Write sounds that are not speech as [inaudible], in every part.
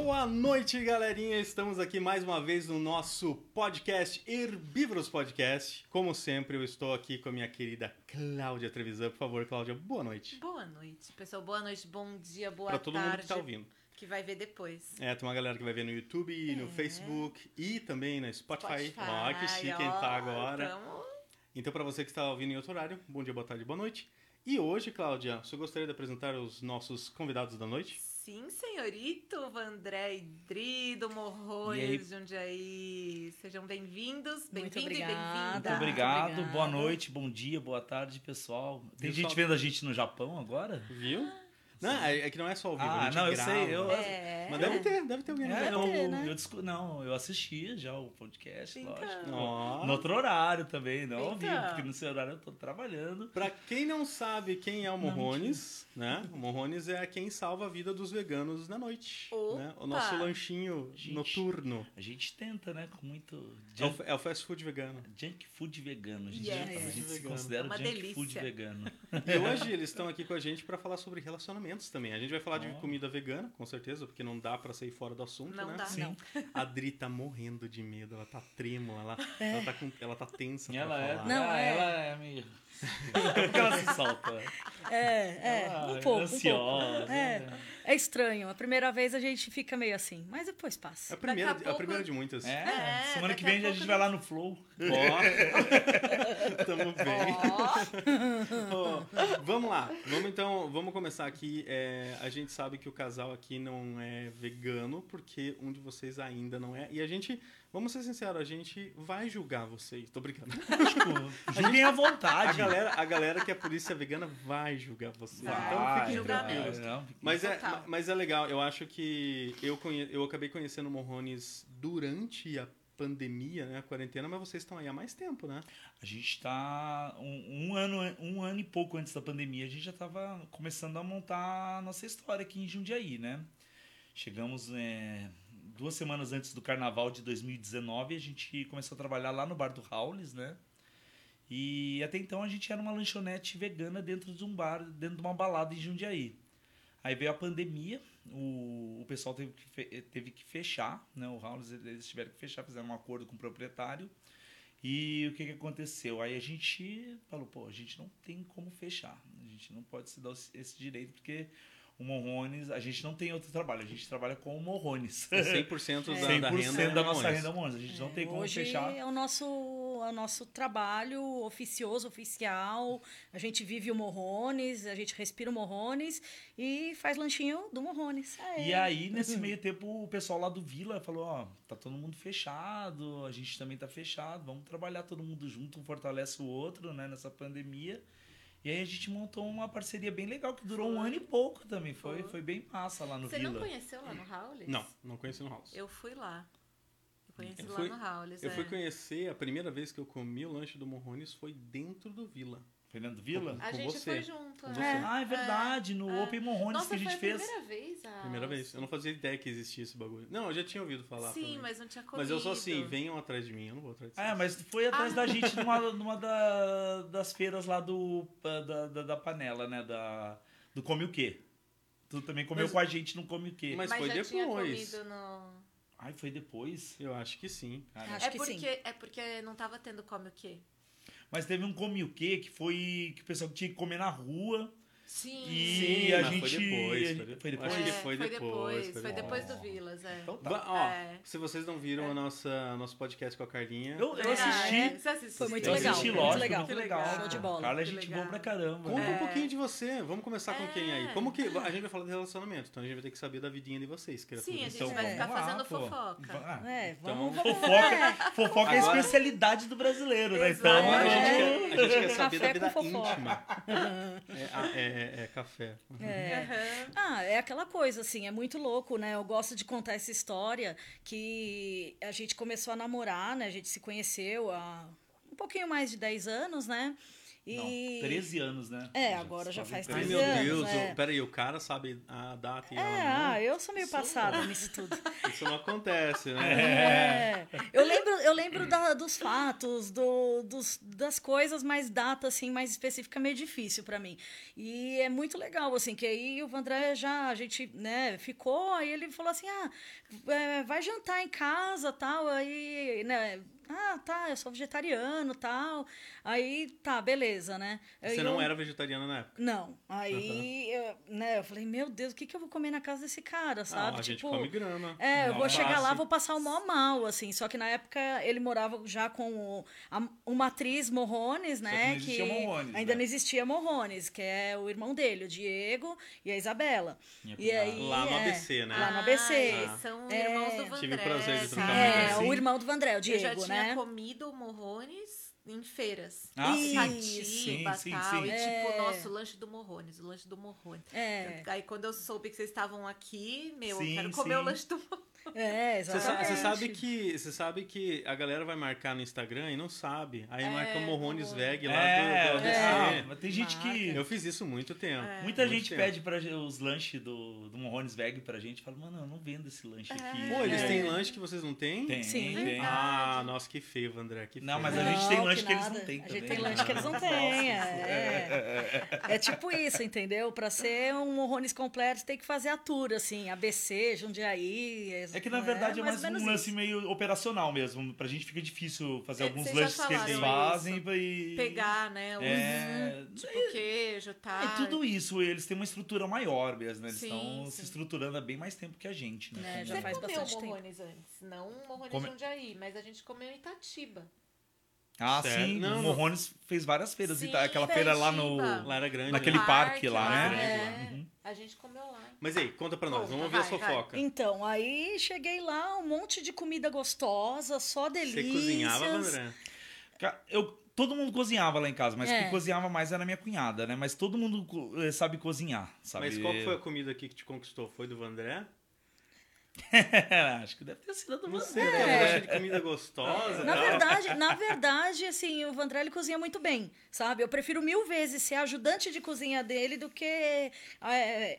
Boa noite, galerinha. Estamos aqui mais uma vez no nosso podcast Herbívoros Podcast. Como sempre, eu estou aqui com a minha querida Cláudia Trevisan. Por favor, Cláudia, boa noite. Boa noite, pessoal. Boa noite, bom dia, boa Pra tarde. todo mundo que está ouvindo. Que vai ver depois. É, tem uma galera que vai ver no YouTube, no É. Facebook e também no Spotify. Spotify, Ó, que chique quem tá agora. tamo- Então, para você que está ouvindo em outro horário, bom dia, boa tarde, boa noite. E hoje, Cláudia, você gostaria de apresentar os nossos convidados da noite? Sim, senhorito Vandré Idri, do E aí? Morroios, Jundiaí. Sejam bem-vindos, Muito bem-vindo e obrigada. bem-vinda. Muito obrigado, obrigada. boa noite, bom dia, boa tarde, pessoal. Tem gente só? vendo a gente no Japão agora? Viu? Não, é, é que não é só ao vivo, a Ah, gente não, eu grava. sei, eu- É. Mas deve ter, deve ter alguém no É, Japão. eu, ter, né? eu discu- não, eu assistia já o podcast, Então. lógico. Ó. No outro horário também, não ao vivo, Então. porque no seu horário eu tô trabalhando. Pra quem não sabe quem é o Morrones, né? [laughs] O Morrones é quem salva a vida dos veganos na noite. Né? O nosso lanchinho Gente. noturno. A gente tenta, né, com muito É o, junk, é o fast food vegano. junk food vegano. A gente, Yes. a gente se considera É uma junk delícia. food vegano. E [laughs] hoje eles estão aqui com a gente pra falar sobre relacionamentos também. A gente vai falar de Ó. comida vegana, com certeza, porque não dá pra sair fora do assunto, Não né? dá. Sim. A Dri tá morrendo de medo, ela tá trêmula, ela, ela, tá, com, ela tá tensa E pra ela é. Não, ah, é. ela é meio... [laughs] Porque ela se solta. É, é, Ela um pouco, ansiosa. um pouco. É, né? É estranho. A primeira vez a gente fica meio assim, mas depois É passa. a primeira, a a pouco- primeira de muitas. É, É, semana que a vem a pouco gente vai lá no Flow. Ó, [laughs] tamo bem. Ó, Ó, vamos lá, vamos então, vamos começar aqui. É, a gente sabe que o casal aqui não é vegano, porque um de vocês ainda não é. E a gente, vamos ser sinceros, a gente vai julgar vocês. Tô brincando. [laughs] Julguem à A vontade. galera, a galera que é polícia vegana vai julgar vocês. Vai. Então fiquem Julgamento. tranquilos. Não, fiquem- Mas é, Mas é legal, eu acho que eu, conhe, eu acabei conhecendo o Morrones durante a pandemia, né, a quarentena, mas vocês estão aí há mais tempo, né? A gente tá um, um ano, um ano e pouco antes da pandemia, a gente já estava começando a montar a nossa história aqui em Jundiaí, né? Chegamos é, duas semanas antes do carnaval de 2019, a gente começou a trabalhar lá no bar do Raules, né? E até então a gente era uma lanchonete vegana dentro de um bar, dentro de uma balada em Jundiaí. Aí veio a pandemia, o, o pessoal teve que, fe- teve que fechar, né? O Raules, eles tiveram que fechar, fizeram um acordo com o proprietário. E o que, que aconteceu? Aí a gente falou, pô, a gente não tem como fechar. A gente não pode se dar esse- direito, porque o Morrones, a gente não tem outro trabalho, a gente trabalha com o Morrones. 100% [laughs] da, É. da 100% renda é da nossa Morrones. renda é Morrones. A gente não tem como Hoje fechar. é o nosso, o nosso trabalho oficioso, oficial. A gente vive o Morrones, a gente respira o Morrones e faz lanchinho do Morrones. É. E aí, nesse [laughs] meio tempo, o pessoal lá do Vila falou, ó, tá todo mundo fechado, a gente também tá fechado, vamos trabalhar todo mundo junto, um fortalece o outro, né, nessa pandemia. E aí a gente montou uma parceria bem legal, que durou um Foi. ano e pouco também, foi, Foi. foi bem massa lá no Você Vila. não conheceu lá no Howlis? Não, não conheci no House. Eu fui lá. Eu conheci Eu lá fui- no Howlis. Eu é. fui conhecer, a primeira vez que eu comi o lanche do Morrones foi dentro do Vila. Fernando Vila? A com gente você. foi junto. Com é. você. Ah, é verdade, no é. Open Morrones Nossa, que a gente foi fez. a primeira vez. Ah, Primeira vez. Eu não fazia ideia que existia esse bagulho. Não, eu já tinha ouvido falar Sim, também. mas não tinha comido. Mas eu sou assim, venham atrás de mim, eu não vou atrás de É, vocês. mas foi atrás Ah. da gente numa, numa da- das feiras lá do, da, da, da panela, né? Da, do Come o Quê? Tu também comeu Mas- com a gente no Come o Quê? Mas Mas foi já tinha depois. comido no... Ai, foi depois? Eu acho que sim. Cara, Acho é, que porque, sim. é porque não tava tendo come o quê? Mas teve um Come o Quê que foi que o pessoal tinha que comer na rua. Sim. E Sim, a gente. foi depois, a- foi de- Foi depois? acho que É, foi depois, foi Foi depois do depois. Vilas, é. Então tá. Ó, É. se vocês não viram a nossa nosso podcast com a Carlinha, Eu, eu Ah, assisti. é? Você assistiu? Foi muito eu legal, assisti, muito lógico, legal. muito legal. Que legal. Show de bola. Carla é gente legal. boa pra caramba. Conta um pouquinho de você. Vamos começar com quem aí? É. Como que a gente vai falar de relacionamento, então a gente vai ter que saber da vidinha de vocês, criaturas. Sim, a gente então, vai é. ficar lá, fazendo pô. fofoca. É, Então, vamos, vamos Fofoca, fofoca é a especialidade do brasileiro, né? Então, a, gente É. quer, saber da vida íntima. É, ah, é, é, café. É. Aham. Ah, é aquela coisa, assim, é muito louco, né? Eu gosto de contar essa história que a gente começou a namorar, né? A gente se conheceu há um pouquinho mais de 10 anos, né? E... Não, 13 anos, né? É, agora já faz Ai, 13 meu anos, Deus, é. peraí, o cara sabe a data e É, ela não? ah, eu sou meio passada nisso [laughs] tudo. Isso não acontece, né? É. Eu lembro, eu lembro da- dos fatos, do, dos, das coisas, mas data, assim, mais específica é meio difícil pra mim. E é muito legal, assim, que aí o Vandré já, a gente, né, ficou, aí ele falou assim, ah, é, vai jantar em casa, tal, aí, né, ah, tá, eu sou vegetariano, tal, aí, tá, beleza, né. Você Aí não eu- era vegetariana na época. Não, aí, eu, né, eu falei, meu Deus, o que que eu vou comer na casa desse cara, sabe? Ah, a gente tipo, come grama. é, eu vou chegar lá, fácil. vou passar o maior mal, assim. Só que na época ele morava já com o- a- uma atriz Morrones, que né? não existia Morrones, ainda né? não existia Morrones, que é o irmão dele, o Diego e a Isabela. Minha E aí, Lá no é, ABC, né? Lá no Ah, ABC. eles são É. irmãos do Vandré. Tive o prazer de trocar tá? uma É, o irmão do Vandré, o Eu Diego, tinha né? comido morrones em feiras. Ah, sim. Itatiba, Sim, sim, tal. sim. E É. tipo, nosso lanche do morrones, o lanche do morrone. É, Aí quando eu soube que vocês estavam aqui, meu, Sim, eu quero comer sim. o lanche do morrone. [laughs] é, exatamente. você sabe que você sabe que a galera vai marcar no Instagram e não sabe. Aí É, marca o Morrones Morrones. Veg lá É, do, do é. ABC. mas tem gente que. Marca. Eu fiz isso muito tempo. É. Muita Muito gente tempo. pede para os lanches do, do Morrones Veg pra gente. Fala, mano, eu não vendo esse lanche aqui. Pô, eles É. têm lanche que vocês não têm? Tem, Sim. tem. Ah, nossa, que feio, André. Que Não, feio. mas a gente tem Não, lanche que eles nada. não têm A gente também. tem lanche que eles não [laughs] têm, é. É tipo isso, entendeu? Pra ser um Morrones completo, tem que fazer a tour, assim, ABC, Jundiaí. É que na né? verdade é mais, ou menos um lance isso. meio operacional mesmo. Pra gente fica difícil fazer É, alguns lanches que eles fazem isso. e. Pegar, né? Os, É, tipo queijo, tá? é tudo isso, eles têm uma estrutura maior mesmo, né? Eles Sim, estão sim. se estruturando há bem mais tempo que a gente, né? É, já Você faz comeu bastante tempo. morrones antes, não morrones Come- de Jundiaí, mas a gente comeu em Itatiba. Ah, Sério? sim. Não, o não. Morrones fez várias feiras. Sim, e tá- aquela feira lá no. Lá era grande. Naquele né? parque lá, lá, né? é. Uhum. A gente comeu lá. Mas aí, conta pra nós. Conta, Vamos ouvir a vai, vai. fofoca. Então, aí cheguei lá, um monte de comida gostosa, só Você delícias. cozinhava, André? Ca- Eu, todo mundo cozinhava lá em casa, mas É. quem cozinhava mais era minha cunhada, né? Mas todo mundo eh, sabe cozinhar, sabe? Mas qual foi a comida aqui que te conquistou? Foi do Vandré? [laughs] Acho que deve ter sido do você. ela gosta de comida gostosa. Na tal. verdade, na [laughs] verdade, assim, o Vandré ele cozinha muito bem, sabe? Eu prefiro mil vezes ser ajudante de cozinha dele do que é,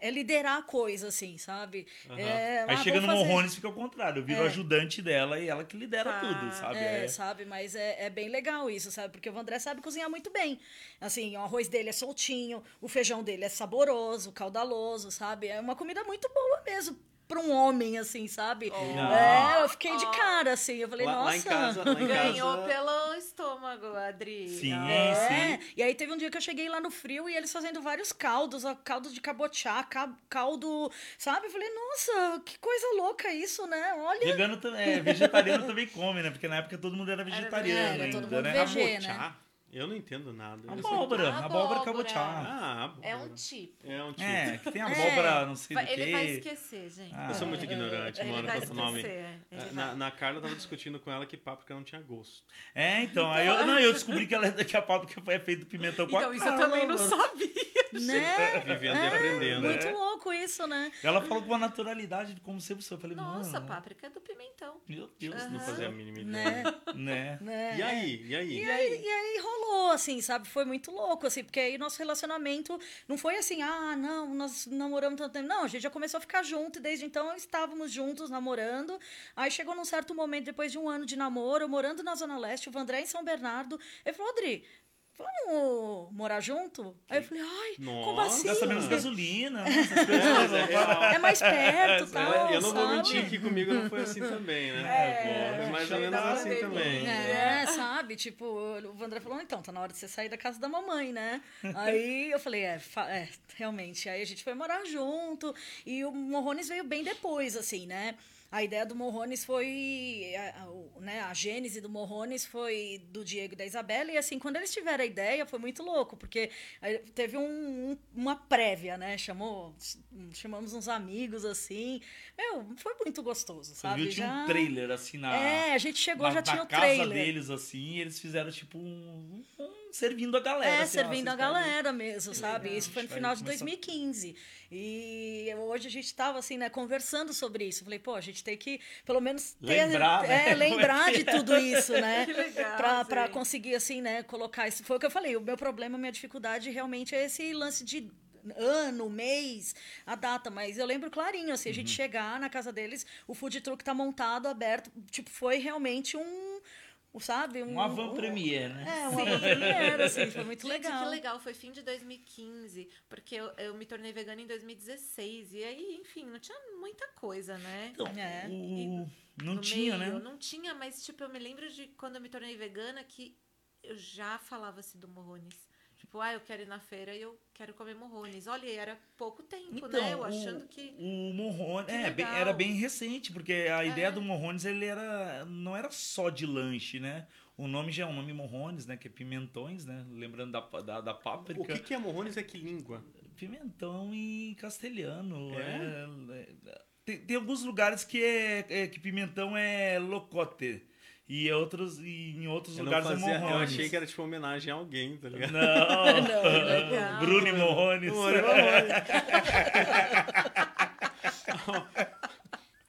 é, liderar a coisa, assim, sabe? Aham. É, Aí ah, chega no fazer- Morrones fica ao contrário. Eu viro É. ajudante dela e ela que lidera Tá. tudo, sabe? É, É. sabe? Mas é, é bem legal isso, sabe? Porque o Vandré sabe cozinhar muito bem. Assim, o arroz dele é soltinho, o feijão dele é saboroso, caudaloso, sabe? É uma comida muito boa mesmo para um homem, assim, sabe? É, eu fiquei de Oh. cara, assim. Eu falei, Lá, nossa. lá em casa, lá em [laughs] Ganhou casa... pelo estômago, Adri. Sim. É, e aí teve um dia que eu cheguei lá no frio e eles fazendo vários caldos, ó, caldo de cabotiá, ca- caldo, sabe? Eu falei, nossa, que coisa louca isso, né? Olha. Vegano também, é, vegetariano também come, né? Porque na época todo mundo era vegetariano Era, ainda, todo mundo né? vegano. VG, Cabochá? Eu não entendo nada. Eu sei- Abóbora, Abóbora. abóbora cabotiá. Ah, abóbora. É um tipo. É um tipo. É, que tem [laughs] abóbora, não sei do Vai- Ele vai esquecer, gente. Ah, Eu sou muito ignorante, mano, com esse nome. Ele Na, na Carla eu tava discutindo com ela que páprica não tinha gosto. É, então, aí eu, não, eu descobri que, ela, que a páprica é feita do pimentão com a Então, isso eu também não sabia. Né? Vivendo e É, aprendendo. Muito né? louco isso, né? Ela falou com uma naturalidade de como ser você. Eu falei, Nossa, mano, páprica é do pimentão. meu Deus, Não fazia a mínima ideia. Né? né? né? E aí? E aí? E aí, e aí rolou, assim, sabe? Foi muito louco, assim, porque aí nosso relacionamento não foi assim, ah, não, nós namoramos tanto tempo. Não, a gente já começou a ficar junto e desde então estávamos juntos namorando. Aí chegou num certo momento, depois de um ano de namoro, morando na Zona Leste, o Vandré em São Bernardo. Ele falou, Adri, vamos morar junto? Aí eu falei, ai, como Nossa, assim? Gasta menos gasolina, né? É, [laughs] é. É mais perto, tal, eu não vou sabe? mentir que comigo não foi assim também, né? É, Foi mais ou menos assim também. É, sabe? Tipo, o Vandré falou, então, tá na hora de você sair da casa da mamãe, né? [laughs] Aí eu falei, é, é, realmente. Aí a gente foi morar junto e o Morrones veio bem depois, assim, né? A ideia do Morrones foi, a, a- o- né, a gênese do Morrones foi do Diego e da Isabela, e assim, quando eles tiveram a ideia, foi muito louco, porque aí teve um- um- uma prévia, né, chamou, chamamos uns amigos, assim, meu, foi muito gostoso, sabe? viu, tinha Já- um trailer assim na, É, a gente chegou, na, já tinha na o casa trailer. deles, assim, e eles fizeram tipo um, um servindo a galera. É, assim, servindo a galera mesmo, sabe? legal. Isso foi no final de começar- 2015. E hoje a gente estava assim, né, conversando sobre isso. Eu Falei, pô, a gente tem que pelo menos ter, Lembrar, né? é, [laughs] lembrar de tudo isso, né? [laughs] Que legal, gente. conseguir, assim, né, colocar isso. Foi o que eu falei, o meu problema, a minha dificuldade realmente é esse lance de ano, mês, a data, mas eu lembro clarinho, assim, a Uhum. gente chegar na casa deles, o food truck tá montado, aberto, tipo, foi realmente um, sabe? Um avant premier, né? É, um avant premier, assim, foi muito Gente, legal. que legal. Foi fim de 2015, porque eu, eu me tornei vegana em 2016. E aí, enfim, não tinha muita coisa, né? Então, É. o... não No tinha, meio. né? Não tinha, mas, tipo, eu me lembro de quando eu me tornei vegana que eu já falava-se do morrones. Tipo, ah, eu quero ir na feira e eu quero comer morrones. Olha, e era pouco tempo, né? Eu o- achando que... O Morrone, é, bem- era bem recente, porque a ideia É. do Morrones, ele era, não era só de lanche, né? O nome já é um nome Morrones, né? Que é pimentões, né? Lembrando da, da, da páprica. O que, que é morrones é que língua? Pimentão em castelhano. É? é- é- tem, tem alguns lugares que, é, é- que pimentão é locote. E, outros, e em outros Eu, não lugares fazia, é eu morrones. achei que era tipo homenagem a alguém, tá ligado? Não, [laughs] Não, legal. Bruno e Morrones. [laughs] [laughs]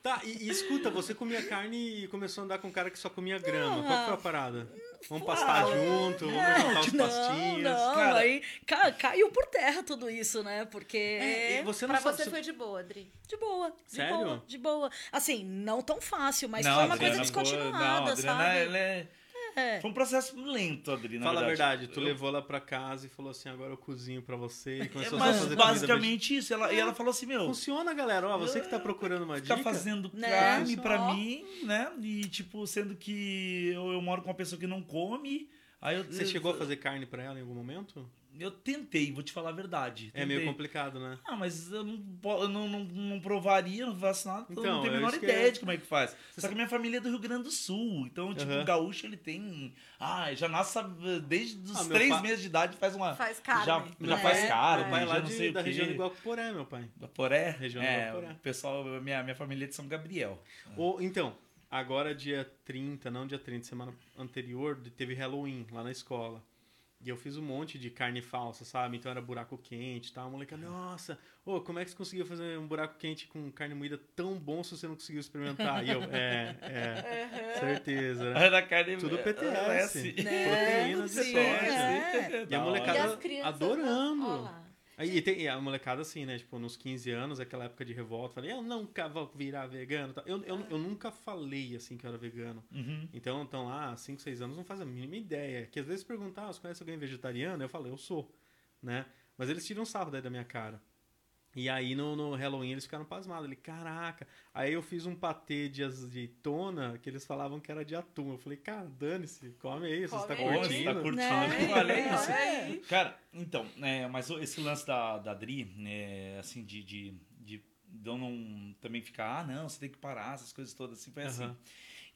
Tá, e, e escuta, você comia carne e começou a andar com um cara que só comia grama. Qual que foi a parada? Vamos pastar junto, vamos juntar os não, pastinhos. não, Cara- aí ca- caiu por terra tudo isso, né? Porque É, e você não Pra sabe. você foi de boa, Adri. de boa, de Sério? boa, de boa. Assim, não tão fácil, mas Não, foi uma Adriana, coisa descontinuada, não, a Adriana, sabe? ela é- É. Foi um processo lento, Adriana. Fala a verdade, tu levou ela pra casa e falou assim: agora eu cozinho pra você. E É, começou só a mas fazer comida basicamente isso. Ela, E ela falou assim, meu, Funciona, galera. Ó, você que tá procurando uma dica. fazendo Né? carne Ó. pra mim, né? E tipo, sendo que eu, eu moro com uma pessoa que não come. Aí eu, Você eu, chegou a fazer carne pra ela em algum momento? Eu tentei, vou te falar a verdade. É meio tentei. complicado, né? Ah, mas eu não, eu não, não, não provaria, não faço nada, então, Então, não tenho a é menor ideia é. de como é que faz. Só que a minha família é do Rio Grande do Sul, então, tipo, o gaúcho, ele tem... Ah, já nasce desde os Ah, três pa- meses de idade, faz uma... Faz carne. Já, já É, faz carne, Meu pai é já lá não de- sei o da região do Guaporé, meu pai. Guaporé? Região do é, Guaporé. o pessoal, minha, minha família é de São Gabriel. Ou, então, agora dia 30, não dia 30, semana anterior, teve Halloween lá na escola. E eu fiz um monte de carne falsa, sabe? Então era buraco quente e tal. A moleca, nossa, ô, como é que você conseguiu fazer um buraco quente com carne moída tão bom se você não conseguiu experimentar? E eu, é, é, certeza, né? Da carne Tudo PTS. Né? Proteínas de Sim, soja. é. E a molecada E as crianças... adorando. Ó. Aí e tem, e a molecada assim, né? Tipo, nos 15 anos, aquela época de revolta, falei, eu nunca vou virar vegano. Eu, eu, eu nunca falei assim que eu era vegano. Uhum. Então, estão lá, 5, 6 anos, não faz a mínima ideia. Que às vezes perguntam, ah, você conhece alguém vegetariano? Eu falo, eu sou, né? Mas eles tiram sarro daí da minha cara. E aí no, no Halloween eles ficaram pasmados. Ele, caraca. Aí eu fiz um patê de azeitona que eles falavam que era de atum. Eu falei, cara, dane-se, come aí, você está curtindo. você tá curtindo? Né? Olha isso. aí. Cara, então, é, mas esse lance da, da Dri, né, assim, de, de, de, de eu não também ficar, ah, não, você tem que parar, essas coisas todas, assim, foi assim. Aham.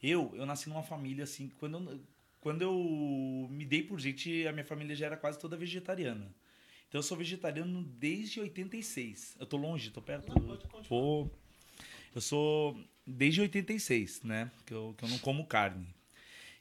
Eu, eu nasci numa família, assim, quando eu, quando eu me dei por gente, a minha família já era quase toda vegetariana. Então eu sou vegetariano desde 86. Eu tô longe, tô perto. Pô, eu sou desde 86, né? Que eu, que eu não como carne.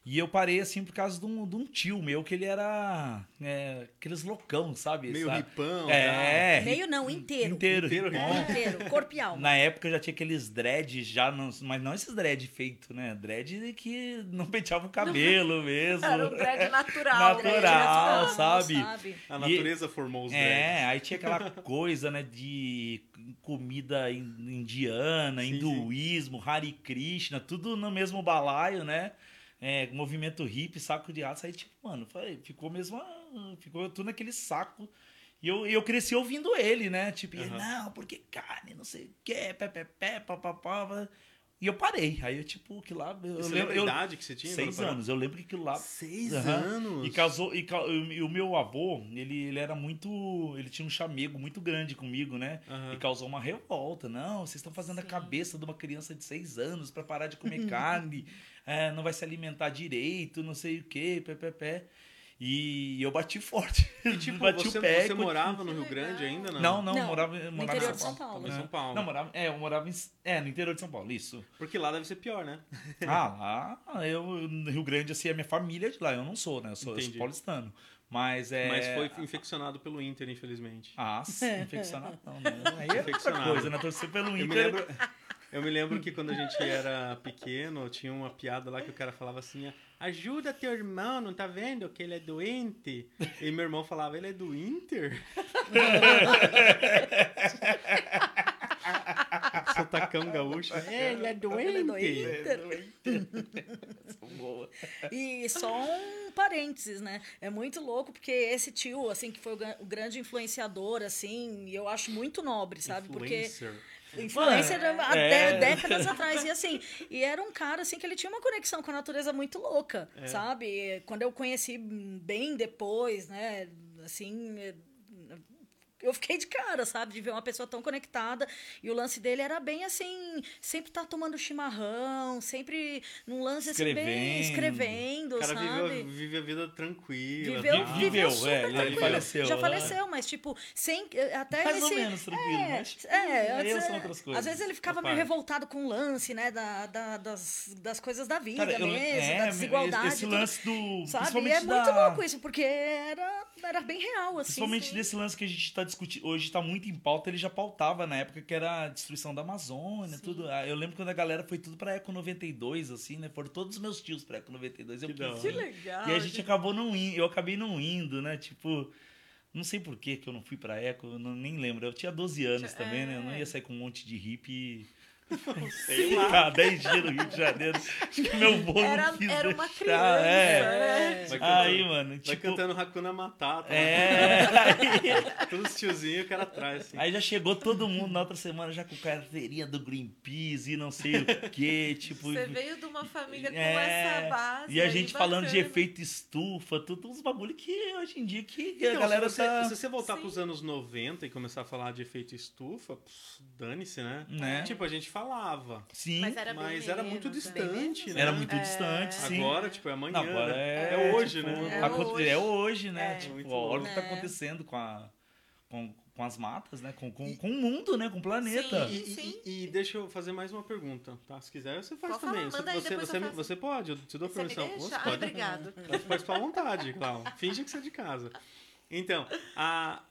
E eu parei assim por causa de um, de um tio meu que ele era é, aqueles loucão, sabe? Meio Sabe? ripão. É, Meio não, inteiro. inteiro. Inteiro, ripão. Inteiro, corpo e alma. Na época já tinha aqueles dread já, não, mas não esses dread feito, né? Dread que não penteava o [laughs] cabelo mesmo. Era um dread [laughs] natural. Natural. né? Natural, sabe? A natureza formou os dreads. É, aí tinha aquela [laughs] coisa, né, de comida in- indiana, Sim, hinduísmo, Hare Krishna, tudo no mesmo balaio, né? É, movimento hippie, saco de raça, aí tipo, mano, ficou mesmo, ah, ficou tudo naquele saco. E eu, eu cresci ouvindo ele, né? Tipo, e ele, não, porque carne, não sei o que, pé, pé, pé, papapá. E eu parei. Aí eu, tipo, que lá. Eu, Você lembro, lembra a idade que você tinha? seis anos. Eu lembro que aquilo lá Seis Aham. anos? e causou, e, e o meu avô, ele, ele era muito. Ele tinha um chamego muito grande comigo, né? Aham. E causou uma revolta. Não, vocês estão fazendo a cabeça de uma criança de seis anos pra parar de comer [laughs] carne, é, não vai se alimentar direito, não sei o quê, pé, pé, pé. E eu bati forte. E, tipo, [laughs] bati você, o pé. você morava no Rio. Grande ainda? Não, Não, não, Não, eu morava, eu no morava interior em São Paulo. Em São Paulo. Não, morava, é, eu morava em, é, no interior de São Paulo, isso. Porque lá deve ser pior, né? [laughs] Ah, lá, eu, no Rio Grande, assim, a minha família é de lá, eu não sou, né? Eu sou, eu sou paulistano. Mas é. Mas foi infeccionado pelo Inter, infelizmente. Ah, sim, infeccionado não, né? [laughs] Aí é outra Infeccionado. coisa, né? Torcer pelo Eu me, Inter. lembro, eu me lembro que quando a gente era pequeno, tinha uma piada lá que o cara falava assim: ajuda teu irmão, não tá vendo que ele é doente? E meu irmão falava, ele é do Inter? [laughs] Sotacão gaúcho. É, ele é Ele é doente. doente. [laughs] Boa. E só um parênteses, né? É muito louco porque esse tio, assim, que foi o gra- o grande influenciador, assim, e eu acho muito nobre, sabe? Porque Influencer. Mano, há é. dé- décadas atrás. E assim, e era um cara assim que ele tinha uma conexão com a natureza muito louca, É. sabe? Quando eu conheci bem depois, né? Assim. Eu fiquei de cara, sabe? De ver uma pessoa tão conectada. E o lance dele era bem assim, sempre tá tomando chimarrão, sempre num lance assim, bem escrevendo, O cara sabe? vive, vive a vida tranquila. Viveu? Vi- viveu, super é, ele faleceu, Já né? faleceu, mas tipo, sem, até Mais nesse... ou menos tranquilo, é, mas é, antes, são outras coisas. Às vezes ele ficava meio revoltado com o lance, né, da, da- das, das coisas da vida Cara, eu- mesmo, é, da desigualdade. Esse tudo, lance do. sabe? E é muito da- louco isso, porque era, era bem real, assim. Principalmente sim. desse lance que a gente está discutindo. Hoje está muito em pauta, ele já pautava na época que era a destruição da Amazônia, tudo. Ah, Eu lembro quando a galera foi tudo pra Eco 92, assim, né? Foram todos os meus tios pra Eco 92. Eu Que quis. Que legal, E a gente acabou não indo, eu acabei não indo, né? Tipo. Não sei por que que eu não fui pra Eco, eu não, nem lembro. Eu tinha 12 anos Tinha- também, né? Eu não é. ia sair com um monte de hippie Sei lá. Ficar 10 dias no Rio de Janeiro. Acho que meu vô Era, não quis era uma deixar. criança, É. né? Vai cantando, Aí, mano, vai tipo. cantando Hakuna Matata. lá. É. [laughs] Todos os tiozinhos, o cara atrás, assim. Aí já chegou todo mundo na outra semana já com carteirinha do Greenpeace e não sei o que, tipo. Você veio de uma família com É, essa base. E a gente falando de bacana. efeito estufa, tudo uns bagulho que hoje em dia que Então, a galera se, você, tá. se você voltar Sim. pros anos 90 e começar a falar de efeito estufa, dane-se, né? Né? Tipo, a gente falava. Sim, Mas era, Mas era menos, muito né? distante, né? era muito É. distante, sim. Agora, tipo, é amanhã. Agora né? é, É hoje, tipo, né? É aconte- hoje. É hoje, né? É. Tipo, Muito olha o que tá louco. acontecendo com, a, com, com as matas, né? Com, com, com o mundo, né? Com o planeta. Sim. E, e- e deixa eu fazer mais uma pergunta, tá? Se quiser, você faz Pode também. falar, você, você, você, você pode, eu te dou Você permissão. Você Ai, pode. obrigado. Mas faz tua vontade, claro. Finge que você é de casa. Então, a,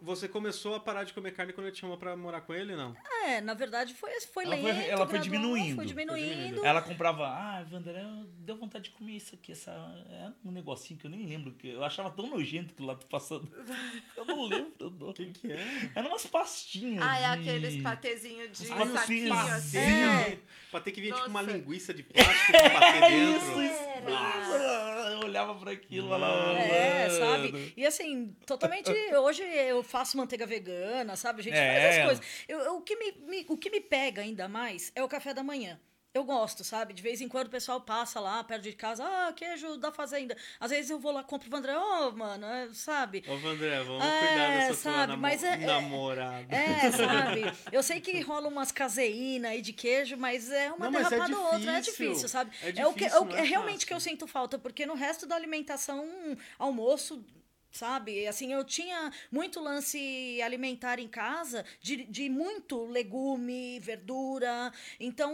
você começou a parar de comer carne quando eu te chamou pra morar com ele, não? É, na verdade foi, foi Ela lento, foi- ela foi diminuindo. Foi Foi diminuindo. Ela comprava, ah, Wander, eu- deu vontade de comer isso aqui, essa, é um negocinho que eu nem lembro, que eu achava tão nojento que lá tô passando. [laughs] Eu não lembro. O que que é? Eram umas pastinhas. Ah, é de- aqueles patezinhos de patezinhos. saquinho assim. É. Pra ter que vir tipo uma Nossa. linguiça de plástico com patê [laughs] dentro. Isso, Nossa, eu olhava pra aquilo lá. lá, É, mano. sabe? E assim, totalmente. Hoje eu faço manteiga vegana, sabe? A gente É. faz as coisas. Eu, eu- o, que me, me- o que me pega ainda mais é o café da manhã. Eu gosto, sabe? De vez em quando o pessoal passa lá perto de casa, ah, queijo da fazenda. Às vezes eu vou lá, compro o Vandré, ô, mano, é, sabe? Ô, Vandré, vamos É, cuidar dessa sabe, mas é- é- namorada. É, [laughs] sabe? Eu sei que rola umas caseína aí de queijo, mas é uma Não, é derrapada ou outra. É difícil. difícil, sabe? É É, o que, difícil, é, o- é é realmente fácil. que eu sinto falta, porque no resto da alimentação, almoço. Sabe, assim, eu tinha muito lance alimentar em casa, de, de muito legume, verdura, então...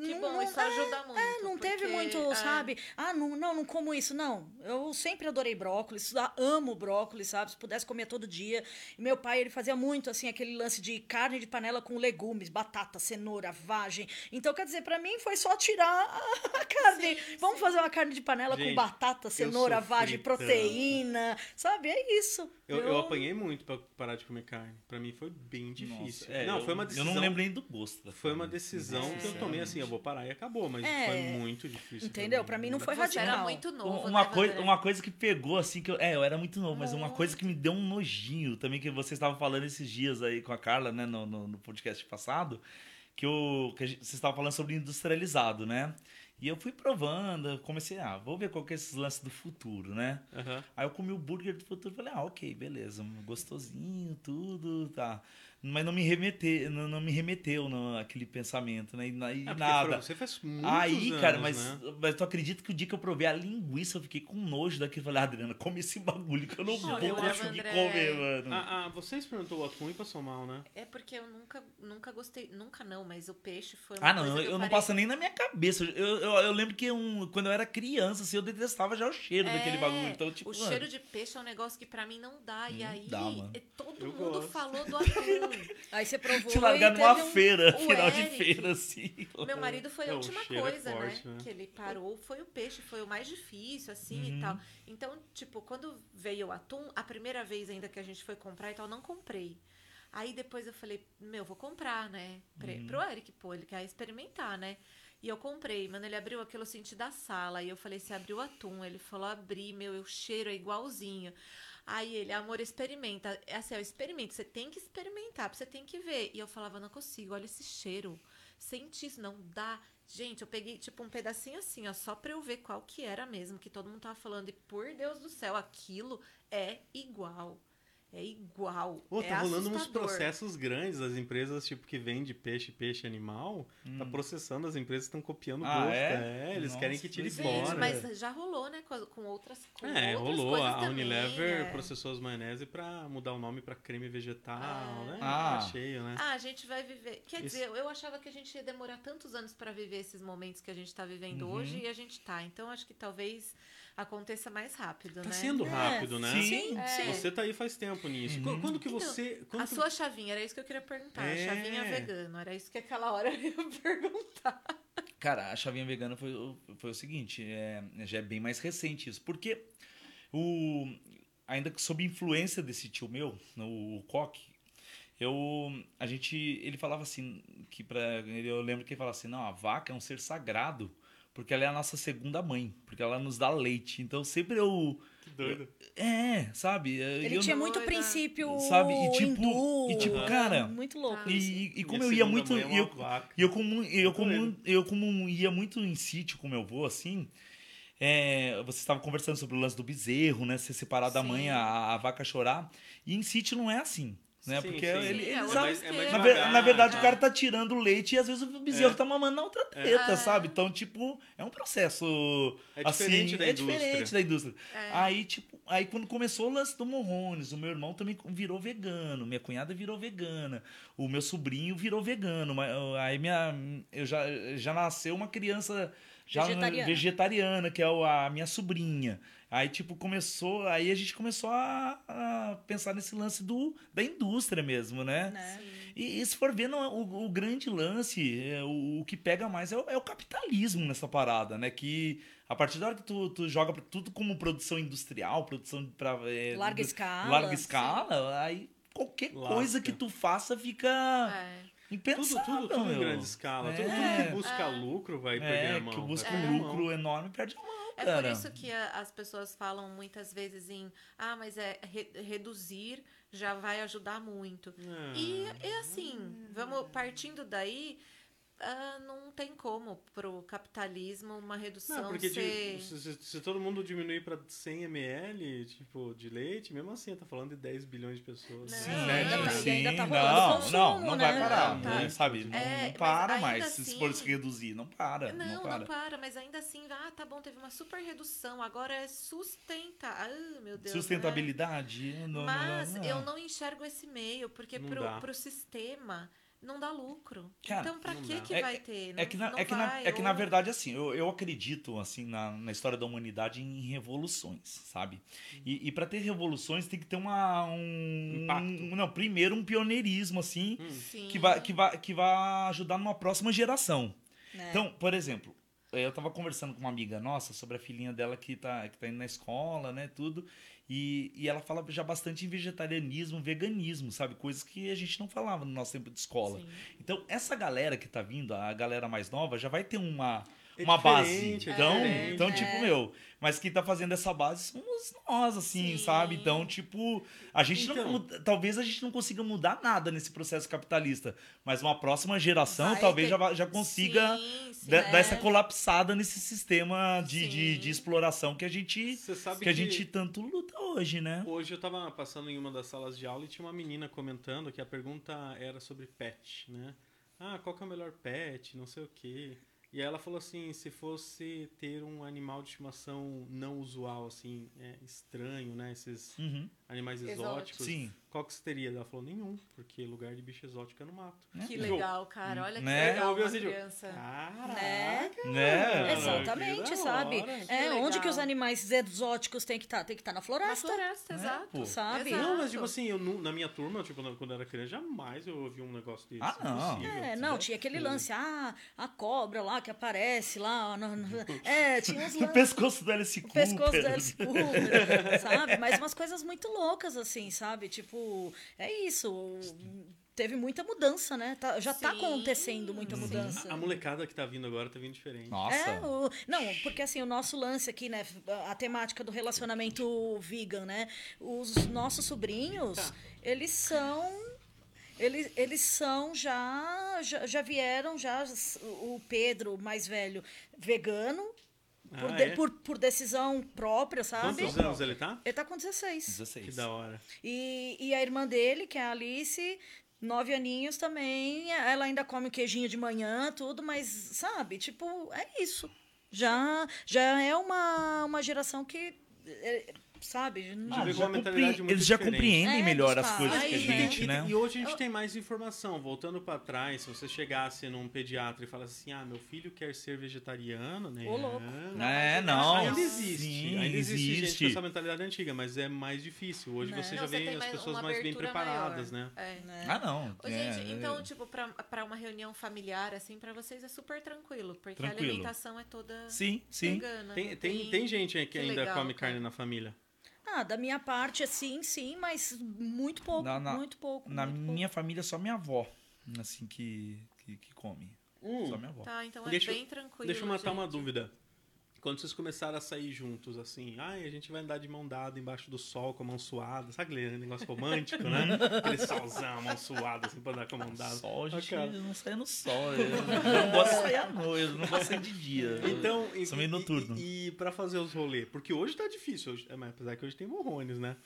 Que não- bom, não- isso é, ajuda muito. é, não teve porque, muito, é, sabe? Ah, não, não, não como isso. Não, eu sempre adorei brócolis, amo brócolis, sabe? Se pudesse comer todo dia. E meu pai, ele fazia muito, assim, aquele lance de carne de panela com legumes, batata, cenoura, vagem. Então, quer dizer, pra mim foi só tirar a carne. Sim, Vamos fazer uma carne de panela Gente, com batata, cenoura, vagem, tanto. proteína, sabe? É isso. Eu, eu apanhei muito pra parar de comer carne. Pra mim foi bem difícil. Nossa, é, não, eu- foi uma decisão. Eu não lembro nem do gosto. da Foi uma decisão que eu sinceramente. tomei assim, eu vou parar e acabou, mas É. foi muito difícil. Entendeu? Pra mim não foi Você era radical. muito novo, Uma, né, coisa, uma coisa que pegou, assim, que eu, é, eu era muito novo, mas uma coisa que me deu um nojinho também, que vocês estavam falando esses dias aí com a Carla, né, no, no, no podcast passado, que, eu, que a gente, vocês estavam falando sobre industrializado, né? E eu fui provando, comecei, ah, vou ver qual que é esses lances do futuro, né? Aham. Aí eu comi o burger do futuro e falei, ah, ok, beleza, gostosinho, tudo, tá. Mas não me remeteu, não, não me remeteu não, aquele pensamento, né? E, e É, nada. Você faz muitos Aí, cara, anos, mas, né? mas tu acredita que o dia que eu provei a linguiça, eu fiquei com nojo daquilo. Falei, Adriana, come esse bagulho que eu não vou conseguir André- comer, mano. Ah, ah, você experimentou o atum e passou mal, né? É porque eu nunca, nunca gostei. Nunca não, mas o peixe foi uma Ah, não, coisa eu, que eu não parei- passa nem na minha cabeça. Eu, eu, eu lembro que um, quando eu era criança, assim, eu detestava já o cheiro daquele É, bagulho. Então, tipo, o mano, cheiro de peixe é um negócio que pra mim não dá. e aí dá, mano. eh, todo Eu mundo gosto. falou do [laughs] atum. Aí você provou. te largar numa um- feira, o final de Eric- feira, assim. Meu marido foi É, a o última cheiro é coisa, forte, né? né? Que ele parou, foi o peixe, foi o mais difícil, assim Uhum. e tal. Então, tipo, quando veio o atum, a primeira vez ainda que a gente foi comprar e tal, não comprei. Aí depois eu falei, meu, vou comprar, né? Pra, Uhum. Pro Eric, pô, ele quer experimentar, né? E eu comprei, mano, ele abriu aquilo, eu senti da sala. E eu falei, você abriu o atum? Ele falou, abri, meu, o cheiro é igualzinho. Aí ele, amor, experimenta. É assim, ó, experimenta. Você tem que experimentar, você tem que ver. E eu falava, não consigo, olha esse cheiro. Sente isso, não dá. Gente, eu peguei, tipo, um pedacinho assim, ó, só pra eu ver qual que era mesmo, que todo mundo tava falando. E, por Deus do céu, aquilo é igual. É igual. É tá rolando uns processos grandes. As empresas, tipo, que vende peixe, peixe animal, tá processando, as empresas estão copiando o Ah, gosto. é? eles Nossa, querem que tire pois é. fora. Gente, mas já rolou, né? Com, com outras com É, outras rolou. coisas A também, Unilever é. processou as maionese pra mudar o nome pra creme vegetal, Ah. né? Ah. Tá cheio, né? Ah, a gente vai viver. Quer Isso- dizer, eu achava que a gente ia demorar tantos anos para viver esses momentos que a gente tá vivendo Uhum. hoje e a gente tá. Então acho que talvez aconteça mais rápido, Tá né? sendo É, rápido, né? Sim, É. sim. Você tá aí faz tempo nisso. Uhum. Quando que Então, você. Quando A que- sua chavinha, era isso que eu queria perguntar. É. A chavinha vegano, era isso que aquela hora [laughs] eu ia perguntar. Cara, a chavinha vegana foi, o- foi o seguinte, é, já é bem mais recente isso. Porque o, ainda que sob influência desse tio meu, o, Coque, eu, a gente, ele falava assim, que pra, eu lembro que ele falava assim, não, a vaca é um ser sagrado, porque ela é a nossa segunda mãe, porque ela nos dá leite. Então sempre eu, Que doido. é, sabe? Ele eu tinha não- muito princípio Sabe, e tipo- hindu, e tipo, né? cara, Muito louco Tá. E, e como eu ia muito. é e eu, e eu como, e eu Muito como, eu como ia muito em sítio com meu avô, assim. é, você estava conversando sobre o lance do bezerro, né? Ser separado da mãe, a, a vaca chorar. E em sítio não é assim. Né? Sim, Porque sim. ele, ele é sabe- é mais na, ver- devagar, na verdade, é. o cara tá tirando o leite e às vezes o bezerro É. tá mamando na outra teta, É. sabe? Então, tipo, é um processo. É assim, diferente da é indústria. diferente da indústria. É. Aí, tipo, aí quando começou o lance do Morrones, o meu irmão também virou vegano, minha cunhada virou vegana, o meu sobrinho virou vegano, mas, aí minha, eu já, já nasceu uma criança já Vegetariana. vegetariana, que é o- a minha sobrinha. Aí, tipo, começou, aí a gente começou a, a pensar nesse lance do, da indústria mesmo, né? Né? E, e se for ver, não, é o, o grande lance, é, o, o que pega mais é o, é o capitalismo nessa parada, né? Que a partir da hora que tu, tu joga tudo como produção industrial, produção para Larga escala, larga sim. escala, aí qualquer Lasca. coisa que tu faça fica É. Tudo, impensável. tudo, tudo em meu. grande escala. Tudo, É. tudo que busca É. lucro vai perder É, a mão. que busca vai um lucro enorme perde a mão, É cara. por isso que a- as pessoas falam muitas vezes em ah, mas é re- reduzir já vai ajudar muito. É. E é assim, vamos partindo daí, ah, não tem como pro capitalismo uma redução Não, porque de- ser. se, se- se todo mundo diminuir pra 100 ml, tipo, de leite, mesmo assim, tá falando de 10 bilhões de pessoas. Não, Sim, tá- sim, ainda tá não, rolando não, consumo, não né? vai parar, Não, tá. né, sabe? Não, É, não para mais se assim- for se reduzir, não para, não, Não, para. não para, mas ainda assim, ah, tá bom, teve uma super redução, agora é sustenta. Ah, meu Deus. né? Sustentabilidade, não, não- Mas não, eu não enxergo esse meio, porque pro, dá. pro sistema não dá lucro. Cara, então, pra não que dá. que É- vai ter? É que, na, Não é, que na, vai, é que na ou- verdade, assim, eu, eu acredito, assim, na, na história da humanidade em revoluções, sabe? E, e para ter revoluções tem que ter uma, um... Impacto. um- não, primeiro um pioneirismo, assim, Sim. que vai, que, vai, que vai ajudar numa próxima geração. né? Então, por exemplo, eu tava conversando com uma amiga nossa sobre a filhinha dela que tá, que tá indo na escola, né, tudo, e, e ela fala já bastante em vegetarianismo, veganismo, sabe? Coisas que a gente não falava no nosso tempo de escola. Sim. Então, essa galera que tá vindo, a galera mais nova, já vai ter uma, É uma base. é Então, diferente. então tipo, meu, mas quem tá fazendo essa base somos nós, assim, Sim. sabe? Então, tipo, a gente Então. não. Talvez a gente não consiga mudar nada nesse processo capitalista. Mas uma próxima geração Vai talvez ter- já, já consiga Sim, sim. da- É. dar essa colapsada nesse sistema de, de, de exploração que a gente. Você sabe Que a gente tanto luta hoje, né? Hoje eu tava passando em uma das salas de aula e tinha uma menina comentando que a pergunta era sobre pet, né? Ah, qual que é o melhor pet? Não sei o quê. E aí ela falou assim, se fosse ter um animal de estimação não usual, assim, é, estranho, né? Esses Uhum. animais Exóticos. exóticos. Sim. Qual que você teria? Ela falou, nenhum, porque lugar de bicho exótico é no mato. Que Ju, legal, cara. Olha que Né? legal uma criança. Né? Né? Exatamente, que sabe? Que É, onde que os animais exóticos têm que estar? Tem que estar na Na floresta. floresta, Né, exato. pô? Sabe? Exato. Não, mas tipo assim, eu, na minha turma, tipo, na- quando eu era criança, jamais eu ouvi um negócio desse. Ah, não. Impossível. É, não, tinha aquele lance, ah, a cobra lá que aparece lá. no- no- [laughs] é, tinha uns [laughs] O lances. pescoço do Alice O Cooper. pescoço do Alice Cooper, sabe? Mas umas coisas muito loucas, assim, sabe? Tipo, é isso. Teve muita mudança, né? Tá- já tá Sim. acontecendo muita mudança. A, a molecada que tá vindo agora tá vindo diferente. Nossa. É, o- não, porque assim, o nosso lance aqui, né? A temática do relacionamento vegan, né? Os nossos sobrinhos, Tá. eles são. Eles, eles são já, já. Já vieram, já. O Pedro, mais velho, vegano, por, Ah, de- é? por, por decisão própria, sabe? Quantos anos ele tá? Ele tá com 16. 16. Que da hora. E, e a irmã dele, que é a Alice, nove aninhos também, ela ainda come o queijinho de manhã, tudo, mas, sabe, tipo, é isso. Já, já é uma, uma geração que, é, sabe, não- Já pegou uma mentalidade compre- Eles já compreendem É, melhor as coisas pais, que a gente, e, né? e hoje a gente tem mais informação. Voltando pra trás, se você chegasse num pediatra e falasse assim: ah, meu filho quer ser vegetariano, né? Ô, louco. É, não. Ainda existe. Sim, ainda existe, gente existe. com essa mentalidade antiga, mas é mais difícil. Hoje Né? você Não, já vê as pessoas mais bem preparadas, maior. né? É. né? Ah, não. Ô, é, gente, é- então, tipo, pra, pra uma reunião familiar, assim, pra vocês é super tranquilo, porque a Tranquilo. alimentação é toda Sim, sim. vegana. Tem, não tem, tem gente que, que ainda legal, come cara. carne na família. Ah, da minha parte, assim, sim, mas muito pouco, Na- na- muito pouco. Na muito minha família, só minha avó, assim, que, que, que come. Hum. Só minha avó. Tá, então Deixa é eu- bem tranquilo. Deixa eu matar uma gente. dúvida. Quando vocês começaram a sair juntos, assim, ai, a gente vai andar de mão dada embaixo do sol com a mão suada, sabe aquele negócio romântico, né? [laughs] Aquele solzão, mão suada, assim, pra andar com a mão dada. Sol, a gente Ah, não sai no sol. Eu [laughs] não gosto de sair à noite, eu não gosto de sair de dia. Então, e, Sou meio noturno. E, e pra fazer os rolês? Porque hoje tá difícil, hoje, é, mas apesar que hoje tem morrones, né?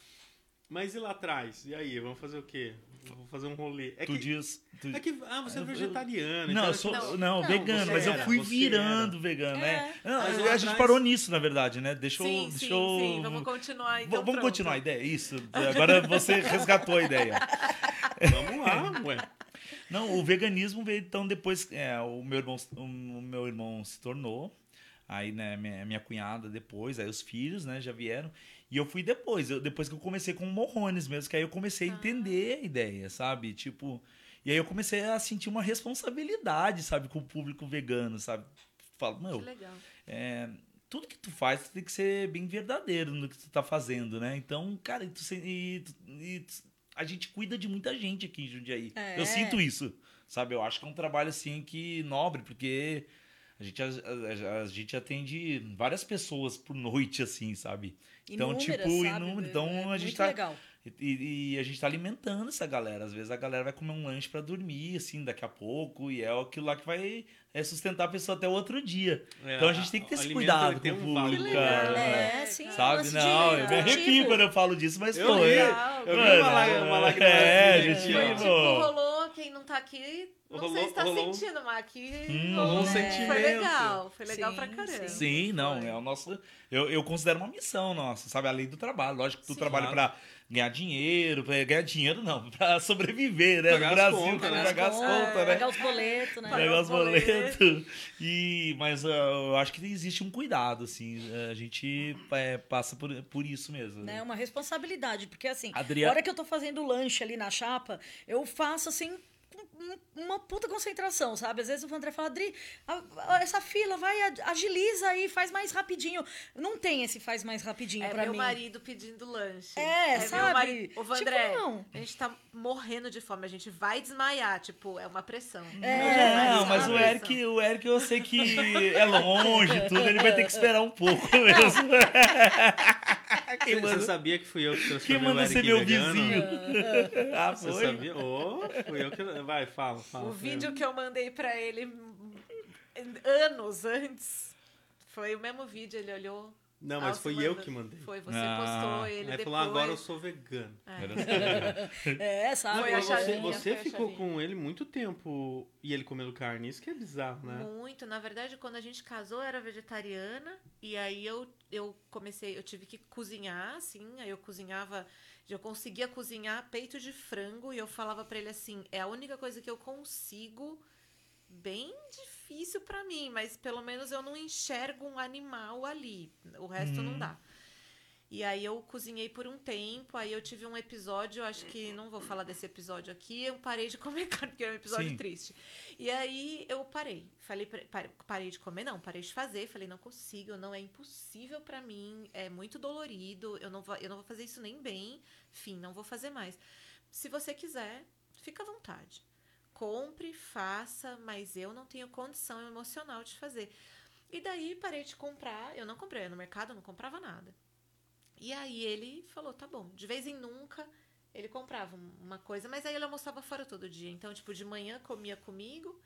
Mas e lá atrás? E aí, vamos fazer o quê? Vamos fazer um rolê. É tu que, diz. tu- é que ah, você é Eu- eu- vegetariano. Não, então, eu sou, tipo, não, Não, vegano, mas eu era, fui você virando vegano, né? Não, Mas a lá gente atrás- parou nisso, na verdade, né? Deixa eu. Sim, deixa sim, eu- sim. Vamos continuar V- então. Vamos pronto. continuar a ideia, isso. Agora você resgatou a ideia. Vamos lá, ué. Não, o veganismo veio então depois. É, o, meu irmão, o meu irmão se tornou. Aí, né, minha, minha cunhada depois, aí os filhos, né, já vieram. E eu fui depois, eu- depois que eu comecei com o Morrones mesmo, que aí eu comecei a entender a ideia, sabe? Tipo. E aí eu comecei a sentir uma responsabilidade, sabe, com o público vegano, sabe? Falo, Que meu, legal. é, tudo que tu faz tu tem que ser bem verdadeiro no que tu tá fazendo, né? Então, cara, e tu, e e a gente cuida de muita gente aqui em Jundiaí. É. Eu sinto isso, sabe? Eu acho que é um trabalho, assim, que nobre, porque a gente, a, a- a gente atende várias pessoas por noite, assim, sabe? Então, Inúmeras, tipo, sabe? inúmero. Então, É a gente muito tá... legal. E, e a gente tá alimentando essa galera. Às vezes a galera vai comer um lanche pra dormir, assim, daqui a pouco, e é aquilo lá que vai é, sustentar a pessoa até o outro dia. É, Então a gente tem que ter esse cuidado com o um público, Que legal, cara. né? É, sim. Sabe? Não, eu me arrepio cultivo. quando eu falo disso, mas Eu pô, vi. é- Legal. Eu vi uma, uma lágrima é, assim, gente, foi Tipo, rolou, quem não tá aqui, não Rolou- sei se tá rolou sentindo, mas aqui Hum, rolou um sentimento. Foi legal, foi legal Sim, pra caramba. sim. Sim, não, Foi. é o nosso. Eu, eu considero uma missão nossa, sabe? Além do trabalho. Lógico que tu Sim. trabalha Claro. pra ganhar dinheiro, pra ganhar dinheiro não, pra sobreviver, né? Pagar no as Brasil, contas, pra né? pagar as contas, né? Pagar os boletos, né? Pagar Pegar os os boletos. E, mas uh, eu acho que existe um cuidado, assim. A gente é, passa por, por isso mesmo. né? Uma responsabilidade, porque assim, Adria- a hora que eu tô fazendo lanche ali na chapa, eu faço assim uma puta concentração, sabe? Às vezes o Vandré fala, Adri, essa fila vai, ag- agiliza aí, faz mais rapidinho. Não tem esse faz mais rapidinho É pra meu mim. marido pedindo lanche. É, meu sabe? mari- Ô, Vandré, Tipo, não. a gente tá morrendo de fome, a gente vai desmaiar, tipo, é uma pressão. É, Não, mas uma o. Eric, o Eric eu sei que é longe tudo, ele vai ter que esperar um pouco [laughs] mesmo. [laughs] Quem Você, você manda, sabia que fui eu que quem transformei manda o Eric ser meu vegano? vizinho? [laughs] ah, Você foi? sabia? Ô, fui eu que... Vai, fala, fala. O vídeo eu. que eu mandei pra ele hum, anos antes foi o mesmo vídeo, ele olhou. Não, mas Alce foi mandou. eu que mandei. Foi, você Ah. postou ele Aí depois. falou, agora eu sou vegano. É, [laughs] sabe? Foi a Mas você, você ficou com ele muito tempo e ele comendo carne, isso que é bizarro, né? Muito. Na verdade, quando a gente casou, eu era vegetariana. E aí eu, eu comecei, eu tive que cozinhar, assim. Aí eu cozinhava, eu conseguia cozinhar peito de frango. E eu falava pra ele assim: é a única coisa que eu consigo. Bem difícil pra mim, mas pelo menos eu não enxergo um animal ali. O resto não dá. E aí eu cozinhei por um tempo, aí eu tive um episódio, acho que não vou falar desse episódio aqui, eu parei de [laughs] comer carne, porque é um episódio Sim. triste. E aí eu parei. Falei, parei de comer, não, parei de fazer. Falei, não consigo, não é impossível pra mim, é muito dolorido, eu não, vou, eu não vou fazer isso nem bem. Enfim, não vou fazer mais. Se você quiser, fica à vontade. Compre, faça, mas eu não tenho condição emocional de fazer. E daí parei de comprar, eu não comprei, no mercado eu não comprava nada. E aí ele falou, tá bom, de vez em nunca ele comprava um- uma coisa, mas aí ele almoçava fora todo dia. Então, tipo, de manhã comia comigo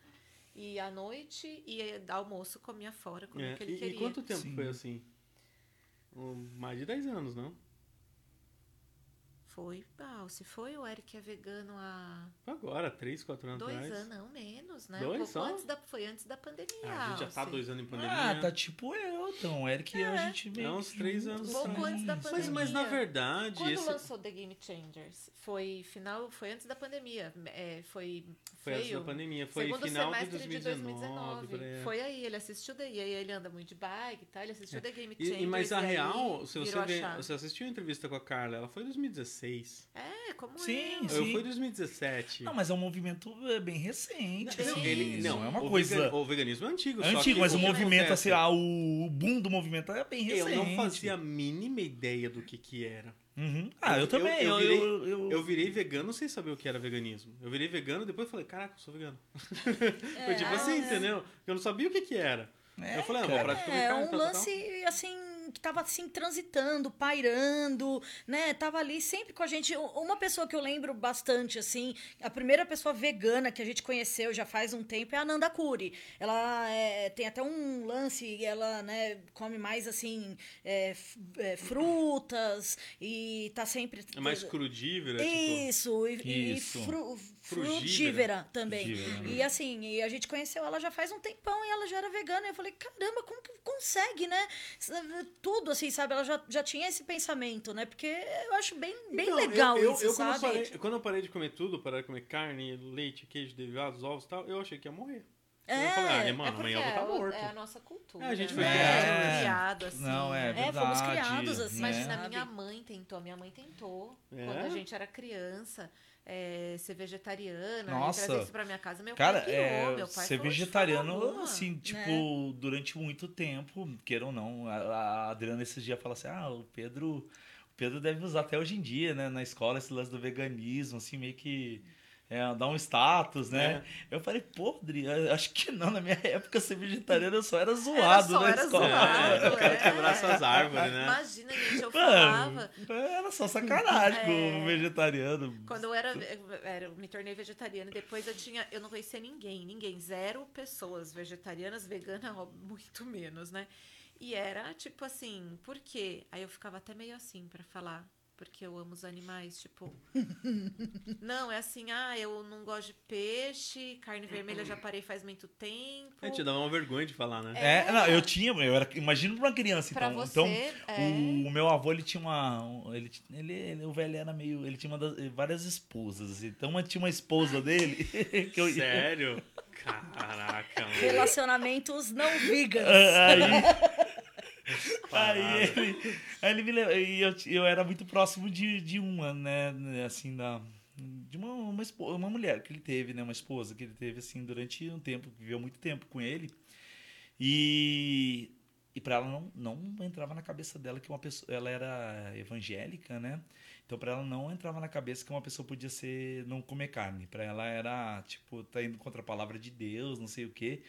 e à noite e almoço comia fora, comia É, o que ele E, e queria. quanto tempo Sim. foi assim? Um, mais de 10 anos, não? Foi, ah, se foi o Eric é vegano há Foi agora, 3, 4 anos dois atrás. anos, não menos, né? Dois um pouco só? antes da, foi antes da pandemia. Ah, a gente já tá dois anos em pandemia. Ah, tá tipo eu, então. O Eric e eu, a gente meio É uns três anos Um pouco assim. antes da Mas, pandemia. mas na verdade, Quando esse lançou The Game Changers? Foi final, foi antes da pandemia. É, foi foi antes da pandemia. Foi Segundo final de semestre 2019. por aí. Foi aí, ele assistiu daí. Aí ele anda muito de bike e tal. Ele assistiu The Game Changers. E, mas a real, se você, vê, você assistiu a entrevista com a Carla, ela foi em 2016. É, como Sim, eu. Eu fui em 2017. Não, mas é um movimento é, bem recente. Não, assim, ele, não, é uma o coisa. vega- o veganismo é antigo. É só antigo, que mas o movimento, acontece? assim, ah, o boom do movimento é bem Eu recente. não fazia a mínima ideia do que que era. Uhum. Ah, eu, Eu- também. eu Eu, virei- eu, eu- Eu virei vegano sem saber o que era veganismo. Eu virei vegano e depois falei, caraca, eu sou vegano. [laughs] É, Foi tipo assim, entendeu? Eu não sabia o que que era. É, eu falei, ah, vou É, carne, um tal, tal, lance, assim, que tava assim, transitando, pairando, né? Tava ali sempre com a gente. Uma pessoa que eu lembro bastante, assim, a primeira pessoa vegana que a gente conheceu já faz um tempo é a Nanda Curi. Ela é, tem até um lance, ela, né, come mais, assim, é, é, frutas e tá sempre... É mais crudívera, tipo... Isso, e, e Isso. fru- Frutífera também. Frugívera, né? E assim, e a gente conheceu ela já faz um tempão e ela já era vegana. Eu falei, caramba, como que consegue, né? Tudo assim, sabe? Ela já, já tinha esse pensamento, né? Porque eu acho bem, bem Então, legal eu, eu, isso, eu, quando, eu sabe? parei, quando eu parei de comer tudo, parar de comer carne, leite, queijo, derivados, ovos e tal, eu achei que ia morrer. É, eu falei, ah, É mano, porque amanhã eu vou estar é morto. É a nossa cultura. É, a gente né? foi gente criado. é criado assim. Não, é É, fomos verdade, criados assim, né? Imagina, sabe? minha mãe tentou, minha mãe tentou. É? Quando a gente era criança, é, ser vegetariana, Nossa. e trazer isso pra minha casa. Meu Cara, pai pirou, é, meu pai ser vegetariano, assim, tipo, Né? durante muito tempo, queira ou não, a, a Adriana esses dias fala assim, ah, o Pedro, o Pedro deve usar até hoje em dia, né, na escola, esse lance do veganismo, assim, meio que é, dar um status, né? Eu falei, eu acho que não, na minha [laughs] época ser vegetariano eu só era zoado só, na era escola. zoado. É, eu quero é. quebrar essas árvores, né? Imagina, gente, eu Mano, falava. era só sacanagem com É. o vegetariano. Quando eu era, era, eu me tornei vegetariana, e depois eu tinha, eu não conhecia ninguém, ninguém, zero pessoas vegetarianas, veganas, ó, muito menos, né? E era tipo assim, por quê? Aí eu ficava até meio assim pra falar, porque eu amo os animais, tipo. [laughs] não, é assim, ah, eu não gosto de peixe, carne vermelha eu já parei faz muito tempo. É, te dava uma vergonha de falar, né? É, não, eu tinha, eu era, imagina pra uma criança, Pra então. você, então, é. o, o meu avô, ele tinha uma. um- Ele, ele, ele- o velho era meio. Ele tinha uma das- várias esposas. assim. Então, uma- tinha uma esposa dele [laughs] que eu. Sério? Caraca, mano. Relacionamentos não [laughs] vegan. Aí, Parada. aí ele, aí ele me levou. E eu, eu era muito próximo de, de uma, né? Assim, da, de uma, uma, esposa, uma mulher que ele teve, né? Uma esposa que ele teve, assim, durante um tempo, viveu muito tempo com ele. E, e para ela não, não entrava na cabeça dela que uma pessoa, ela era evangélica, né? Então para ela não entrava na cabeça que uma pessoa podia ser não comer carne. Para ela era tipo tá indo contra a palavra de Deus, não sei o quê.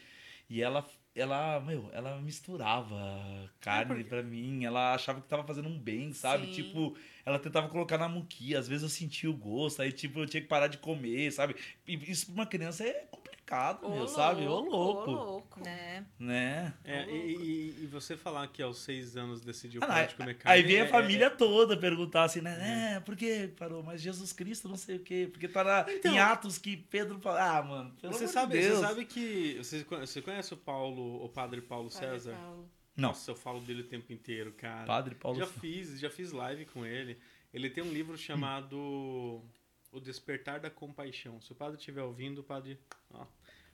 E ela ela, meu, ela misturava carne é porque... para mim, ela achava que tava fazendo um bem, sabe? Sim. Tipo, ela tentava colocar na muquia, às vezes eu sentia o gosto, aí tipo, eu tinha que parar de comer, sabe? E isso pra uma criança é complicado, meu, sabe? Ô louco. Ô louco. Né? Né? É, e, e, você falar que aos seis anos decidiu ah, parar de comer carne. Aí vem a é, família é, toda perguntar assim, né? É, por que parou? Mas Jesus Cristo não sei o quê. Porque tá na, então, em Atos que Pedro fala. Ah, mano, pelo você sabe, Deus. Você sabe que. Você, você conhece o Paulo, o padre Paulo padre César? Paulo. Não. Nossa, eu falo dele o tempo inteiro, cara. Padre Paulo Já fiz, já fiz live com ele. Ele tem um livro chamado O Despertar da Compaixão. Se o padre estiver ouvindo, o padre. Ó,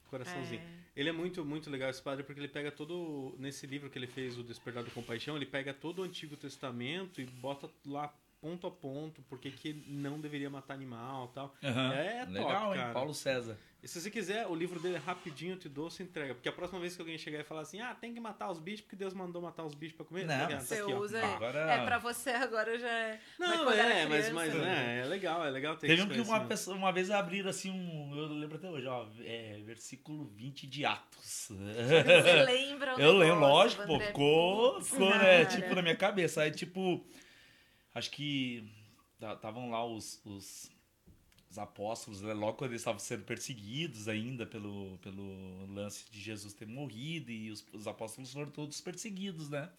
coraçãozinho. É. Ele é muito, muito legal esse padre porque ele pega todo. Nesse livro que ele fez, O Despertar da Compaixão, ele pega todo o Antigo Testamento e bota lá ponto a ponto porque que não deveria matar animal tal. Uhum. É Legal, top, cara. Paulo César. E se você quiser, o livro dele é rapidinho, eu te dou, se entrega. Porque a próxima vez que alguém chegar e falar assim, ah, tem que matar os bichos porque Deus mandou matar os bichos pra comer. Não, tá você aqui, usa. Agora... É pra você agora já é. Não, é, mas, mas né, é legal, é legal ter Teve um que uma, pessoa, uma vez abriram assim um. Eu lembro até hoje, ó. É, versículo 20 de Atos. Você lembra? [laughs] eu lembro, lógico, pô. Ficou, ficou né, tipo, na minha cabeça. Aí, tipo. Acho que. Estavam lá os, os os apóstolos, né? logo quando eles estavam sendo perseguidos ainda pelo, pelo lance de Jesus ter morrido, e os, os apóstolos foram todos perseguidos, né?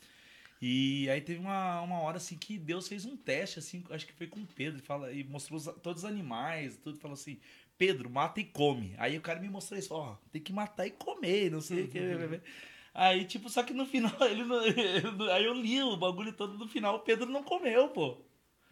E aí teve uma, uma hora assim que Deus fez um teste, assim, acho que foi com Pedro, e, fala, e mostrou os, todos os animais, tudo, falou assim, Pedro, mata e come. Aí o cara me mostrou isso, ó, tem que matar e comer, não sei o que. Aí, tipo, só que no final, [laughs] ele não, aí eu li o bagulho todo no final, o Pedro não comeu, pô.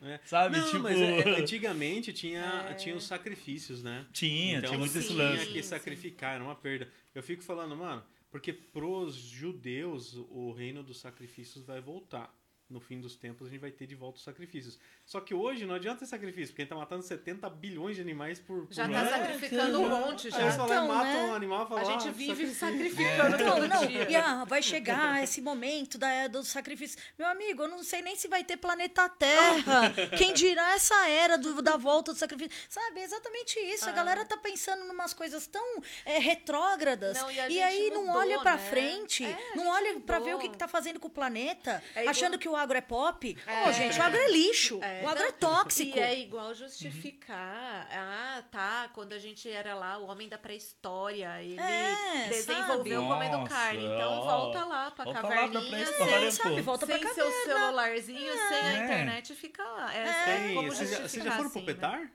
É. Sabe? Não, tipo... mas é, é [laughs] antigamente tinha, é. tinha os sacrifícios, né? Tinha, então, tinha muito esse lance. Tinha que sacrificar, era uma perda. Eu fico falando, mano, porque pros judeus o reino dos sacrifícios vai voltar no fim dos tempos a gente vai ter de volta os sacrifícios. Só que hoje não adianta ter sacrifício, porque a gente tá matando 70 bilhões de animais por, por Já tá sacrificando um monte já. Aí então, lá, né? um animal fala, A gente ah, vive sacrificando é. todo não, dia. E ah, vai chegar esse momento da, do sacrifício. Meu amigo, eu não sei nem se vai ter planeta Terra. [laughs] Quem dirá essa era do, da volta do sacrifício? Sabe, é exatamente isso. Ah. A galera tá pensando em umas coisas tão é, retrógradas. Não, e, e aí mudou, não olha pra né? frente, é, não olha para ver o que, que tá fazendo com o planeta, é achando que o agro é pop. É. Oh, gente, o agro é lixo. É. O agro é tóxico. E é igual justificar. Uhum. Ah, tá. Quando a gente era lá, o homem da pré-história, ele é, desenvolveu sabe? comendo Nossa, carne. Então volta lá pra volta caverninha. Lá sem, sabe? Volta sem pra seu celularzinho, é. sem a internet, fica lá. É, é. como Vocês já, já foram assim, pro Petar? Né?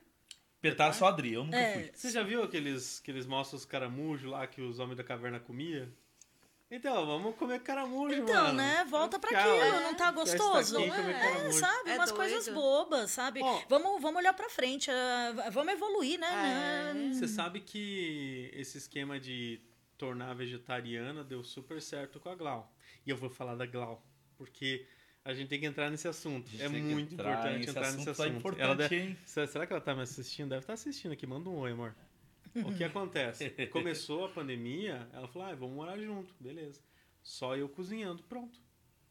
Petar só Adri, eu nunca é. fui. Você já viu aqueles que eles mostram os caramujos lá que os homens da caverna comiam? Então, vamos comer caramujo, então, mano. né? Volta para aquilo, é, não tá gostoso? Aqui, é, sabe? É Umas doido. coisas bobas, sabe? Bom, vamos, vamos olhar para frente, uh, vamos evoluir, né? É. Você sabe que esse esquema de tornar vegetariana deu super certo com a Glau. E eu vou falar da Glau, porque a gente tem que entrar nesse assunto. É muito importante entrar nesse assunto. É importante, ela deve, será que ela tá me assistindo? Deve estar tá assistindo aqui. Manda um oi, amor. O que [laughs] acontece? Começou a pandemia, ela falou: ah, vamos morar junto, beleza. Só eu cozinhando, pronto.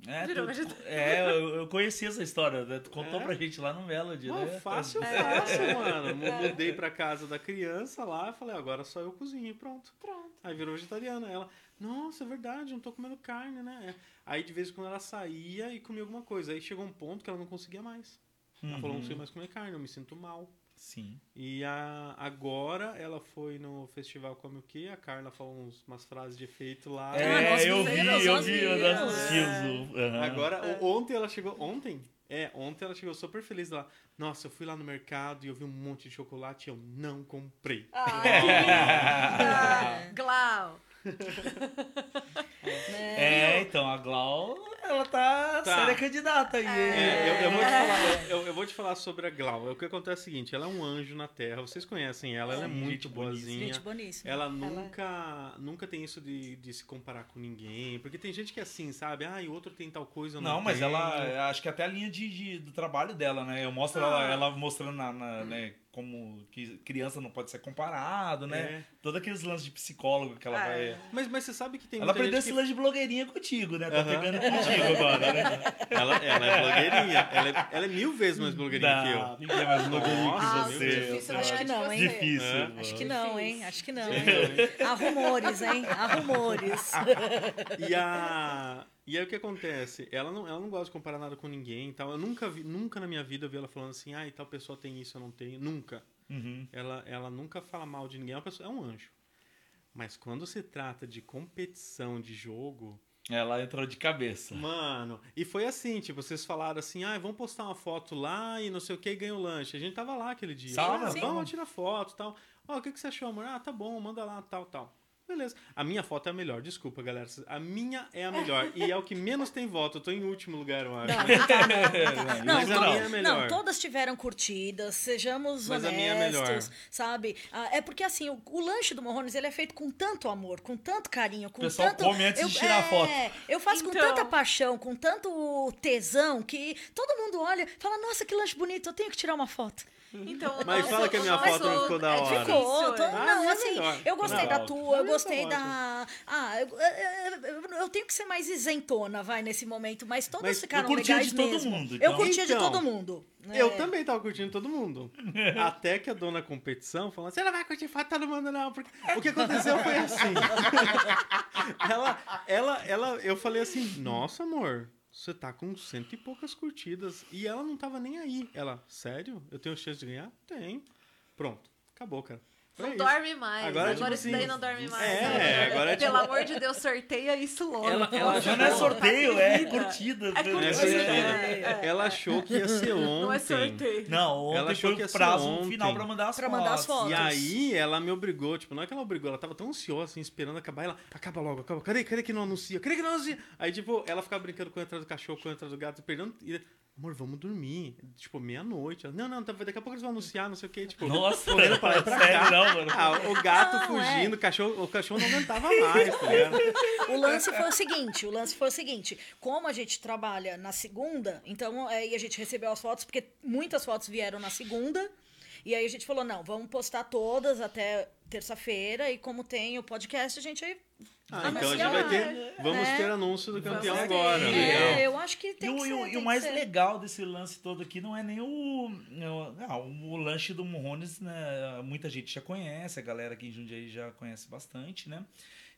É, tu, é eu, eu conheci essa história, né? Tu contou é. pra gente lá no Melody, Mano, né? Fácil, é. fácil, [laughs] mano. Mudei pra casa da criança lá, falei, agora só eu cozinho, pronto. Pronto. Aí virou vegetariana. Ela, nossa, é verdade, não tô comendo carne, né? Aí de vez em quando ela saía e comia alguma coisa. Aí chegou um ponto que ela não conseguia mais. Ela uhum. falou, não sei mais comer carne, eu me sinto mal. Sim. E a, agora ela foi no festival Come o Que, a Carla falou uns, umas frases de efeito lá. É, ah, eu vi, eu vi, eu assisti uhum. Agora, é. ontem ela chegou, ontem? É, ontem ela chegou super feliz lá. Nossa, eu fui lá no mercado e eu vi um monte de chocolate e eu não comprei. Ah, [laughs] Glau! é, então, a Glau, ela tá Tá. séria candidata aí. É, eu, eu vou te falar, eu, eu vou te falar sobre a Glau. O que acontece é o seguinte, ela é um anjo na Terra. Vocês conhecem ela, ela é muito boazinha. Gente boníssima. Ela nunca, nunca tem isso de, de se comparar com ninguém. Porque tem gente que é assim, sabe? Ah, e o outro tem tal coisa, não Não, mas tenho. ela. Acho que até a linha de, de- do trabalho dela, né? Eu mostro Ah. ela, ela mostrando na, na, né, como que criança não pode ser comparado, né? É. Todos aqueles lances de psicólogo que ela É. vai. Mas, mas você sabe que tem Ela aprendeu esse que... lance de blogueirinha contigo, né? Tá Aham. pegando contigo agora, né? [laughs] ela, ela é blogueirinha. Ela é, ela é mil vezes mais blogueirinha que eu. Não, ninguém é mais blogueirinha que você. Difícil Acho que não, hein? Difícil. É. Acho que não, hein? Acho que não, hein? Há rumores, hein? Há rumores. E a. E aí o que acontece? Ela não, ela não gosta de comparar nada com ninguém e tal. Eu nunca vi, nunca na minha vida eu vi ela falando assim, ah, e tal pessoa tem isso, eu não tenho. Nunca. Uhum. Ela, ela nunca fala mal de ninguém. É, uma pessoa, é um anjo. Mas quando se trata de competição de jogo, Ela entrou de cabeça. mano, e foi assim, tipo, vocês falaram assim, ah, vamos postar uma foto lá e não sei o que e ganha o lanche. A gente tava lá aquele dia. Tava, ah, vamos tirar foto e tal. Ó, o que, que você achou, amor? Ah, tá bom, manda lá, tal, tal. Beleza. A minha foto é a melhor, desculpa, galera. A minha é a melhor. e é o que menos tem voto. Eu tô em último lugar, eu acho. Não, [laughs] não tá, não, não. Não, Mas a minha é melhor. não, todas tiveram curtidas, sejamos Mas a honestos, minha é melhor. sabe? Ah, é porque assim, o, o lanche do Morrones, ele é feito com tanto amor, com tanto carinho, com O pessoal tanto... come antes de tirar a foto. É, eu faço com Então. tanta paixão, com tanto tesão, que todo mundo olha e fala, nossa, que lanche bonito, eu tenho que tirar uma foto. Então, Mas nosso- fala que a minha foto não ficou da é hora. Ficou, é. tô- Ah, não, é assim, melhor. eu gostei Não, da tua, eu tá gostei da... Ah, eu, eu- eu tenho que ser mais isentona, vai, nesse momento, mas todas Mas eu ficaram curtia legais de todo mesmo. mundo, Eu então. curtia de Então, todo mundo. Eu É. também tava curtindo todo mundo. [laughs] Até que a dona competição falou: você não vai curtir foto todo mundo, não. Porque o que aconteceu foi assim. [laughs] ela, ela, ela, eu falei assim: nossa, amor, você tá com cento e poucas curtidas. E ela não tava nem aí. Ela, sério? Eu tenho chance de ganhar? Tem. Pronto, acabou, cara. Não isso. dorme mais. Agora, Agora, tipo isso daí assim, não dorme mais. é, né? agora é Pelo tipo- amor de Deus, sorteia isso logo. Ela- ela Já não é sorteio, é curtida. É? É curtida. É, é. Ela achou que ia ser ontem. [laughs] Não é sorteio. Não, Ela ontem achou foi que ia prazo ontem. final pra mandar as Pra fotos. mandar as fotos. E aí ela me obrigou, tipo, não é que ela obrigou, ela tava tão ansiosa, assim, esperando acabar, ela, acaba logo, acaba, cadê, cadê que não anuncia? Cadê que não anuncia? Aí, tipo, ela ficava brincando com a entrada do cachorro, com a entrada do gato, perdendo, e, amor, vamos dormir, tipo, meia-noite. Não, não, tá- daqui a pouco eles vão anunciar, não sei o que, tipo, Nossa, correndo pra lá e pra [laughs] sério, cá. não, mano. Ah, o gato Não, fugindo, o, cachorro, o cachorro não aguentava mais, tá ligado? [laughs] O lance foi o seguinte, o lance foi o seguinte, como a gente trabalha na segunda, então aí a gente recebeu as fotos, porque muitas fotos vieram na segunda, e aí a gente falou, não, vamos postar todas até terça-feira, e como tem o podcast, a gente aí... Ah, então a gente vai ter, vamos É. ter anúncio do campeão Vamos agora, É. É, eu acho que E tem o, que e ser. o- e tem o que mais ser. legal desse lance todo aqui não é nem o. Não, o lanche do Morrones, né? Muita gente já conhece, a galera aqui em Jundiaí já conhece bastante, né?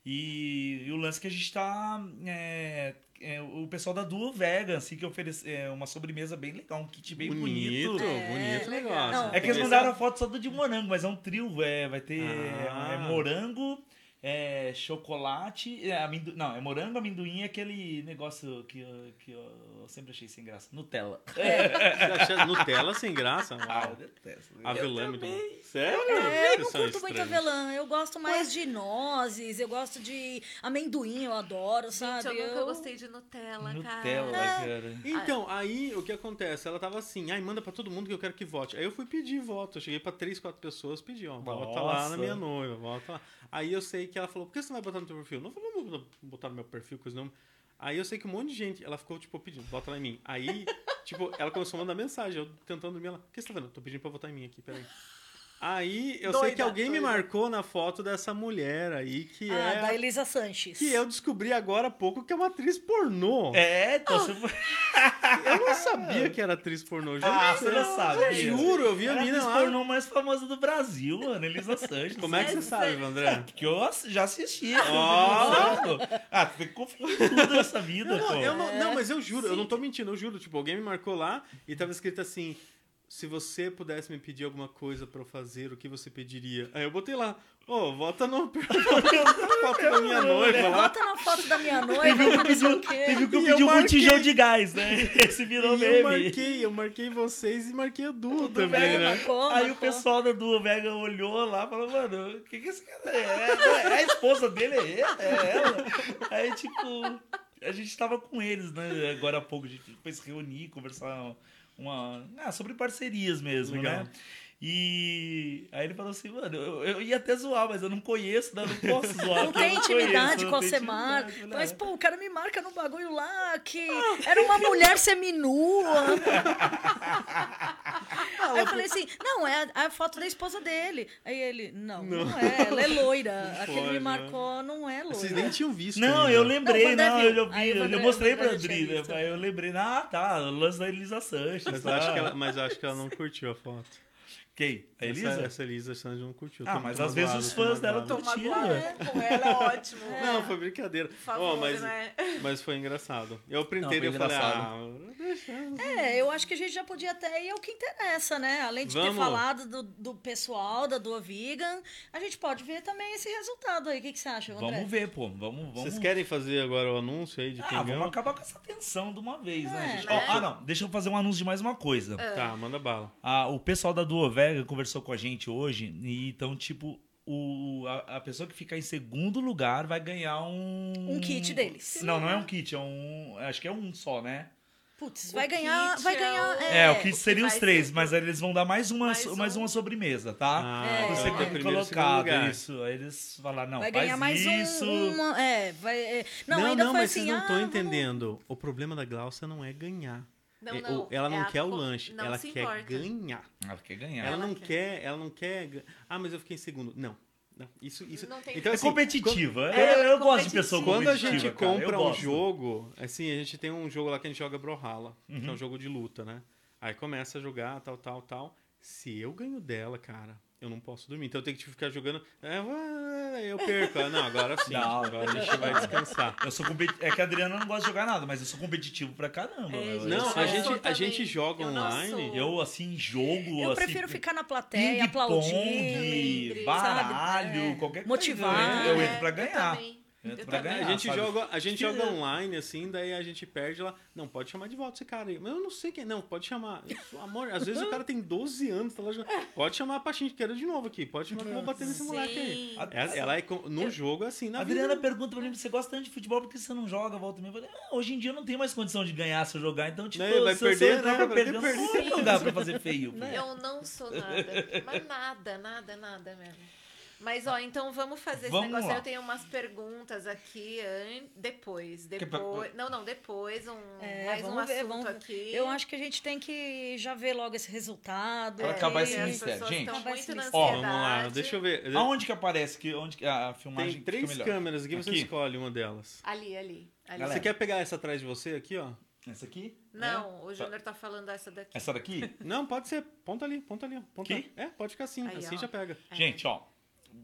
E, e o lance que a gente tá. é, é, o pessoal da Duo Vegan, assim, que oferece é, uma sobremesa bem legal, um kit bem bonito. bonito, É, bonito legal. negócio. Não, É que eles mandaram a foto só do de morango, mas é um trio, é, vai ter Ah. é, morango, é, chocolate, é, amendo... não, é morango, amendoim e aquele negócio que, eu- que eu sempre achei sem graça, Nutella. Você acha Nutella sem graça? Ah, eu detesto. Avelã, muito bom. Sério? É, eu não curto muito avelã, eu gosto mais de nozes, eu gosto de amendoim, eu adoro, sabe? Gente, eu nunca gostei de Nutella, Nutella, cara. cara. Então, aí o que acontece? Ela tava assim, ai, manda pra todo mundo que eu quero que vote. Aí eu fui pedir voto. Eu cheguei pra três, quatro pessoas, pedi, ó, vota lá Nossa. na minha noiva, vota lá. Aí eu sei que ela falou, por que você não vai botar no teu perfil? Não falou, não vou botar no meu perfil, coisa não. Aí eu sei que um monte de gente, ela ficou, tipo, pedindo, vota lá em mim. Aí, tipo, ela começou a mandar mensagem, eu tentando dormir, ela, o que você tá vendo? Tô pedindo pra votar em mim aqui, peraí. Aí eu sei Doida, que alguém me doida. marcou na foto dessa mulher aí, que Ah, é. da Elisa Sanches. Que eu descobri agora há pouco que é uma atriz pornô. É, então você foi. [laughs] Eu não sabia que era atriz pornô. Juro Ah, você não sabia. Juro, eu vi a Era a mina atriz lá. pornô mais famosa do Brasil, mano, Elisa Sanches. Como é que você sabe, André? Porque eu já assisti. Ó. Ah, tu tem que confiar em tudo nessa vida, Não, pô. não, eu não, não, mas eu juro, eu não tô mentindo, eu juro. Tipo, alguém me marcou lá e tava escrito assim: se você pudesse me pedir alguma coisa pra eu fazer, o que você pediria? Aí eu botei lá, ô, vota no [laughs] foto da minha noiva lá. Bota na foto da minha noiva, Teve um que pediu, o quê. teve um que eu pediu um botijão de gás, né? [laughs] Esse virou E eu meme. marquei, eu marquei vocês e marquei a Du também, Vega, né? marcou, Aí o marcou. pessoal da Duo Vega olhou lá e falou, mano, o que que esse cara é? É, é a esposa dele, é, é ela. Aí, tipo... a gente tava com eles, né? Agora há pouco a gente foi se reunir, conversar uma, ah, sobre parcerias mesmo, Legal. né? E aí ele falou assim, mano, eu, eu ia até zoar, mas eu não conheço, né? Não posso [laughs] zoar. Não tem intimidade conheço, com a né? Mas, pô, o cara me marca no bagulho lá que era uma mulher seminua. [laughs] Aí eu falei assim, não, é a, a foto da esposa dele. Aí ele, não, não, Não. é, ela é loira. Não Aquele pode, me né? marcou, não é Vocês loira. nem tinham visto Não, ainda. eu lembrei, Não, não, eu, Aí o vi, eu Vandré- mostrei pra Adri, né? Aí eu lembrei, ah, tá, o lance da Elisa Sanches. Mas eu, tá. acho que ela, mas eu acho que ela não curtiu a foto. Quem? A Elisa? Essa, essa Elisa Santos não curtiu. Ah, mas às vezes os fãs dela né? Com ela é ótimo. [laughs] Não, foi brincadeira. Favor, Ó, mas, né? [laughs] mas foi engraçado. Eu printei e falei, ah, deixa. É, eu acho que a gente já podia até ir ao que interessa, né? Além de ter Vamos. falado do, do pessoal, da Dua Vegan, a gente pode ver também esse resultado aí. O que, que você acha, André? Vamos ver, pô. Vamos, vamos. Vocês querem fazer agora o anúncio aí de quem Ah, ganhou? vamos acabar com essa tensão de uma vez, né, É, gente? né? Ó, ah, não. Deixa eu fazer um anúncio de mais uma coisa. Tá, manda bala. Ah, o pessoal da Duovega conversou com a gente hoje. E então, tipo, o, a, a pessoa que ficar em segundo lugar vai ganhar um. Um kit deles. Não, não é um kit, é um. Acho que é um só, né? Putz, vai ganhar. kit Vai é ganhar. o- É, É, o kit que seria os vai três, ser- mas aí eles vão dar mais uma, Mais mais um. uma sobremesa, tá? Ah, É, Pro então é primeiro segundo colocado, isso. Aí eles falaram, não, vai faz ganhar mais isso. um. Uma, é, vai. é. Não, Não, ainda não, foi mas assim. vocês não ah, estão vamos- entendendo. O problema da Glaucia não é ganhar. Não, É, não, o- ela não é a quer o lanche, não ela quer importa. ganhar. Ela quer ganhar. Ela, Ela não quer. quer. ela não quer. Ah, mas eu fiquei em segundo. Não. não. Isso, isso. Não tem- Então, É assim, competitiva. É, eu eu gosto de pessoa competitiva. Quando a gente cara, compra um gosto. jogo, assim, a gente tem um jogo lá que a gente joga Brawlhalla, que é Uhum. um jogo de luta, né? Aí começa a jogar, tal, tal, tal. Se eu ganho dela, cara, eu não posso dormir. Então eu tenho que ficar jogando. É, eu perco. Ah, Não, agora sim. Não. Agora a gente vai descansar. Eu sou competi... É que a Adriana não gosta de jogar nada, mas eu sou competitivo pra caramba. É, Não, a gente, a gente joga Eu online. sou. Eu, assim, jogo. Eu assim, prefiro ficar na plateia, ping-pong, aplaudindo. baralho, sabe? É. qualquer coisa. Motivar. Eu, eu É, entro pra ganhar. Eu Eu. A gente, sabe? joga, a gente joga online, assim, daí a gente perde lá. Não, pode chamar de volta esse cara aí. Mas eu não sei quem. Não, pode chamar. Isso, amor, às vezes o cara tem 12 anos, tá lá jogando. Pode chamar a Pachinqueira de novo aqui. Pode chamar que eu vou bater nesse moleque aí. Sim. A- É- Ela é no jogo é assim, na A vida. Adriana pergunta pra mim, você gosta tanto de futebol, por que você não joga? Volta. Eu falei, ah, hoje em dia eu não tenho mais condição de ganhar se eu jogar, então, tipo, Né, vai se, eu- eu perder, entrar né? pra Vai perder, eu não vou jogar pra fazer [laughs] feio. pô. Eu não sou nada. Mas nada, nada, nada mesmo. Mas, ó, então vamos fazer Vamos esse negócio. lá. Eu tenho umas perguntas aqui an- depois. Depois. Não, não, depois. Um, É, mais um ver, assunto vamos aqui. Eu acho que a gente tem que já ver logo esse resultado. Pra aí- acabar esse as mistério. Gente, muito na. Ó, vamos lá, deixa eu ver. Aonde que aparece que onde que a filmagem Tem três câmeras aqui, você Aqui? escolhe uma delas. Ali, ali. ali. Você quer pegar essa atrás de você aqui, ó? Essa aqui? Não, o Júnior tá falando essa daqui. Essa daqui? Não, pode ser. Ponta ali, ponta ali. ó, Ponta. Aqui? É, pode ficar assim. Aí, assim ó. já pega. É. Gente, ó,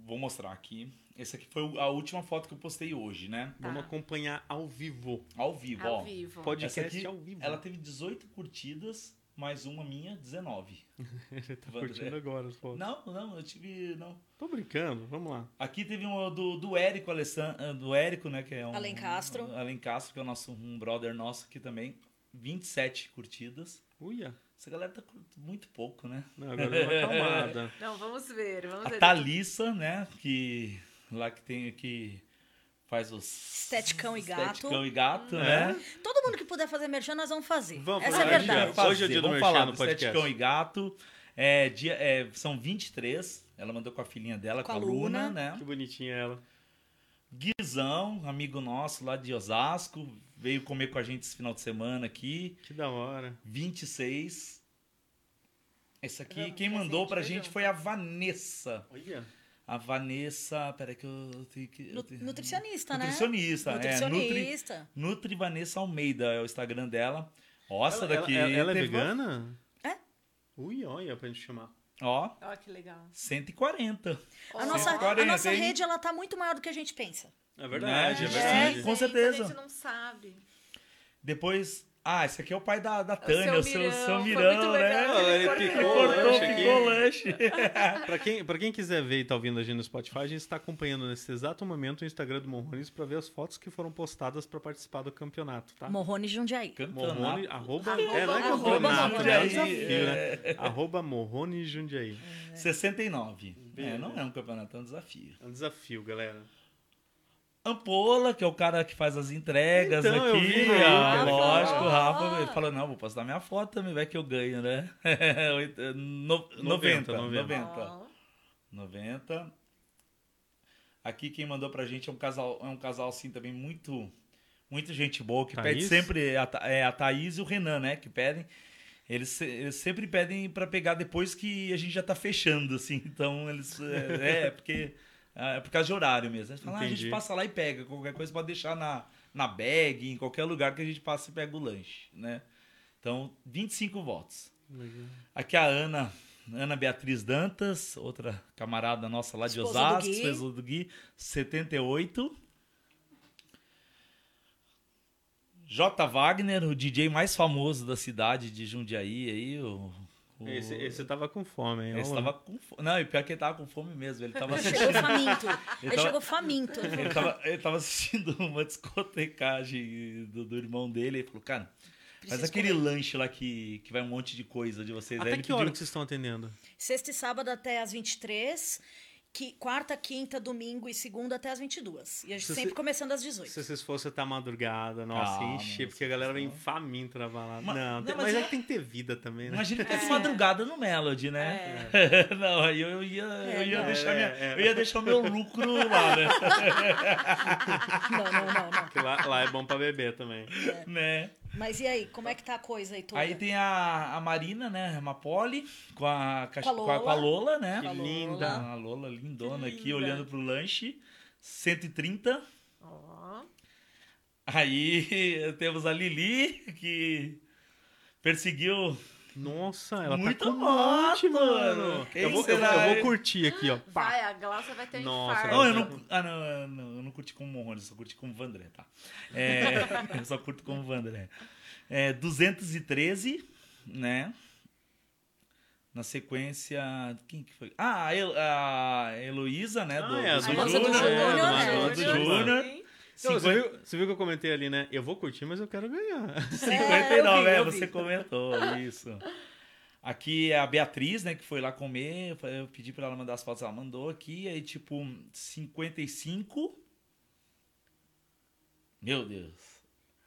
vou mostrar aqui. Essa aqui foi a última foto que eu postei hoje, né? Tá. Vamos acompanhar ao vivo. Ao vivo, Ao ó. vivo. Podcast Essa aqui, ao vivo. ela teve 18 curtidas, mais uma minha, 19. [laughs] Você tá Vandré. curtindo agora as fotos. Não, não, eu tive. Não. Tô brincando, vamos lá. Aqui teve uma do, do Érico Alessan- do Érico, né? Que é um. Alen Castro. Alen Castro, que é o nosso, um brother nosso aqui também. 27 curtidas. Uia. Essa galera tá muito pouco, né? Não, agora deu uma acalmada. [laughs] Não, vamos ver, vamos A ver. Thalissa, né? Que. Lá que tem que faz os. Esteticão e gato. Esteticão e gato, É? né? Todo mundo que puder fazer merchan, nós vamos fazer. Vamos Essa fazer. é a Hoje verdade. é- Hoje é dia do Vamos merchan falar no do podcast. Esteticão e gato. É, dia, é, são 23. Ela mandou com a filhinha dela, com, a Luna, né? Que bonitinha ela. Guizão, amigo nosso lá de Osasco, veio comer com a gente esse final de semana aqui. Que da hora. 26. Esse aqui, Vamos, quem mandou pra gente foi a Vanessa. Olha. A Vanessa, peraí que eu tenho que... eu tenho- Nutricionista, né? Nutricionista, é. Nutri, Nutricionista. Nutri Vanessa Almeida é o Instagram dela. Ó, essa Ela, daqui... ela, ela é teve uma- vegana? É. Ui, olha pra gente chamar. Ó, Ó, que legal. 140. A nossa, a 140, nossa hein? rede, ela tá muito maior do que a gente pensa. É verdade, é, É, verdade. com Gente, certeza. A gente não sabe. Depois... Ah, esse aqui é o pai da, da Tânia, o seu seu, seu Mirão, Mirão, né? ele ele picou Ele o cortou, picou o lanche. [laughs] pra, quem, pra quem quiser ver e tá ouvindo a gente no Spotify, a gente está acompanhando nesse exato momento o Instagram do Monrones pra ver as fotos que foram postadas pra participar do campeonato, tá? Morrone Jundiaí. Morrone, arroba, Arroba é, não é campeonato, Arroba né? É um desafio, né? Arroba Morrone Jundiaí. 69. É, não é um campeonato, é um desafio. É um desafio, galera. Ampola, que é o cara que faz as entregas Então, eu aqui. vi, cara, lógico, o. Rafa ele falou, não, vou postar minha foto também, vai que eu ganho, né? [laughs] Oito- no- 90, 90, 90. Ó. 90. Aqui quem mandou pra gente é um casal, é um casal assim também muito muito gente boa, que Thaís? pede sempre a, é, a Thaís e o Renan, né, que pedem. Eles, eles sempre pedem pra pegar depois que a gente já tá fechando, assim. [laughs] Então, eles. É, é porque. É por causa de horário mesmo. Eles falam, ah, a gente passa lá e pega. Qualquer coisa pode deixar na, na bag, em qualquer lugar que a gente passa e pega o lanche, né? Então, 25 votos. Aqui a Ana, Ana Beatriz Dantas, outra camarada nossa lá de Esposa do Osasco, Gui. esposa do Gui, 78. J. Wagner, o DJ mais famoso da cidade de Jundiaí, aí, o. o- Esse, esse tava com fome, hein? esse tava com fome. Não, e pior que ele tava com fome mesmo. Ele tava Ele assistindo, chegou faminto. [laughs] Ele tava- chegou faminto. ele tava, ele tava assistindo uma discotecagem do, do irmão dele. Ele falou, cara, faz Preciso aquele comer. lanche lá que, que vai um monte de coisa de vocês. Aí Até ele que hora pediu- que vocês estão atendendo? Sexta e sábado até às 23 que, quarta, quinta, domingo e segunda até às 22. E a gente Se sempre você- começando às 18. Se vocês fossem até a madrugada, nossa, Ah, encher, mas porque a galera vem faminta pra lá. Mas- não, não, tem- mas mas, é- é que tem que ter vida também, né? Imagina que é de madrugada no Melody, né? [laughs] não, aí eu ia, eu ia não. deixar É, minha, é. eu ia deixar o meu lucro lá, né? Não, não, não, não. Porque lá, lá é bom pra beber também. né? Mas e aí, como é que tá a coisa aí toda? Aí tem a, a Marina, né? A Mapoli, com a, Com a com a, com a Lola, né? Que A Lola. linda. A Lola lindona Que aqui, linda. olhando pro lanche. 130. Ó. Aí [laughs] temos a Lili, que perseguiu. Nossa, ela Muito tá com um monte, mano. Quem Eu vou, eu, eu vou curtir aqui, ó. Pá. Vai, a Glaucia vai ter um Nossa, infarto. Não, eu não. Ah, não, eu não, eu não curti como Morrone, eu só curti como Vandré, tá? É, [laughs] eu só curto como Vandré. É, 213, né? Na sequência. Quem que foi? Ah, a, El, a Heloísa, né? Do, Ah, é, a do do do Júnior, Júnior, né? Do Do Júnior. Então, você, 50 viu, você viu que eu comentei ali, né? Eu vou curtir, mas eu quero ganhar. 59, É, é, você comentou isso. Aqui é a Beatriz, né, que foi lá comer. Eu pedi pra ela mandar as fotos, ela mandou aqui. Aí, tipo, 55. Meu Deus.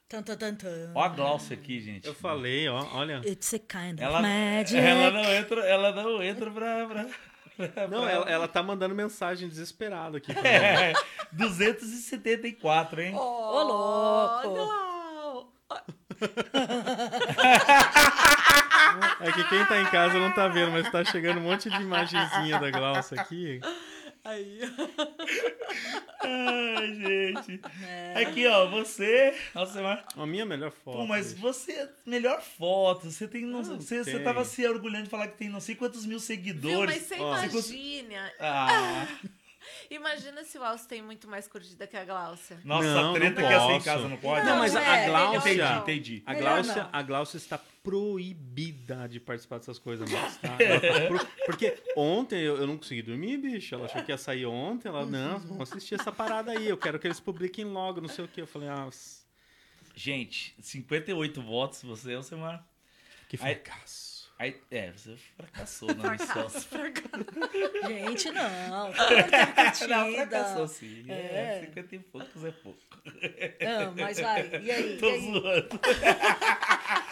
Tan, tan, tan, tan. Ó a Glaucia aqui, gente. Eu falei, ó, olha. It's a kind Ela, of magic. ela não entra, ela não entra pra. pra- [laughs] Não, pra- ela, ela tá mandando mensagem desesperada aqui. pra mim. É, 274, hein? Ô, louco. Glau. É que quem tá em casa não tá vendo, mas tá chegando um monte de imagenzinha da Glaucia aqui. Aí. Ai, gente. É. Aqui, ó, você. Nossa, mas. A minha melhor foto. Pô, mas você. Melhor foto. Você tem. Não, Ah, você, você tem. tava se orgulhando de falar que tem não sei quantos mil Viu, seguidores. mas você Ó. imagina. Ah, [laughs] Imagina se o Alce tem muito mais curtida que a Glaucia. nossa, Não, a treta não que ia ser em casa, não pode? Não, mas a, é, a não. Entendi, entendi. A não. a Glaucia está proibida de participar dessas coisas mais, tá? [laughs] Ela tá pro- Porque ontem eu, eu não consegui dormir, bicho. Ela achou que ia sair ontem. Ela, não, vamos assistir essa parada aí. Eu quero que eles publiquem logo, não sei o quê. Eu falei, ah, Gente, 58 votos, você, Alcemar. que Aí- fracasso. Aí, é, você fracassou na missão. Fracasso, fracasso. Gente, não. Não, Não, fracassou sim. É. É. 50 e poucos é pouco. Não, mas vai. E aí? Tô E aí? zoando. [laughs]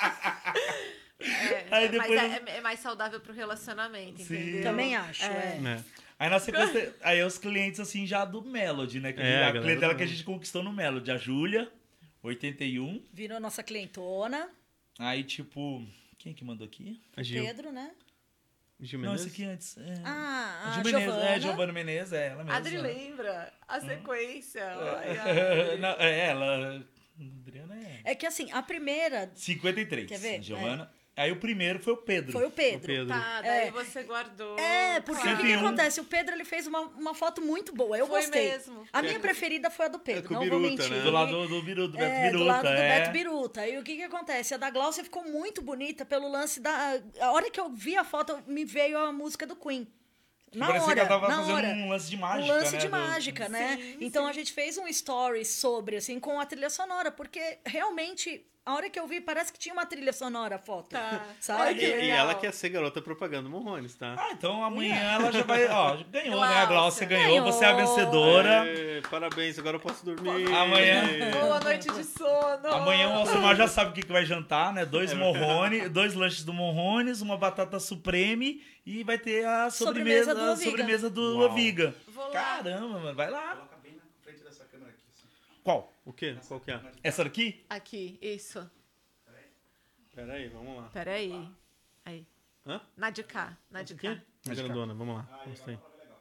É, Aí é, depois mas eu- é, é mais saudável pro relacionamento, Sim. entendeu? Também acho, é. É. Aí na sequência, [laughs] aí os clientes assim já do Melody, né? Que É, a a, galera clientela do- que a gente conquistou no Melody. A Júlia, 81. Virou nossa clientona, Aí, tipo, quem é que mandou aqui? A Gil. Pedro, né? Gil Não, Menezes? esse aqui antes. É. Ah, a Gil Menezes, Giovana. é, Giovana Menezes, é ela mesma. Adri lembra a sequência. É. [laughs] Não, é ela. Adriana é. É que assim, a primeira 53. Quer ver? Giovana. Aí o primeiro foi o Pedro. foi o Pedro. O Pedro. Tá, daí É. você guardou. É, porque o que, que 101. acontece? O Pedro ele fez uma, uma foto muito boa. Eu Foi gostei. mesmo. A minha preferida foi a do Pedro, É não o vou Biruta, mentir. né? Do lado do, Biru, do Beto É, Biruta. do lado do é. Beto Biruta. E o que que acontece? A da Glaucia ficou muito bonita pelo lance da... A hora que eu vi a foto, me veio a música do Queen. Na Parecia hora, que ela tava na fazendo hora. um lance de Um mágica, lance né? de do- mágica, né? Sim, então sim. a gente fez um story sobre, assim, com a trilha sonora, porque realmente a hora que eu vi, parece que tinha uma trilha sonora a foto. Tá. Sabe? Ai, E, e ela quer ser garota propaganda Monrones, tá? Ah, então amanhã ela já vai. Ó, ganhou, né? A Glaucia Glaucia. ganhou, você é a Ganhou. vencedora. Aê, parabéns, agora eu posso dormir. Amanhã- Boa noite de sono. Amanhã o Alcimar já sabe o que, que vai jantar, né? Dois É morrone, dois lanches do Morrones, uma batata supreme e vai ter a sobremesa, Sobremesa do a Oviga. sobremesa do Uau. Oviga. Vou lá. Caramba, mano, vai lá. Coloca bem na frente dessa câmera aqui. assim. Qual? O quê? Qual que é? Essa daqui? Aqui, isso. Pera aí, vamos lá. Pera aí. Aí. Hã? Na de cá, na de Aqui? cá. A grandona, vamos lá.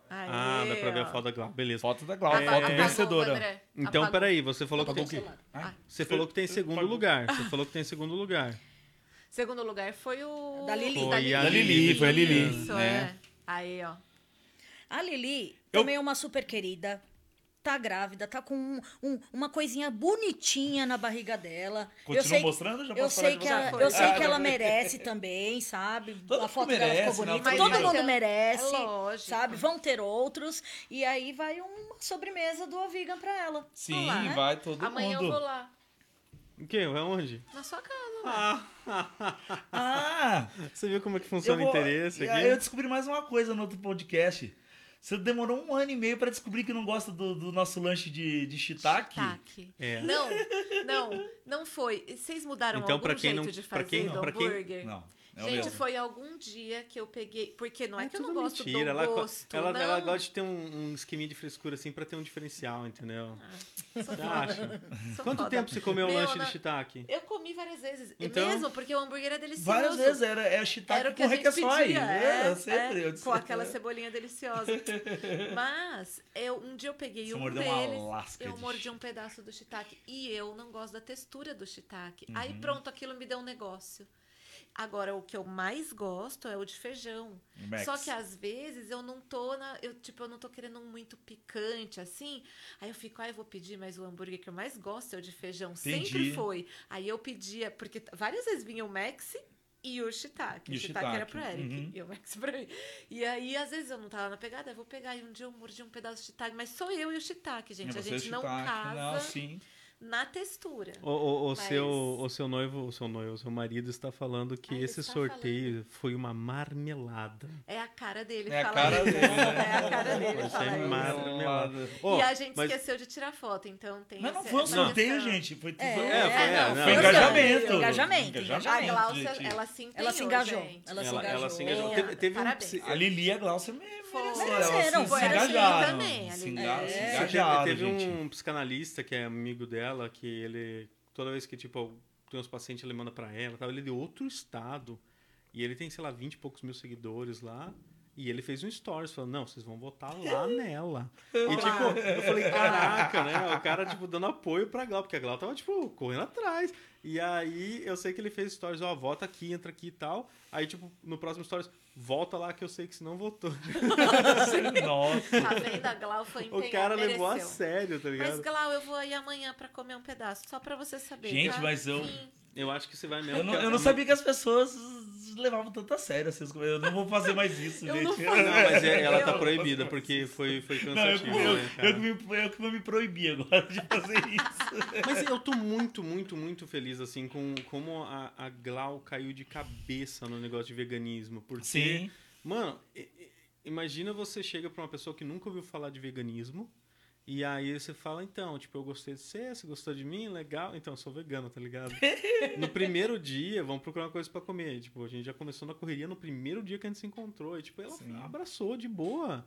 Aí, Ah, dá pra ver ó. a foto da Glau. Beleza. Foto da Glaucia, Apa- foto vencedora. Então, Apagou. peraí, você falou que Apagou tem, o quê? Ah, você falou que tem segundo Apagou. lugar. Você falou que tem segundo lugar. Segundo lugar foi o... Da Lili. Foi a Da Lili, foi a Lili, Isso, né? é. Aí, ó. A Lili Eu- também é uma super querida. Tá grávida, tá com um- um- uma coisinha bonitinha na barriga dela. Continua eu sei, mostrando já eu sei que ela, eu sei Ah, que ela merece [laughs] também, sabe? Todo a mundo foto dela merece, ficou né? bonita. Todo então, mundo merece, é lógico. sabe? Vão ter outros e aí vai uma sobremesa do Ovigan pra ela. Sim, lá, né? vai todo Amanhã mundo. eu vou lá. O quê? Vai aonde? Na sua casa, ué. [laughs] Ah, Você viu como é que funciona vou... o interesse aqui? aí eu descobri mais uma coisa no outro podcast. Você demorou um ano e meio pra descobrir que não gosta do, do nosso lanche de, de shiitake? Shiitake. É. Não, não, não foi. Vocês mudaram Então, algum pra quem jeito não- de pra fazer quem- do pra quem- hambúrguer? Não, é Gente, mesmo. foi algum dia que eu peguei. Porque não é, É que eu não gosto mentira. do Ela, gosto. ela, não. ela gosta de ter um, um esqueminha de frescura assim pra ter um diferencial, entendeu? Sou Você foda. acha? Sou Quanto foda. tempo você comeu o Meu, lanche na- de shiitake? Eu comi várias vezes. Então- Mesmo porque o hambúrguer é delicioso. Várias vezes, era, é Era shiitake o que com pedia, É, é, sempre, é, com aquela cebolinha deliciosa. [laughs] Mas eu, um dia eu peguei Você um mordeu uma deles, lasca eu de mordi um pedaço do shiitake e eu não gosto da textura do shiitake. Uhum. Aí pronto, aquilo me deu um negócio. Agora, o que eu mais gosto é o de feijão. Max. Só que às vezes eu não tô na. Eu, tipo, eu não tô querendo um muito picante, assim. Aí eu fico, ah, eu vou pedir, mas o hambúrguer que eu mais gosto é o de feijão. Entendi. Sempre foi. Aí eu pedia, porque várias vezes vinha o Max e o shiitake. E o shiitake era pro Eric Uhum. e o Max pra mim. E aí, às vezes eu não tava na pegada, eu vou pegar. E um dia eu mordi um pedaço de shiitake, mas sou eu e o shiitake, gente. É a gente não shiitake, casa Não, sim. Na textura. O, o, o Mas- seu, o seu noivo, o seu noivo, o seu marido está falando que Ah, esse sorteio foi uma marmelada. É a cara dele É a falar cara isso. dele, né? [laughs] É a cara dele falar ser isso. marmelada. Ô, e a gente mas- esqueceu de tirar foto, então tem Mas não foi um sorteio, gente. Foi, É, foi, É, foi, É, é, não, foi foi engajamento. Engajamento, A engajamento. Glaucia, gente. ela se empenhou, Ela se engajou. gente. Ela se Ela, engajou. ela se engajou. É. Teve, teve um, A Lili e a Glaucia me Foi. mereceram. Se a Lili engajaram. também, a Se É. engajaram, teve gente. um psicanalista que é amigo dela, que ele, toda vez que, tipo, tem uns pacientes, ele manda pra ela, tal, ele é de outro estado, e ele tem, sei lá, 20 e poucos mil seguidores lá, e ele fez um stories, falando, não, vocês vão votar lá [laughs] nela. E, tipo, eu falei, caraca, né, o cara, [laughs] tipo, dando apoio pra Glau, porque a Glau tava, tipo, correndo atrás. E aí, eu sei que ele fez stories, ó, vota aqui, entra aqui e tal. Aí, tipo, no próximo stories, volta lá que eu sei que se não votou. [laughs] Nossa. Tá vendo? A Glau foi empenhada, O cara levou a mereceu. sério, tá ligado? Mas, Glau, eu vou aí amanhã pra comer um pedaço, só pra você saber. Gente, tá? mas eu- Sim. Eu acho que você vai mesmo. Eu não, eu não sabia que as pessoas levavam tanto a sério essas coisas. Eu não vou fazer mais isso, [laughs] Eu gente. não Não, mas é- ela tá proibida, porque foi, foi Não, eu, cansativo, eu, né, eu, cara? que me, eu que vou me proibir agora de fazer isso. [laughs] Mas eu tô muito, muito, muito feliz, assim, com como a, a Glau caiu de cabeça no negócio de veganismo. Porque, Sim. mano, imagina você chega pra uma pessoa que nunca ouviu falar de veganismo, e aí você fala, então, tipo, eu gostei de você, você gostou de mim, legal, então, eu sou vegano, tá ligado? [laughs] no primeiro dia, vamos procurar uma coisa pra comer. Tipo, a gente já começou na correria no primeiro dia que a gente se encontrou, e, tipo, ela Sim. abraçou de boa.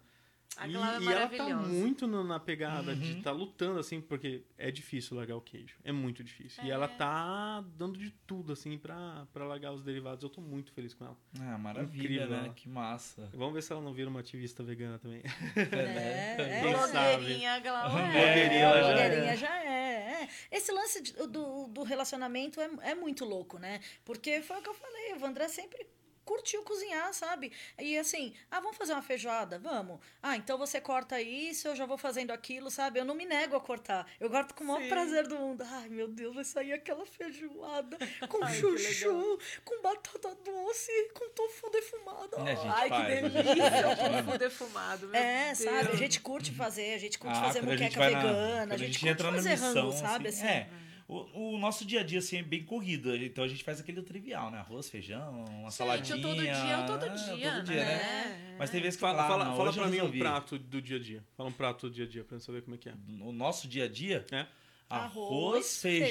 A E, Glau é e ela tá muito no- na pegada de Uhum. estar lutando, assim, porque é difícil largar o queijo. É muito difícil. E É. ela tá dando de tudo, assim, pra, pra largar os derivados. Eu tô muito feliz com ela. Ah, maravilha, Incrível, né? né? Que massa. Vamos ver se ela não vira uma ativista vegana também. É, [laughs] é. Quem sabe? Blogueirinha, Glau. Blogueirinha, é. ela já Blogueirinha já é. é. Esse lance de- do, do relacionamento é, é muito louco, né? Porque foi o que eu falei, o Vandré sempre curtiu cozinhar, sabe? E assim, ah, vamos fazer uma feijoada? Vamos. Ah, então você corta isso, eu já vou fazendo aquilo, sabe? Eu não me nego a cortar. Eu corto com o maior Sim. prazer do mundo. Ai, meu Deus, vai sair aquela feijoada com Ai, que chuchu, com batata doce, com tofu defumado. É, gente, Ai, que faz, a gente delícia. tofu defumado, meu É, Deus. sabe? A gente curte fazer, a gente curte Ah, fazer a gente muqueca na- vegana, a gente, curte entra na fazer missão, rango, sabe? assim, Assim. É. O, o nosso dia a dia, assim, é bem corrido. Então a gente faz aquele trivial, né? Arroz, feijão, uma Gente, saladinha. o todo dia é o todo É, dia, todo dia, né? Mas tem vezes que Fala, ah, fala, não, fala eu pra mim um prato do dia a dia. Fala um prato do dia a dia pra eu saber como é que é. O nosso dia a dia, É? arroz, Arroz, feijão,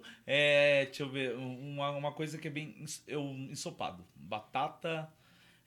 feijão. é, deixa eu ver, uma, uma coisa que é bem eu, ensopado. Batata,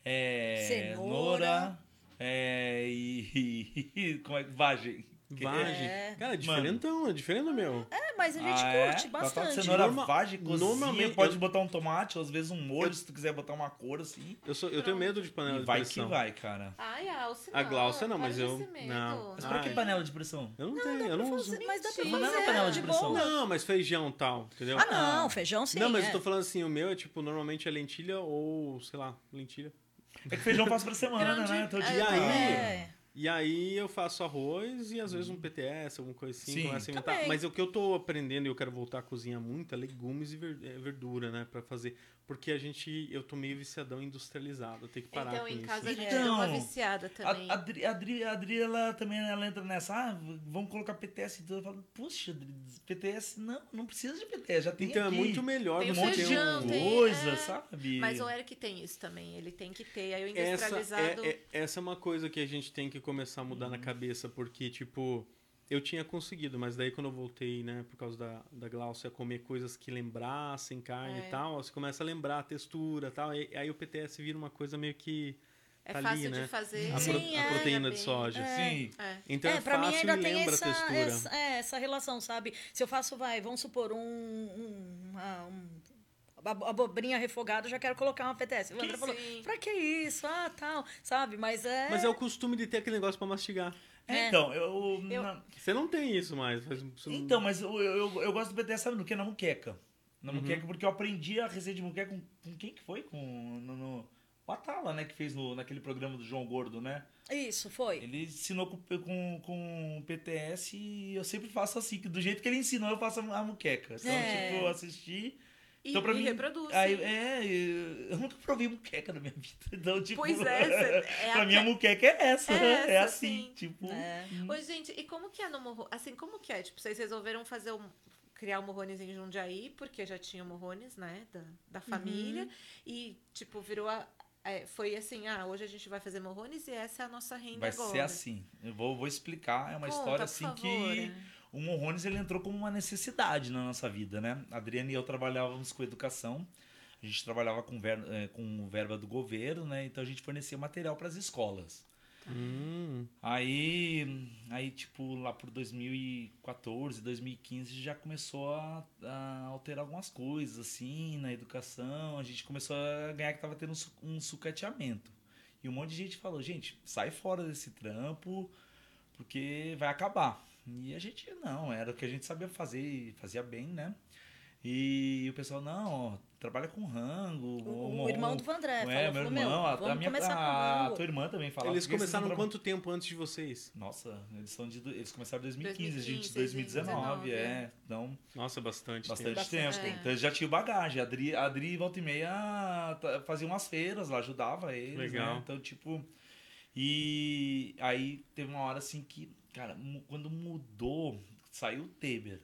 é, Cenoura. cenoura, é, e, [laughs] e como é que vagem. Vagem. É. Cara, é diferentão, é diferente do meu. É, mas a gente Ah, é? curte Batata, bastante. cenoura, Norma- vagem, cozinha, normalmente pode eu- botar um tomate, ou às vezes um molho, se tu quiser botar uma cor assim. Eu, sou, eu tenho medo de panela E de vai que pressão. vai, cara. Ai, Alce, A Glaucia não, mas eu- não. Mas pra que panela de pressão? Eu não, tenho, eu não uso. Mas dá pra fazer. Não é panela de pressão. Não, mas feijão tal, entendeu? Ah, não, feijão sim. não, mas é. eu tô falando assim, o meu é tipo, normalmente é lentilha ou, sei lá, lentilha. É que feijão faz pra semana, né? Todo é, dia. E aí- É. E aí eu faço arroz e às vezes um PTS, alguma coisa assim, Sim. começa a inventar. Também. Mas o que eu tô aprendendo e eu quero voltar a cozinhar muito é legumes e ver- é, verdura, né, Pra fazer. Porque a gente, eu tô meio viciadão industrializado, eu tenho que parar Então, com em isso. casa a gente Então, deu uma viciada também. A, a, Adri, a, Adri, a Adri, ela também ela entra nessa, ah, vamos colocar PTS e tudo. Eu falo, puxa, Adri, PTS, não, não precisa de PTS, já tem Então é aqui. muito melhor Tem um monte feijão, um... tem- coisa, é. sabe? Mas o Eric tem isso também, ele tem que ter. Aí o Essa industrializado. é, é- essa é uma coisa que a gente tem que começar a mudar na cabeça, porque, tipo, eu tinha conseguido, mas daí quando eu voltei, né, por causa da, da Glaucia, a comer coisas que lembrassem carne É. e tal, você começa a lembrar a textura e tal, e aí o PTS vira uma coisa meio que É tá fácil ali, né? de fazer. a, pro- Sim, a é. proteína de bem- soja. Sim. É. Então é, é, pra mim fácil ainda e tem lembra essa, a textura. essa, é, essa relação, sabe? Se eu faço, vai, vamos supor, um, um, uma- um ab- abobrinha refogada, eu já quero colocar uma PTS. O André falou, pra que isso? Ah, tal, sabe? Mas é... Mas é o costume de ter aquele negócio pra mastigar. É. Então, eu. Eu- na- Você não tem isso mais. não- então, mas eu, eu, eu gosto do PTS, sabe no que? Na muqueca. Na Uhum. muqueca, porque eu aprendi a receita de muqueca com, com quem que foi? Com. No, no, o Atala, né? Que fez no, naquele programa do João Gordo, né? Isso, foi. Ele ensinou com, com, com o PTS e eu sempre faço assim, que do jeito que ele ensinou, eu faço a muqueca. Então, É. tipo, eu assisti. E, Então, pra e mim, reproduz. Aí, é, eu nunca provei muqueca na minha [laughs] vida. Então, tipo, Pois é, é [laughs] pra a mim a que- muqueca é essa. É É, essa, assim, sim. tipo. É. Oi, gente, e como que é no Morro? Assim, como que é? Tipo, vocês resolveram fazer um. Criar o Morrones em Jundiaí, porque já tinha o Morrones, né? Da, da família. Uhum. E, tipo, virou a. é, foi assim, ah, hoje a gente vai fazer Morrones e essa é a nossa renda Vai agora. ser assim. Eu vou, vou explicar. É uma Conta, história assim favor. O Morrones ele entrou como uma necessidade na nossa vida, né? A Adriana e eu trabalhávamos com educação. A gente trabalhava com, ver, eh, com verba do governo, né? Então a gente fornecia material para as escolas. Hum, Aí, aí, tipo, lá por 2014, 2015, já começou a, a alterar algumas coisas, assim, na educação. A gente começou a ganhar que tava tendo um, um sucateamento. E um monte de gente falou, gente, sai fora desse trampo, porque vai acabar. E a gente, não, era o que a gente sabia fazer e fazia bem, né? E o pessoal, não, ó, trabalha com rango. O, o- o irmão do Vandré é, falou, meu falou, irmão, meu, a, a minha, começar com a, rango. tua irmã também falava. eles "Por que vocês começaram quanto tempo antes de vocês? nossa, eles são de. Eles começaram em 2015, 2015, gente, 2019, 2019, é. Então, Nossa, bastante, bastante tempo. tempo. Bastante tempo. Então eles já tinham bagagem. A Adri, a Adri volta e meia tá- fazia umas feiras lá, ajudava eles. Legal. Né? Então, tipo. E aí teve uma hora assim que, cara, quando mudou, saiu o Temer,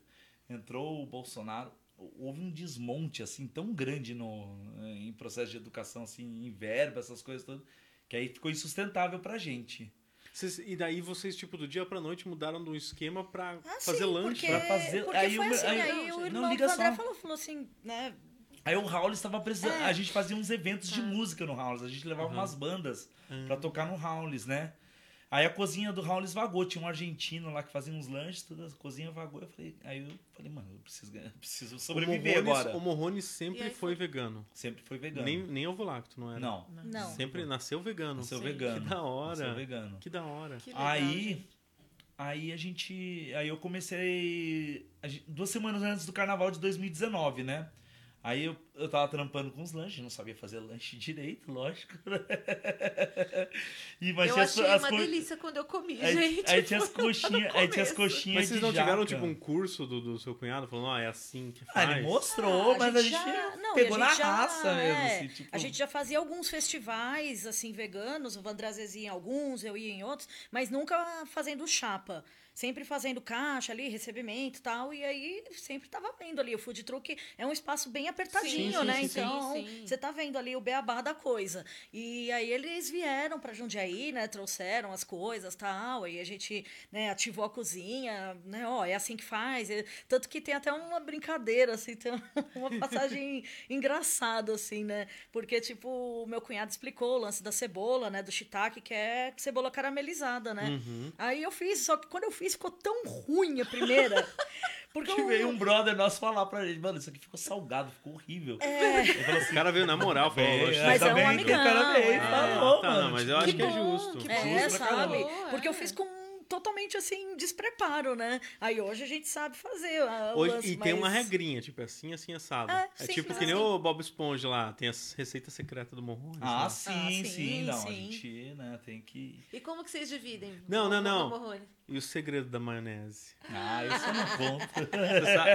entrou o Bolsonaro, houve um desmonte assim tão grande no, em processo de educação, assim, em verba, essas coisas todas, que aí ficou insustentável pra gente. Vocês- e daí vocês, tipo, do dia pra noite mudaram do esquema pra Ah, fazer sim, lanche. porque, pra fazer- porque aí foi o meu- assim, aí- aí, não, o não, irmão liga do André só. falou, falou assim, né, Aí o Raul estava precisando. É. A gente fazia uns eventos de Ah. música no Raul. A gente levava Aham. umas bandas Hum. pra tocar no Raul, né? Aí a cozinha do Raul vagou. Tinha um argentino lá que fazia uns lanches, toda a cozinha vagou. Eu falei, aí eu falei, mano, eu preciso, ganhar- eu preciso O sobreviver Morrones, agora. o Morrones sempre aí foi vegano. Sempre foi vegano. Nem, nem ovo lacto, não era? Não. não. Sempre nasceu vegano. Nasceu Sim. vegano. Que da hora. Nasceu vegano. Que da hora. Que legal, aí, gente. aí a gente. Aí eu comecei. a gente- duas semanas antes do carnaval de 2019, né? Aí eu, eu tava trampando com os lanches, não sabia fazer lanche direito, lógico. né? [laughs] e, mas eu tinha as- achei as uma co- delícia quando eu comi, Aí, gente. aí tinha as coxinhas, aí tinha as coxinhas Mas vocês não tiveram, jaca. tipo, um curso do, do seu cunhado falando, ó, é assim que Ah, faz? ele mostrou, Ah, mas a gente, já- não, pegou a na gente já- raça mesmo. é, assim, tipo, A gente já fazia alguns festivais, assim, veganos. O vezes ia em alguns, eu ia em outros, mas nunca fazendo chapa. Sempre fazendo caixa ali, recebimento e tal. E aí sempre tava vendo ali. O food truck é um espaço bem apertadinho, Sim, sim, né? sim, sim. então, Sim, sim. você tá vendo ali o beabá da coisa. E aí eles vieram pra Jundiaí, né? Trouxeram as coisas tal. Aí a gente né, ativou a cozinha, né? Ó, é assim que faz. É- Tanto que tem até uma brincadeira, assim, tem [laughs] uma passagem engraçada, assim, né? Porque, tipo, o meu cunhado explicou o lance da cebola, né? Do shiitake, que é cebola caramelizada, né? Uhum. Aí eu fiz, só que quando eu fiz ficou tão ruim a primeira. [laughs] Porque Que eu- veio um brother nosso falar pra gente, mano, isso aqui ficou salgado, ficou horrível. É, Ele falou assim, O cara veio na moral, falou, "Oxe, Mas ainda é um bem que o cara amigão, veio e é. falou, Ah, tá, mano. não, mas eu acho que é bom, justo. que É, Justo pra caramba. sabe? Porque eu fiz com totalmente assim, despreparo, né? Aí hoje a gente sabe fazer. a- o Hoje, lance, e tem uma mas- regrinha, tipo, é assim, assim, assado. É, É, sim, tipo mas que nem assim- o Bob Esponja lá, tem as receitas secretas do Morrone. Ah, né? sim, Ah, sim, sim, não, a sim. gente, né, tem que... E como que vocês dividem? Não, não, não. E o segredo da maionese? Ah, isso eu não conto.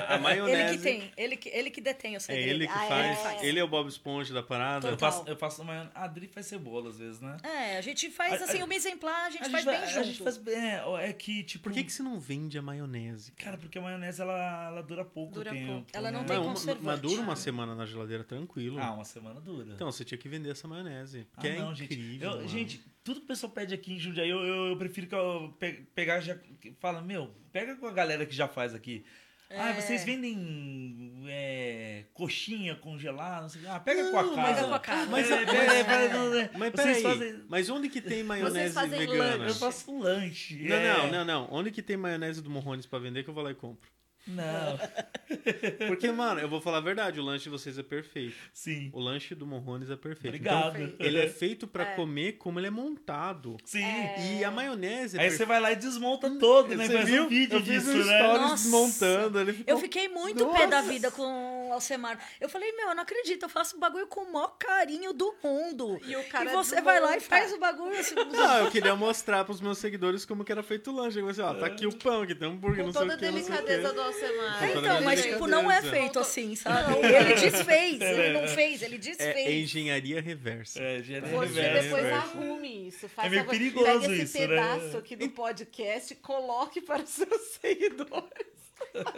A maionese... Ele que tem, ele que, ele que detém o É segredo. ele que Ah, faz, ele faz. ele é o Bob Esponja da parada. Eu faço, eu faço amanhã. A Adri faz cebola às vezes, né? É, a gente faz A- assim, a- en place, a gente A faz vai- bem a junto. gente faz bem. É, é que, tipo. Por que, que você não vende a maionese? Cara, porque a maionese ela, ela dura pouco Dura tempo. pouco. Ela não né? tem Não, uma- conservante. mas dura uma semana na geladeira tranquilo. Ah, uma semana dura. Então, você tinha que vender essa maionese. Ah, Que é não, gente. incrível. Eu- gente, tudo que o pessoal pede aqui em Jundiaí, eu, eu, eu prefiro que eu pe- pegar já. Fala, meu, pega com a galera que já faz aqui. Ah, É. vocês vendem é, coxinha congelada? Não sei. Ah, pega com a Não, casa. Pega com a casa. Mas, É, não, né? mas peraí, fazem- mas onde que tem maionese vegana? lanche. Eu faço um lanche. Não, é. não, não, não. Onde que tem maionese do Morrones pra vender que eu vou lá e compro? Não, [laughs] Porque, mano, eu vou falar a verdade, o lanche de vocês é perfeito. sim. O lanche do Morrones é perfeito. Obrigado. Então, ele é feito pra [laughs] É. comer como ele é montado. Sim. E a maionese é Aí você vai lá e desmonta todo, né? Você Faz viu? um vídeo eu disso, um né? Nossa. desmontando. Ele ficou... Eu fiquei muito pé da Nossa. vida com o Alcemar. Eu falei, meu, eu não acredito, eu faço o bagulho com o maior carinho do mundo. E o cara e você vai lá e faz o bagulho assim. [laughs] Ah, eu queria mostrar pros meus seguidores como que era feito o lanche. Eu falei assim, ó, tá aqui o pão, aqui tem um hambúrguer, Com não sei toda o a que, sei o delicadeza que. do Toda Então, mas tipo, não é feito assim, sabe? Ele desfez, ele não fez, ele É, é desfez. engenharia reversa. É, já é Você reverso. depois reverso. arrume isso. Faça É meio perigoso Pega esse isso, né? pedaço aqui do podcast e coloque para os seus [laughs] seguidores.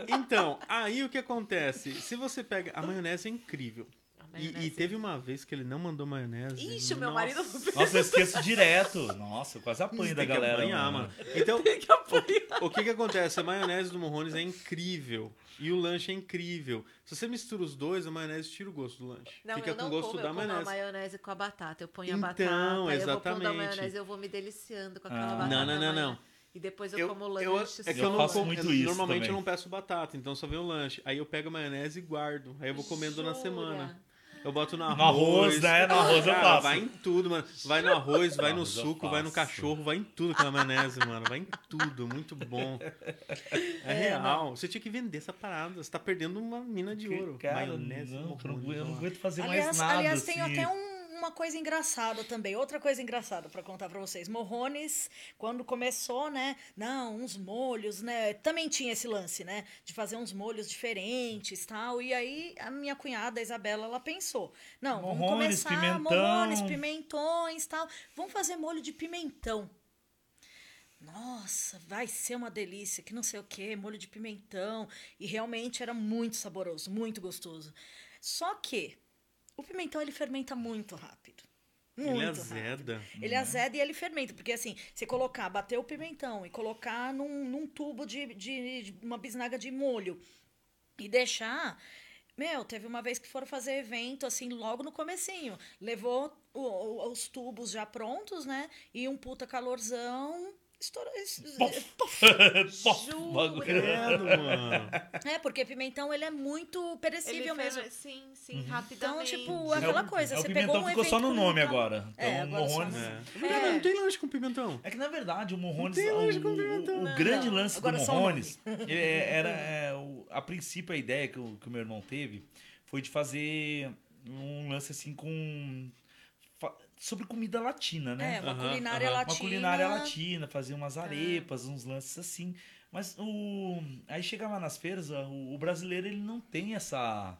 Então, aí o que acontece? Se você pega. A maionese é incrível. A E, maionese. e teve uma vez que ele não mandou maionese. Ixi, o meu Nossa, marido Nossa, eu esqueço direto. Nossa, eu quase apanho Tem da que galera. apanhar, mano. mano. Então, o, o que que acontece? A maionese do Morrones é incrível. E o lanche é incrível. Se você mistura os dois, a maionese tira o gosto do lanche. Não, Fica eu com não gosto como, da eu como a maionese. maionese com a batata. Eu ponho a Então, batata, eu vou pondo a exatamente. maionese, eu vou me deliciando com aquela Ah. batata. Não, não, não, não. E depois eu, como o lanche. é que Eu eu, não faço como- muito eu- isso Normalmente também. eu não peço batata, então só vem o lanche. Aí eu pego a maionese e guardo. Aí eu vou comendo na Jura? semana. Eu boto no arroz. No arroz, né? No arroz eu Cara, faço. Vai em tudo, mano. Vai no arroz, vai no eu suco, vai no cachorro, vai em tudo aquela maionese, mano. Vai em tudo, muito bom. É, real. Você tinha que vender essa parada. Você tá perdendo uma mina de ouro. Cara, maionese. não, eu não, não aguento fazer Aliás, mais nada. aliás tem assim. até um- uma coisa engraçada também. Outra coisa engraçada pra contar pra vocês. Morrones, quando começou, né? Não, uns molhos, né? Também tinha esse lance, né? De fazer uns molhos diferentes tal. E aí a minha cunhada, a Isabela, ela pensou: não, vamos Morrones, começar pimentão. morrones, pimentões tal. Vamos fazer molho de pimentão. Nossa, vai ser uma delícia, que não sei o que, molho de pimentão. E realmente era muito saboroso, muito gostoso. Só que o pimentão ele fermenta muito rápido. Muito Ele rápido. azeda. Ele azeda e ele fermenta. Porque assim, você colocar, bater o pimentão e colocar num, num tubo de, de, de uma bisnaga de molho e deixar. Meu, teve uma vez que foram fazer evento, assim, logo no comecinho. Levou o- o- os tubos já prontos, né? E um puta calorzão. Estourou. [laughs] Credo, mano. É, porque pimentão ele é muito perecível mesmo. Sim, sim, Uhum. Então, tipo, É, aquela o- coisa, é, o você pimentão pegou um ficou só evento no nome com- agora. Então, É, Morrones. É. Não tem lanche com pimentão. É que na verdade o Morrones. Não tem lanche o, com pimentão. o Não. grande lance Agora do o Morrones é- era. [laughs] é, o- a princípio, a ideia que o, que o meu irmão teve foi de fazer um lance assim com. Sobre comida latina, né? É, uma Aham, culinária. Uma latina. Uma culinária latina, fazia umas arepas, uns lances assim. Mas o. Aí chegava nas feiras, o, o brasileiro ele não tem essa.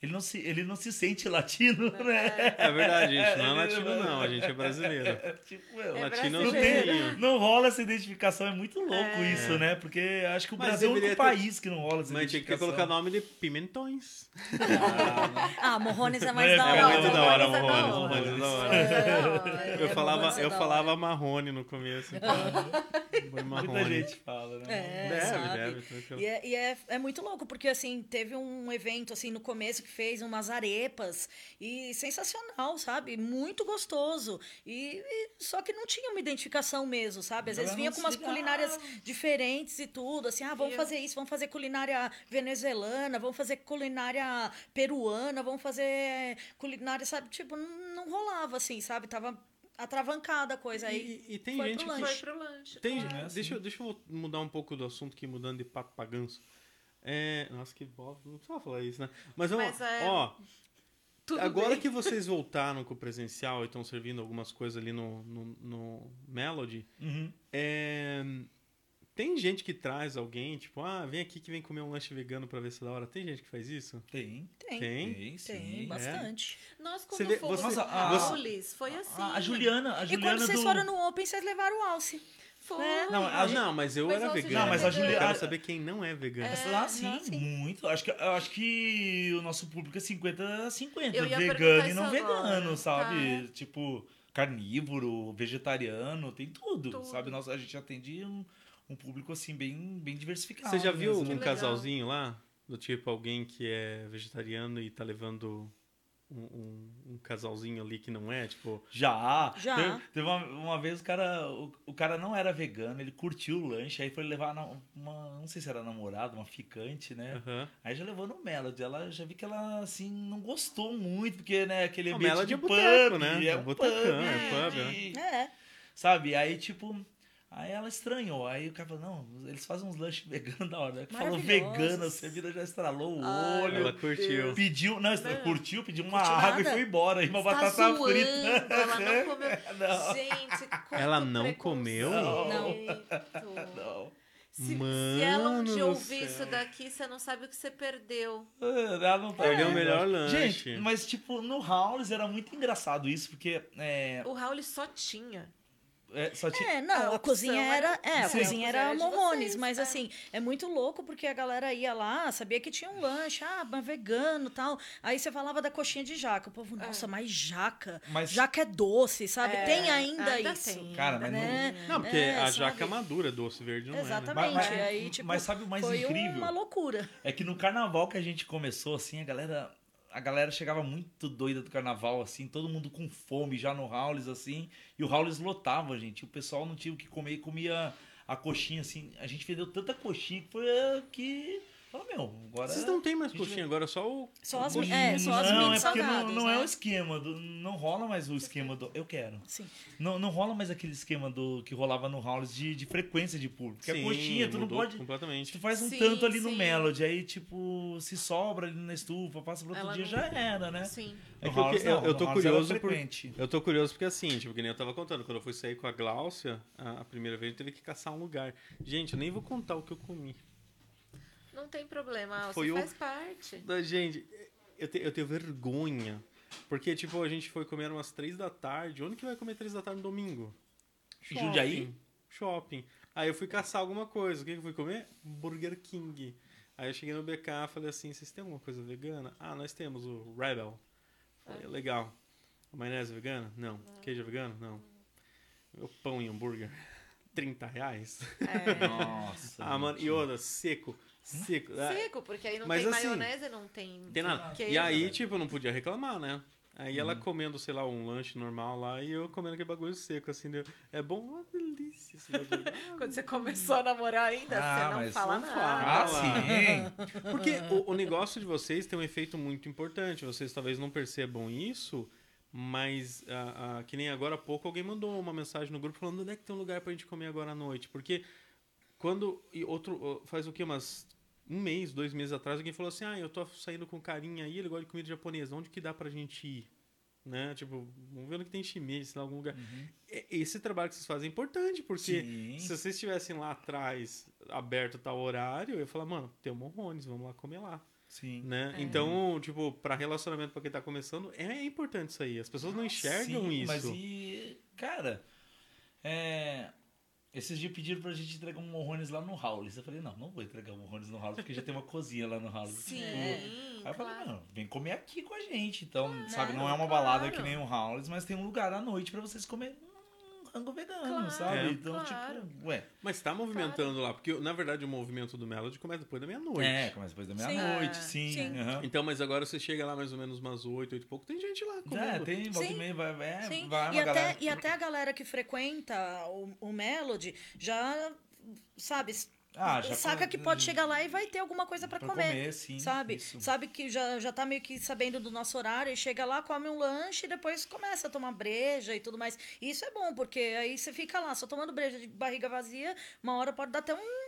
Ele não se, ele não se sente latino, né? É verdade, gente. Não é latino, não. A gente é brasileiro. [laughs] tipo, meu, É latino não, brasileiro. tem, não rola essa identificação, é muito louco É. isso, né? Porque acho que o Mas Brasil é o único ter- país que não rola essa Mas tinha que identificação. colocar nome de pimentões. [laughs] Ah, Morrones é mais É, da é hora. muito da hora, Morrones é da Morrones, é da hora. É, Eu é, falava, é eu falava. Marrone no começo. [laughs] Foi Muita gente fala, né? É, Deve, sabe? deve. E, é, e é, é muito louco, porque assim, teve um evento assim no começo que fez umas arepas e sensacional, sabe? Muito gostoso. E, e- só que não tinha uma identificação mesmo, sabe? Às vezes vinha com umas ligava. culinárias diferentes e tudo, assim, ah, vamos eu- fazer isso, vamos fazer culinária venezuelana, vamos fazer culinária peruana, vamos fazer culinária, sabe? Tipo, não, não rolava assim, sabe? Tava atravancada a coisa aí. E, e tem foi gente pro que. Foi pro lanche. Tem, claro. né, deixa, eu- deixa eu mudar um pouco do assunto aqui, mudando de pato pra ganso. É, nossa, que bosta, não precisava falar isso, né? Mas vamos Mas é- Ó, Tudo agora bem. que vocês voltaram com o presencial e estão servindo algumas coisas ali no, no, no Melody, Uhum. é, tem gente que traz alguém, tipo, ah, vem aqui que vem comer um lanche vegano pra ver se é da hora. Tem gente que faz isso? Tem. Tem, Tem? Tem, sim. tem, bastante. Nós, Você quando vê- fomos você- a- foi assim. A, a Juliana, a E Juliana quando vocês do... foram no Open, vocês levaram o alce. Foi. Não, a- não, mas eu era vegano. Não, mas a Eu Juliana- quero saber quem não é vegano. É, Ah, sim, não, sim. muito. Acho que, eu acho que o nosso público é 50 a 50. Eu ia Vegano perguntar e não vegano, agora, sabe? tá. Tipo, carnívoro, vegetariano, tem tudo, Tudo. sabe? Nossa, a gente atende um, um público assim bem, bem diversificado. Você já viu mesmo. um casalzinho lá? Do tipo, alguém que é vegetariano e tá levando um, um- um casalzinho ali que não é? Tipo, Já. Já. Teve, teve uma, uma vez o cara, o, o cara não era vegano, ele curtiu o lanche, aí foi levar na- uma, não sei se era namorada, uma ficante, né? aham. Aí já levou no Melody. Ela já vi que ela, assim, não gostou muito, porque, né, aquele O ambiente Melody de é pub, boteco, né? É É um botecão, pub, é pub, de- É. Sabe? Aí, tipo... Aí ela estranhou. Aí o cara falou, não, eles fazem uns lanches [laughs] veganos da hora. Que falou vegano, a vida já estralou o Ai, olho. Ela curtiu. Pediu, não, Não. curtiu, pediu uma Curtiu água e nada. foi embora. E uma Tá batata zoando, frita. Ela não [laughs] comeu. Não. Gente, Ela não comeu? preconceito. Não. Se, se Mano ela um dia ouvir isso daqui, você não sabe o que você perdeu. Ela não tá Perdeu o melhor lanche. Gente, mas tipo, no Howlis era muito engraçado isso, porque é, O Raul só tinha. É, só tinha. É, não, A a, cozinha era- era, é, a Sim. cozinha era Morrones, mas é. assim, é muito louco porque a galera ia lá, sabia que tinha um lanche, ah, mas vegano, tal. Aí você falava da coxinha de jaca, o povo, nossa, mas jaca, Mas- jaca é doce, sabe? É, tem ainda, ainda isso. tem. Cara, mas né? Não, porque É, a sabe? jaca madura, doce verde não Exatamente. Mas- e mas- aí, tipo, mas sabe o mais foi incrível? uma loucura. É que no carnaval que a gente começou, assim, a galera. A galera chegava muito doida do carnaval, assim, todo mundo com fome já no Howlis, assim, e o Howlis lotava, gente. O pessoal não tinha o que comer e comia a coxinha, assim. A gente vendeu tanta coxinha que foi a que. Falou, meu, agora. Vocês não tem mais coxinha agora, só o. Só as, coxinha. é, só as não, é porque não, não né? é o esquema, do, não rola mais o esquema do. Eu quero. Sim. Não, não rola mais aquele esquema do que rolava no Howlis de, de frequência de público. Porque Sim, a coxinha, tu não pode. Completamente. Tu faz um Sim, tanto ali no sim. Melody, aí, tipo, se sobra ali na estufa, passa pro outro Ela dia, não- já era, né? Sim. É No que eu, Howlis, eu, não, eu no tô curioso por, eu tô curioso porque assim, tipo, que nem eu tava contando, quando eu fui sair com a Gláucia, a, a primeira vez eu teve que caçar um lugar. Gente, eu nem vou contar o que eu comi. Não tem problema, Foi o- faz parte. Da- Gente, eu, te- eu tenho vergonha. Porque, tipo, a gente foi comer umas três da tarde. Onde que vai comer três da tarde no domingo? Em Jundiaí? Shopping. Shopping. Aí eu fui caçar alguma coisa. O que que eu fui comer? Burger King. Aí eu cheguei no BK e falei assim, vocês têm alguma coisa vegana? Ah, nós temos o Rebel. Falei, legal. A maionese vegana? Não. Queijo vegano? Não. Meu pão e hambúrguer? [laughs] 30 reais? É. [laughs] Nossa. Ah, mano, e outra, seco. Seco. Ah, Seco, porque aí não Mas tem assim, maionese, não tem. Tem nada. queijo, E aí, né? tipo, eu não podia reclamar, né? Aí ela comendo, sei lá, um lanche normal lá e eu comendo aquele bagulho seco, assim. deu- É bom, uma delícia esse bagulho. [laughs] Ah, Quando você começou a namorar ainda, Ah, você não fala não nada. Ah, Fala. sim. [laughs] Porque o, o negócio de vocês tem um efeito muito importante. Vocês talvez não percebam isso, mas ah, ah, que nem agora há pouco alguém mandou uma mensagem no grupo falando onde é que tem um lugar pra gente comer agora à noite. Porque quando. E outro. Faz o quê? Umas um mês, dois meses atrás, alguém falou assim: ah, eu tô saindo com um carinha aí, ele gosta de comida japonesa, onde que dá pra gente ir? Né? Tipo, vamos ver onde que tem shimeji, em algum lugar. E- Esse trabalho que vocês fazem é importante, porque Sim. se vocês estivessem lá atrás, aberto tal horário, eu ia falar, mano, tem o Morrones, vamos lá comer lá. Sim. Né? Então, tipo, pra relacionamento pra quem tá começando, é importante isso aí. As pessoas não enxergam Sim, isso. Mas e. Cara, é. Esses dias pediram pra gente entregar um morrones lá no Howlis. Eu falei, não, não vou entregar um morrones no Howlis, porque já tem uma cozinha lá no Howlis. Sim, Tipo, Aí eu falei, não, vem comer aqui com a gente. Então, sabe, não é uma claro. balada que nem um Howlis, mas tem um lugar à noite pra vocês comerem rango vegano, Claro, sabe? É. Então, claro. tipo, ué. Mas tá movimentando lá, porque na verdade o movimento do Melody começa depois da meia-noite. É, começa depois da Sim. meia-noite, É, sim. sim. aham. Então, mas agora você chega lá mais ou menos umas 8, 8 e pouco, tem gente lá comendo. É, tem, volta e Sim. meia, vai, é, Sim. vai e, até, galera. e até a galera que frequenta o, o Melody já, sabe, Ah, já saca que pode chegar lá e vai ter alguma coisa pra pra comer. sim. Sabe? isso. Sabe que já, já tá meio que sabendo do nosso horário e chega lá, come um lanche e depois começa a tomar breja e tudo mais. E isso é bom, porque aí você fica lá só tomando breja de barriga vazia, uma hora pode dar até um,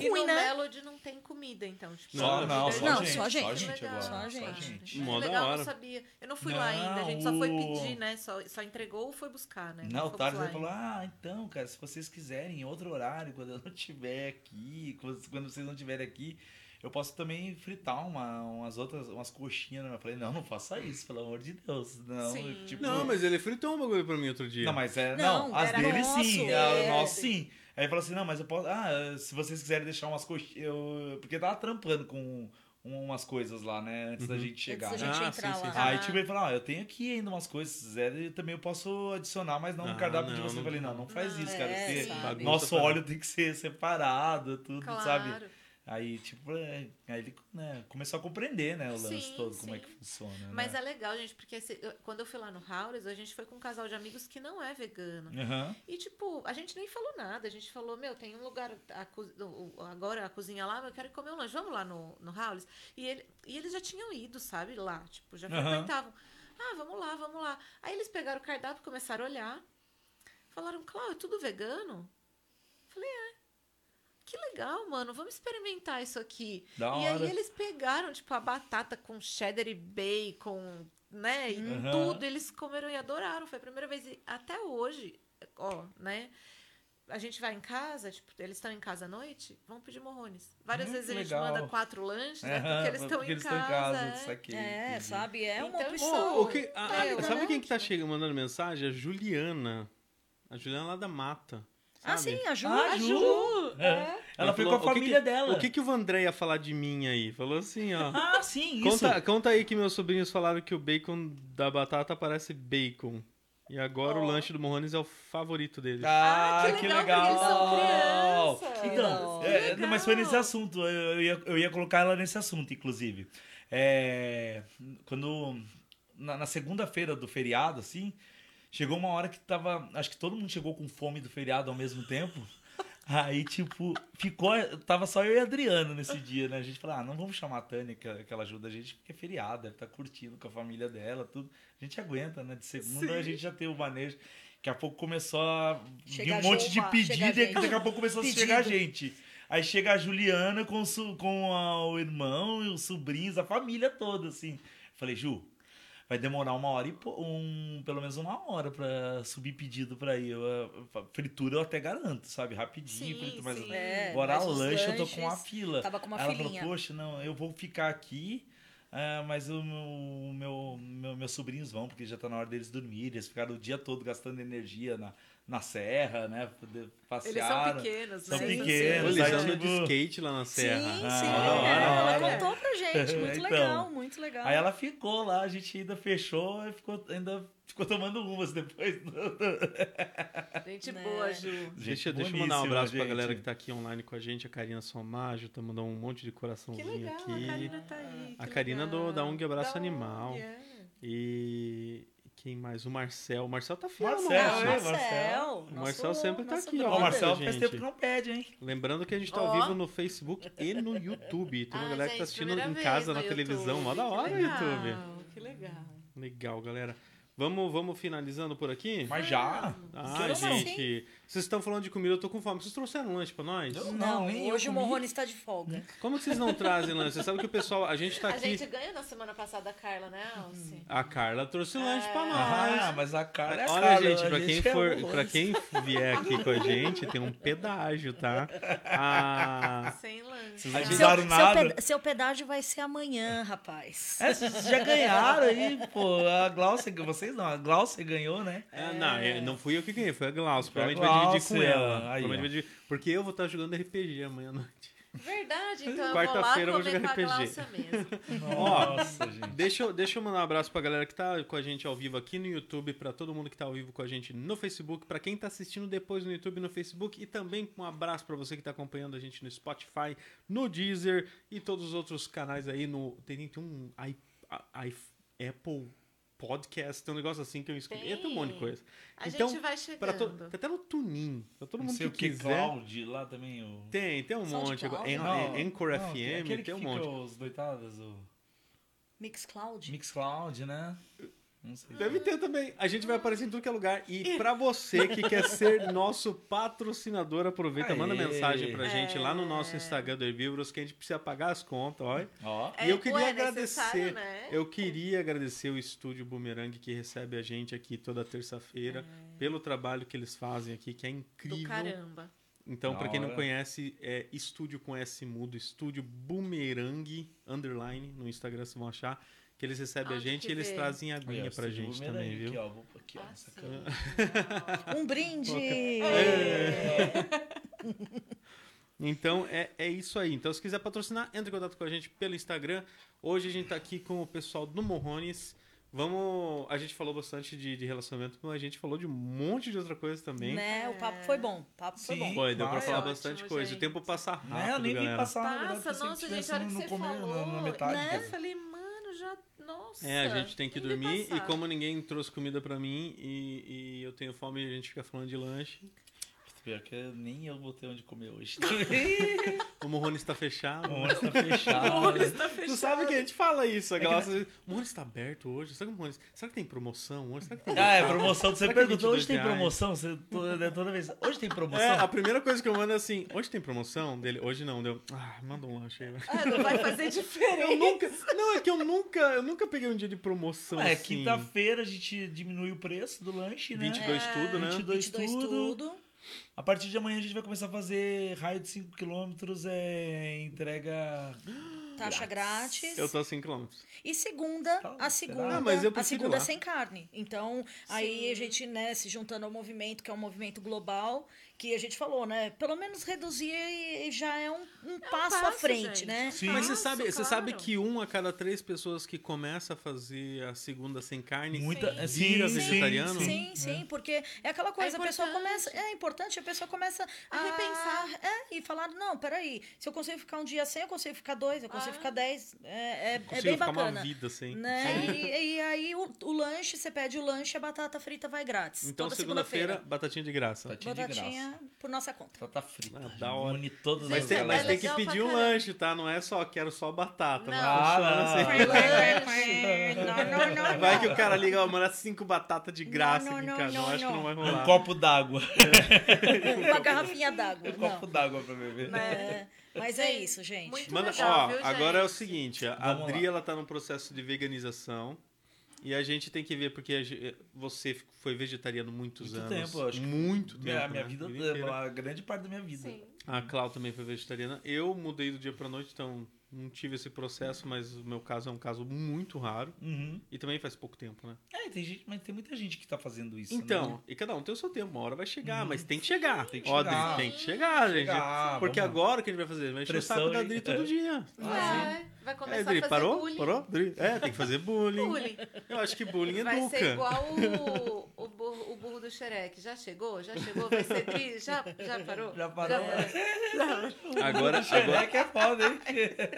E ruim, no né? Melody não tem comida, então. Tipo, Só, Não, não, só só, Não, gente, só só gente. gente Legal, agora. Só Só gente. gente. Mó da legal, hora. não sabia. Eu não fui lá ainda, a Não, gente só foi o- pedir, né? Só, só entregou ou foi buscar, né? Não, o Thales lá ele falou. Ah, então, cara, se vocês quiserem em outro horário, quando eu não estiver aqui, quando vocês não estiverem aqui, eu posso também fritar uma, umas outras, umas coxinhas. né? Eu falei: Não, não faça isso, pelo amor de Deus. Não, Sim. tipo. Não, mas ele fritou um bagulho pra mim outro dia. Não, mas é. Não, Não, as dele nosso, sim, é. a nosso sim. Aí ele falou assim: Não, mas eu posso. Ah, se vocês quiserem deixar umas coxinhas. Eu... Porque eu tava trampando com umas coisas lá, né? Antes da Uhum. gente chegar. Antes da né? gente Ah, entrar sim, lá. sim, Aí, Ah. tipo, ele falou, ah, eu tenho aqui ainda umas coisas, se quiser, eu também eu posso adicionar, mas não no Ah, cardápio de não, você. não- Eu falei, não, não faz Não, isso, cara. é. Bagunça nosso óleo tem que ser separado, tudo, Claro. sabe? Aí, tipo, é, aí ele né, começou a compreender, né, o lance Sim, todo, como é sim. que funciona. Mas né? é legal, gente, porque eu- quando eu fui lá no Howlis, a gente foi com um casal de amigos que não é vegano. Aham. E, tipo, a gente nem falou nada. A gente falou, meu, tem um lugar, a o- agora a cozinha lá, eu quero comer um lanche. Vamos lá no, no Howlis? E, ele, e eles já tinham ido, sabe, lá. Tipo, já frequentavam. Ah, vamos lá, vamos lá. Aí eles pegaram o cardápio, começaram a olhar. Falaram, Cláudio, é tudo vegano? Falei, é. Que legal, mano. Vamos experimentar isso aqui. Da e hora. aí eles pegaram, tipo, a batata com cheddar e bacon, né? E Uhum. tudo. Eles comeram e adoraram. Foi a primeira vez. E até hoje, ó, né? A gente vai em casa, tipo, eles estão em casa à noite, vão pedir morrones. Várias Hum, vezes a gente manda quatro lanches, né? Porque eles estão porque em eles estão casa. é. saquei, É, entendi. sabe? É uma Então, opção. Ô, o que- a- É, a- sabe quem que tá chegando, mandando mensagem? A Juliana. A Juliana lá da Mata. Ah, sabe? sim, a Ju. Ah, A Ju! Ju! É. Ela foi com a "O que família que- dela. O que, que o Vandré ia falar de mim aí? Falou assim, ó. Ah, sim, isso. Conta, conta aí que meus sobrinhos falaram que o bacon da batata parece bacon. E agora o Ó. lanche do Morrones é o favorito dele. Ah, Ah, que que legal! legal, porque eles são crianças. Então, Que é, legal. não, mas foi nesse assunto. Eu, eu ia, eu ia colocar ela nesse assunto, inclusive. É, quando. Na, na segunda-feira do feriado, assim, chegou uma hora que tava. Acho que todo mundo chegou com fome do feriado ao mesmo tempo. Aí, tipo, ficou. Tava só eu e a Adriano nesse dia, né? A gente falou, ah, não vamos chamar a Tânia, que, que ela ajuda a gente, porque é feriado, deve estar curtindo com a família dela, tudo. A gente aguenta, né? De segunda a gente já tem o manejo. Daqui a pouco começou a vir um monte de pedido e daqui a pouco começou a Pedido. chegar gente. Aí chega a Juliana com, com a- o irmão e os sobrinhos, a família toda, assim. Falei, Ju, vai demorar uma hora e um, pelo menos uma hora pra subir pedido pra ir. Fritura eu até garanto, sabe? Rapidinho, Sim, frito, mas sim. É, agora mas os lanche eu tô com uma fila. Tava com uma ela filinha. falou, poxa, não, eu vou ficar aqui, ah, mas o meu, meu, meu- meus sobrinhos vão, porque já tá na hora deles dormirem. Eles ficaram o dia todo gastando energia na, na serra, né? Eles Passearam. são pequenos, São né? pequenos, Eles andam tipo, de skate lá na Sim, serra. sim. Ah, é, ela contou pra gente. [laughs] Muito Então. legal, muito legal. Aí ela ficou lá, a gente ainda fechou e ficou, ainda ficou tomando umas depois. [laughs] Gente Né? boa, Ju. Deixa, deixa eu mandar um abraço pra galera que tá aqui online com a gente. A Karina Somaggio tá mandando um monte de Que coraçãozinho legal, aqui. a Karina tá aí. A que Karina do- da ONG Abraço Da Animal. ONG, é. E quem mais? O Marcel. O Marcel tá fiel, Marcel, nosso. é, Marcel. Marcel. O Marcel sempre tá aqui, ó. O Marcelo gente. faz tempo que não pede, hein? Lembrando que a gente tá ao vivo no Facebook e no YouTube. Tem uma Ah, galera que tá gente, assistindo em casa no na televisão. YouTube. Mó da hora o legal, YouTube. Que legal. Legal, galera. Vamos, vamos finalizando por aqui? Mas já. Ah, não. gente. Vocês estão falando de comida, eu tô com fome. Vocês trouxeram lanche pra nós? Eu- Não, eu hoje o. Morrone está de folga. Como que vocês não trazem lanche? Você sabe que o pessoal, a gente tá A aqui. gente ganhou na semana passada a Carla, né, Alce? A Carla trouxe lanche pra nós. Ah, mas a cara é a Olha, cara, gente, a pra quem, é for, pra quem vier aqui com a gente, tem um pedágio, tá? Ah, Sem lanche. Vocês A não gente- usaram seu, nada. peda- seu pedágio vai ser amanhã, rapaz. É, vocês já ganharam aí, pô. A Glaucia, vocês não, a Glaucia ganhou, né? é, não, é, não fui eu que ganhei, foi a Glaucia. A Provavelmente vai dividir com ela. aí, dividir- porque eu vou estar jogando RPG amanhã à noite. Verdade, então eu vou lá Quarta-feira eu vou jogar RPG. [laughs] Nossa, gente. Deixa eu, deixa eu mandar um abraço pra galera que tá com a gente ao vivo aqui no YouTube, pra todo mundo que tá ao vivo com a gente no Facebook, pra quem tá assistindo depois no YouTube e no Facebook, e também um abraço pra você que tá acompanhando a gente no Spotify, no Deezer e todos os outros canais aí no. Tem, tem um i, i- Apple Podcast, tem um negócio assim que eu escolhi. Tem. Tem um monte de coisa. A Então, gente vai to, chegando. tá até no Tunin. Pra todo Não mundo sei que que, quiser. Cloud, lá também. O... Tem, tem um monte. SoundCloud? An- Não, An- Anchor não, FM, aquele tem um monte. os doitadas, o Mixcloud. Mixcloud, né? Não sei. Deve ter também. A gente vai aparecer em tudo que é lugar. E pra você que quer ser nosso patrocinador, aproveita, manda Aê. mensagem pra gente lá no É. nosso Instagram do Herbívoros, que a gente precisa pagar as contas, olha. Ó. E eu É, queria ué, agradecer. necessário, né? Eu queria agradecer o Estúdio Boomerang que recebe a gente aqui toda terça-feira pelo trabalho que eles fazem aqui, que é É. Do incrível. caramba. Então, Da pra quem não conhece, é estúdio com S mudo, estúdio Boomerang underline no Instagram, vocês vão achar que eles recebem a gente e eles vê? trazem Aí, aguinha pra gente também, viu? Aqui, ó, vou pôr aqui, ó, Ah. [laughs] Um brinde! Então é, é isso aí. Então, se quiser patrocinar, entre em contato com a gente pelo Instagram. Hoje a gente tá aqui com o pessoal do Morrones. Vamos. A gente falou bastante de, de relacionamento, mas a gente falou de um monte de outra coisa também. Né? O papo foi bom. O papo foi Sim. bom. Foi, deu pra falar ótimo, bastante coisa. O gente. tempo passa rápido, Né, eu nem vi galera. passar, na verdade, Passa, que nossa, gente, a hora que você falou. na, na metade. né? cara. Eu falei, mano, já. Nossa. É, a gente tem que dormir e como ninguém trouxe comida pra mim e, e eu tenho fome, a gente fica falando de lanche. Pior que nem eu vou ter onde comer hoje. [laughs] [laughs] O Morrone está fechado. O ônibus tá [laughs] fechado. Tu sabe que a gente fala isso, a galera diz, o Morrone está aberto hoje? Será que, o Morrone... Será que tem promoção hoje? Será que tem Ah, é promoção. Você que é perguntou, hoje 22 tem promoção? Você, toda, toda vez, hoje tem promoção? É, a primeira coisa que eu mando é assim, hoje tem promoção dele? Hoje não, deu. Ah, manda um lanche aí. vai. Ah, não vai fazer diferença. Eu nunca. Não, é que eu nunca. Eu nunca peguei um dia de promoção. É, assim. quinta-feira a gente diminui o preço do lanche, né? 22 É, tudo, né? 22 22 tudo. tudo. A partir de amanhã a gente vai começar a fazer raio de 5 km, é entrega. [gasps] Taxa grátis. Eu tô a 5 km. E segunda, Tá, a segunda, Ah, mas eu a segunda é lá. sem carne. Então, aí Sim. a gente, né, se juntando ao movimento, que é um movimento global, que a gente falou, né? Pelo menos reduzir e já é um, um passo à passo, frente, gente. né? Sim. Mas você sabe, você sabe claro. que um a cada três pessoas que começa a fazer a segunda sem carne Muita. Sim. Sim, Vira sim, vegetariano? Sim, sim, porque é aquela coisa, a pessoa começa. É importante, a pessoa começa a, A repensar. É, e falar, não, peraí, se eu consigo ficar um dia sem, eu consigo ficar dois, eu consigo Ah. ficar dez. É, é, é consigo bem ficar bacana. uma vida assim. Né? E, e aí o, o lanche, você pede o lanche, a batata frita vai grátis. Então, segunda-feira, batatinha de graça. Batatinha de graça. Por nossa conta. Batata frita. Ah, da hora. Une todas Mas as tem, é mas tem que pedir um lanche, tá? Não é só quero só batata. Não, Não. funciona Ah, não. Não, não, [laughs] não, Vai que o cara liga, ó, manda cinco batatas de graça Não, aqui, não, cara. não, Não, acho que não. vai Um rolar. copo d'água. Uma garrafinha d'água. Um copo d'água pra beber. É, mas é isso, gente. Muito Manda, legal, ó, viu, agora é o seguinte, a Vamos Adri, lá. ela tá num processo de veganização. E a gente tem que ver, porque ge- você foi vegetariano muitos Muito anos. tempo, acho que Muito tempo. Minha, minha né? vida, a grande parte da minha vida. Sim. A Clau também foi vegetariana. Eu mudei do dia pra noite, então não tive esse processo, mas o meu caso é um caso muito raro. Uhum. E também faz pouco tempo, né? É, tem gente, mas tem muita gente que tá fazendo isso. Então, né? e cada um tem o seu tempo. Uma hora vai chegar, mas tem que chegar. Tem que Ó, chegar. Tem que chegar, gente. Chegar, Porque vamos. agora o que a gente vai fazer? Vai encher o saco Pressão, da hein? Adri todo É. dia. Vai, vai É, começar Adri, a fazer parou? bullying. Parou? Adri? É, tem que fazer bullying. Bullying. Eu acho que bullying Vai educa. ser igual o, [laughs] o, burro, o burro do Shrek. Já chegou? Já chegou? Vai ser tri? Já, já parou? Já parou? Agora, agora, Xereque é foda, hein? [laughs]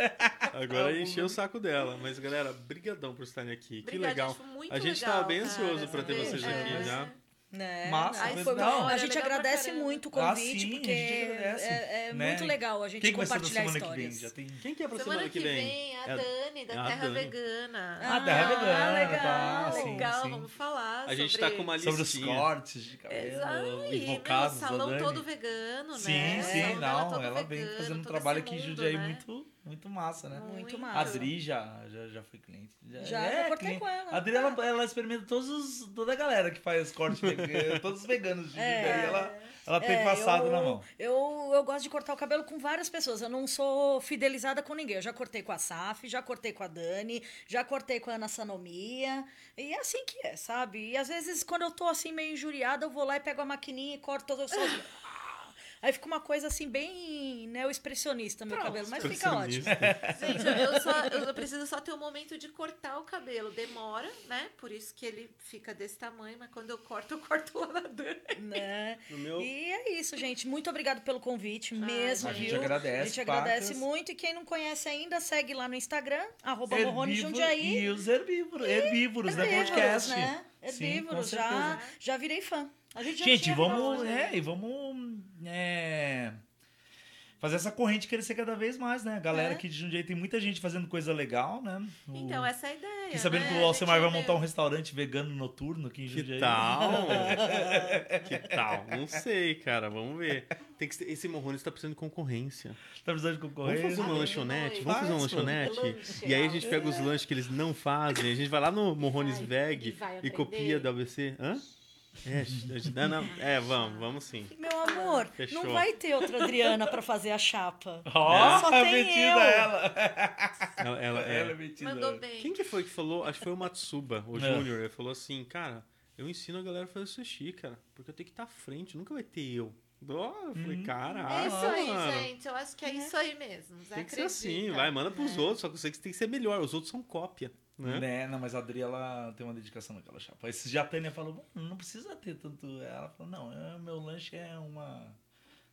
agora encheu o saco dela. Mas, galera, brigadão por estarem aqui. que Obrigada, legal. foi muito A gente legal, tava bem cara, ansioso pra ter vocês É. aqui já. Né? Massa, Aí mas foi- não. a gente Legal agradece muito o Ah, convite, sim, a porque gente agradece, é, é né? muito legal a gente Quem que vai ser da compartilhar semana que vem? histórias. Já tem... Quem que é pra semana, Semana que vem? a É a- Dani, da é a Terra Dani. Vegana. Ah, Terra Vegana, legal. tá, sim, legal, sim. vamos falar A gente sobre... tá com uma Sobre os cortes de cabelo, Exato, e, invocados salão todo vegano, Sim, né? sim, dela não, ela vem fazendo um trabalho em mundo, Jundiaí né? muito, muito massa, né? Muito massa. A Adri já, já, já foi cliente. Já, já cortei cliente. com ela. A Adri, ela, ela experimenta todos os, toda a galera que faz corte vegano, [laughs] todos os veganos de É. Ela, ela tem É, passado eu, na mão. Eu, eu gosto de cortar o cabelo com várias pessoas. Eu não sou fidelizada com ninguém. Eu já cortei com a Saf, já cortei com a Dani, já cortei com a Ana Sanomia. E é assim que é, sabe? E às vezes, quando eu tô assim meio injuriada, eu vou lá e pego a maquininha e corto todo sozinho. [laughs] Aí fica uma coisa assim, bem neo-expressionista meu cabelo, mas fica ótimo. [laughs] Gente, eu, só, eu preciso só ter um momento de cortar o cabelo. Demora, né? Por isso que ele fica desse tamanho, mas quando eu corto, eu corto lá na Dani. Né? No meu... E é isso, gente. Muito obrigado pelo convite, mesmo, A gente viu? agradece, A gente agradece Pacas. muito. E quem não conhece ainda, segue lá no Instagram, arroba Morrone Jundiaí. E os herbívoros, herbívoros, né? Herbívoros, Podcast. né? Sim, Herbívoros, com já, já virei fã. A gente, Gente, vamos, virado, é, e vamos é, fazer essa corrente crescer cada vez mais, né? A galera É. aqui de Jundiaí tem muita gente fazendo coisa legal, né? O- Então, essa é a ideia. Fiquei sabendo né? que o Alcemar vai montar um restaurante vegano noturno aqui em Que Jundiaí. tal? [laughs] que tal? Não sei, cara. Vamos ver. Tem que ser- esse Morrones tá precisando de concorrência. Tá precisando de Vamos concorrência? fazer uma Ah, lanchonete? Vamos fazer uma lanchonete? Lanche, E aí a gente pega os lanches que eles não fazem. A gente vai lá no Morrones Veg e e copia da ABC. Hã? É, é, vamos, vamos sim. Meu amor, Fechou. não vai ter outra Adriana pra fazer a chapa. [laughs] Ó, Só tem metida eu. ela. Ela, ela- é. Ela é metida. Mandou bem. Quem que foi que falou? Acho que foi o Matsuba, o É. Júnior. Ele falou assim, cara, eu ensino a galera a fazer sushi, cara. Porque eu tenho que estar à frente, nunca vai ter eu. Ó, eu falei, Hum. caraca. É isso aí, mano. gente. Eu acho que é isso aí mesmo. Zé, Tem que ser assim, acredita. vai, manda pros outros. Só que eu sei que você tem que ser melhor. Os outros são cópia, né? Né? Não, mas a Adri, ela tem uma dedicação naquela chapa. Esse dia a Tânia falou, "Mano, não precisa ter tanto... Ela falou, não, é, meu lanche é uma...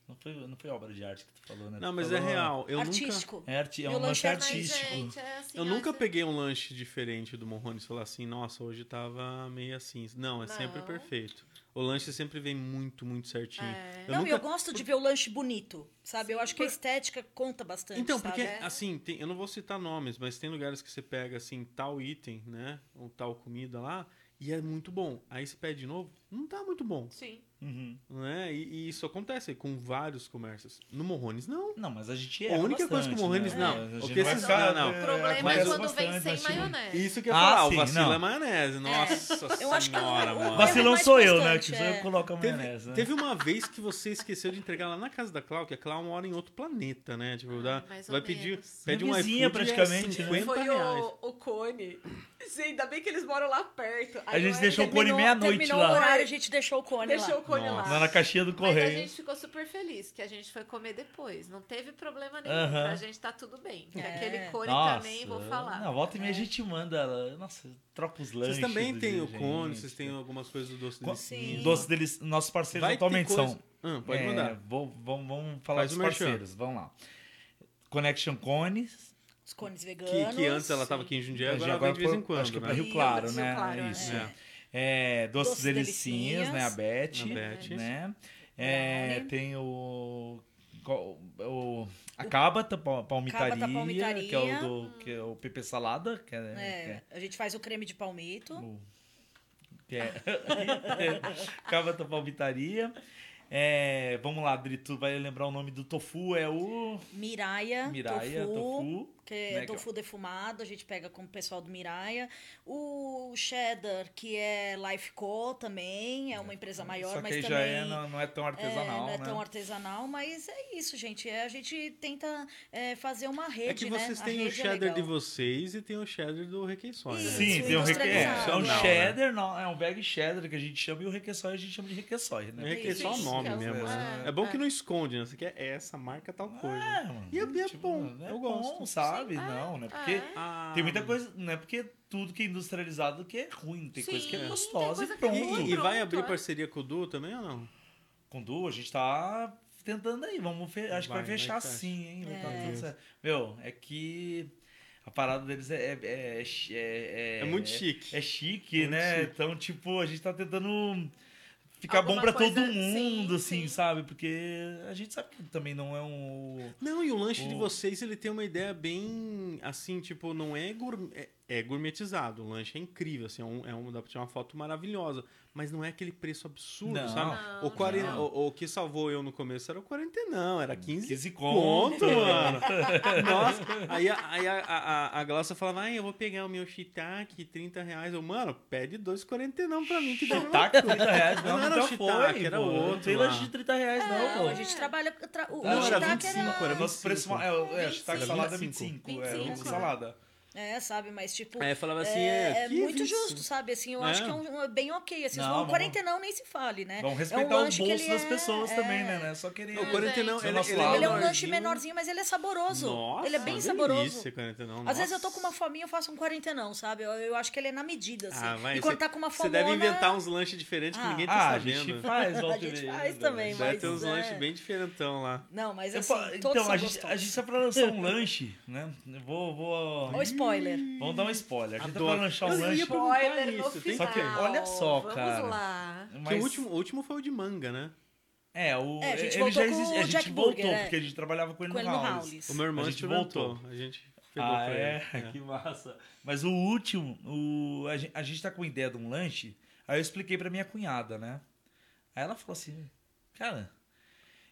Não foi, não foi obra de arte que tu falou, né? Não, Tu mas é falou- real. Eu nunca, Artístico. É, arti... é um lanche lanche é artístico. gente, é assim, eu nunca você- peguei um lanche diferente do Morrone e falar assim, nossa, hoje tava meio assim. Não, é sempre Não. perfeito. O lanche sempre vem muito, muito certinho. É. Eu não, nunca... e eu gosto de ver o lanche bonito, sabe? Eu acho que a estética conta bastante, Então, sabe? porque, É. assim, tem- eu não vou citar nomes, mas tem lugares que você pega, assim, tal item, né? Ou tal comida lá, e é muito bom. Aí você pede de novo, não tá muito bom, Sim. Uhum. né? E, e isso acontece com vários comércios. No Morrones, não. Não, mas a gente A erra única coisa bastante, que o Morranes- né? não, A o que esses- ficar- não, não. O problema é quando vem sem tipo, maionese. Isso que eu ia Ah, falar, sim, o vacilo não. é maionese. Nossa Eu acho que senhora, mano. Vacilão mais sou eu, né? eu é. que coloco a Teve, maionese, né? teve uma vez que você esqueceu de entregar lá na casa da Clau, que a Clau mora em outro planeta, né? Tipo, dá, mais ou vai pedir, pede um Minha vizinha, é praticamente, né? 50 Foi o, o Cone. Gente, ainda bem que eles moram lá perto. A gente eu deixou o Cone meia-noite lá. A gente deixou o cone Deixou lá. o Cone Nossa. lá. Lá na caixinha do Mas a correio. gente ficou super feliz que a gente foi comer depois. Não teve problema nenhum. Aham. Pra gente tá tudo bem. Que É. Aquele Cone Nossa, também, vou falar. Na volta e meia a gente manda ela. Nossa, troca os lanches. Vocês também têm o cone, gente. vocês têm algumas coisas do doce delicinha. Doce deles, nossos parceiros Vai atualmente coisa- são. Ah, pode é, mandar. vou- vamos, vamos falar Faz dos parceiros. Vamos lá. Connection Cones. Os cones Que, veganos. que antes ela tava aqui em Jundiaí, agora, agora de vez foi- em quando, Acho que é né? pra Rio Rio- Claro, Rio né? Claro, é. Isso. É. É, Doces, Doces Delicinhas, Delicinhas. né? A Beth. A Beth. Né? É, tem o. o a Cabata Pal- Palmitaria, Cabata Palmitaria. que é o do que é o Pepe Salada, que é, que É, é a gente faz o creme de palmito. o- que é, [laughs] Cabata Palmitaria. É, vamos lá, Adri, tu vai lembrar o nome do tofu, é o Miraia, Miraia, tofu, tofu. Que é né, que é tofu defumado, a gente pega com o pessoal do Miraia. O cheddar, que é Life Co também, é uma empresa maior, Só que mas aí também... já é, não, não é tão É, artesanal, não é né? tão artesanal, mas é isso, gente. É, a gente tenta é, fazer uma rede, É que vocês né? Têm o rede é cheddar de vocês. e tem o cheddar do Requeições. né? Sim, tem um, reque... é, industrializado. é um Não, né? cheddar, não, é um veg cheddar que a gente chama e o requeçói a gente chama de requeçói, O né? Requeição é o nome é o- mesmo, né? é, É bom que é. não esconde, né? Você quer essa marca tal coisa. É, mano. E é- é bom, é eu bom, gosto. sabe? Sim, é, não, né? é. Porque Ah, tem muita coisa, não é porque tudo que é industrializado que é ruim, tem Sim, coisa que é gostosa e é pronto. E, e vai abrir é. parceria com o Du também ou não? Com Du, a gente tá tentando aí, vamos fe... acho que Vai, vai fechar vai sim, hein? Vai tá É. tudo certo. Meu, é que a parada deles é é, é, é, É muito chique. É chique, Muito né? chique. Então, tipo, a gente tá tentando ficar bom pra todo mundo, sim, assim, sim. sabe? Porque a gente sabe que também não é um. Não, e o lanche de O- vocês, ele tem uma ideia bem, assim, tipo, não é, gourmet, é, gourmetizado. O lanche é incrível, assim, é um, é um, dá pra tirar uma foto maravilhosa. Mas não é aquele preço absurdo, Não. sabe? Não, o, 40, não. o, o que salvou eu no começo era o 40 não, era 15 15 conto, conto. mano. [laughs] Nossa, aí, a, aí a, a, a Glaucia falava, ai, eu vou pegar o meu shiitake, 30 reais. Eu, mano, pede 2,40 não pra mim, que dá Shiitake, [laughs] 30 reais. Não, Não era o shiitake, era pô. outro Não tem lanche de 30 reais, não, Não, pô. a gente trabalha. tra- O, Não, o era shiitake 25, era Nosso preço 25. é, o- é, shiitake 25. salada é 25. 25. É, o 25, salada. É, sabe, mas tipo. Eu falava assim, é, é, é muito 25. justo, sabe? Assim, eu É. acho que é um, um- bem ok. Assim, Não, não, vamos- 40 não nem se fale, né? Vamos É um respeitar o lanche que bolso ele das é- pessoas é. também, né? Não é só querer. O 40 não, gente. ele, ele. Ele é um lanche menorzinho, mas ele é saboroso. Nossa, ele é bem saboroso. delícia, 40 não. Às vezes eu tô com uma fominha, eu faço um 40 não, sabe? Eu, eu acho que ele é na medida, assim. Ah, vai. e quando cê- tá com uma Você deve inventar uns lanches diferentes que Ah. ninguém tá Ah, a sabendo. gente faz, volta A gente [laughs] faz né? também, Deve mas ter uns é. lanches bem diferentão lá. Não, mas assim, então, a gente, a gente tá pra lançar um lanche, né? Eu Vou, vou... Ó, spoiler. Vamos dar um spoiler. A gente tá pra lançar um lanche. Spoiler no isso, tem final. Só que, olha só, Vamos cara. lá. Que Mas- o, último, o último foi o de manga, né? É, o, É, a gente ele voltou já com existe, a gente Jack voltou, Burger, é. porque a gente trabalhava com ele Com no ele no Howlis. Howlis. O meu irmão A gente experimentou. voltou. A gente pegou Ah, pra é? ele. [laughs] Que massa. Mas o último, o, a, gente, a gente tá com ideia de um lanche, aí eu expliquei pra minha cunhada, né? Aí ela falou assim, cara,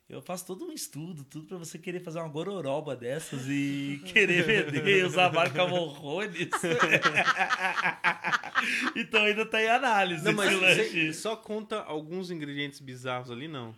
eu faço todo um estudo, tudo pra você querer fazer uma gororoba dessas e [laughs] querer vender, usar a marca Morrones. [laughs] então ainda tá em análise Não, mas só conta alguns ingredientes bizarros ali, não.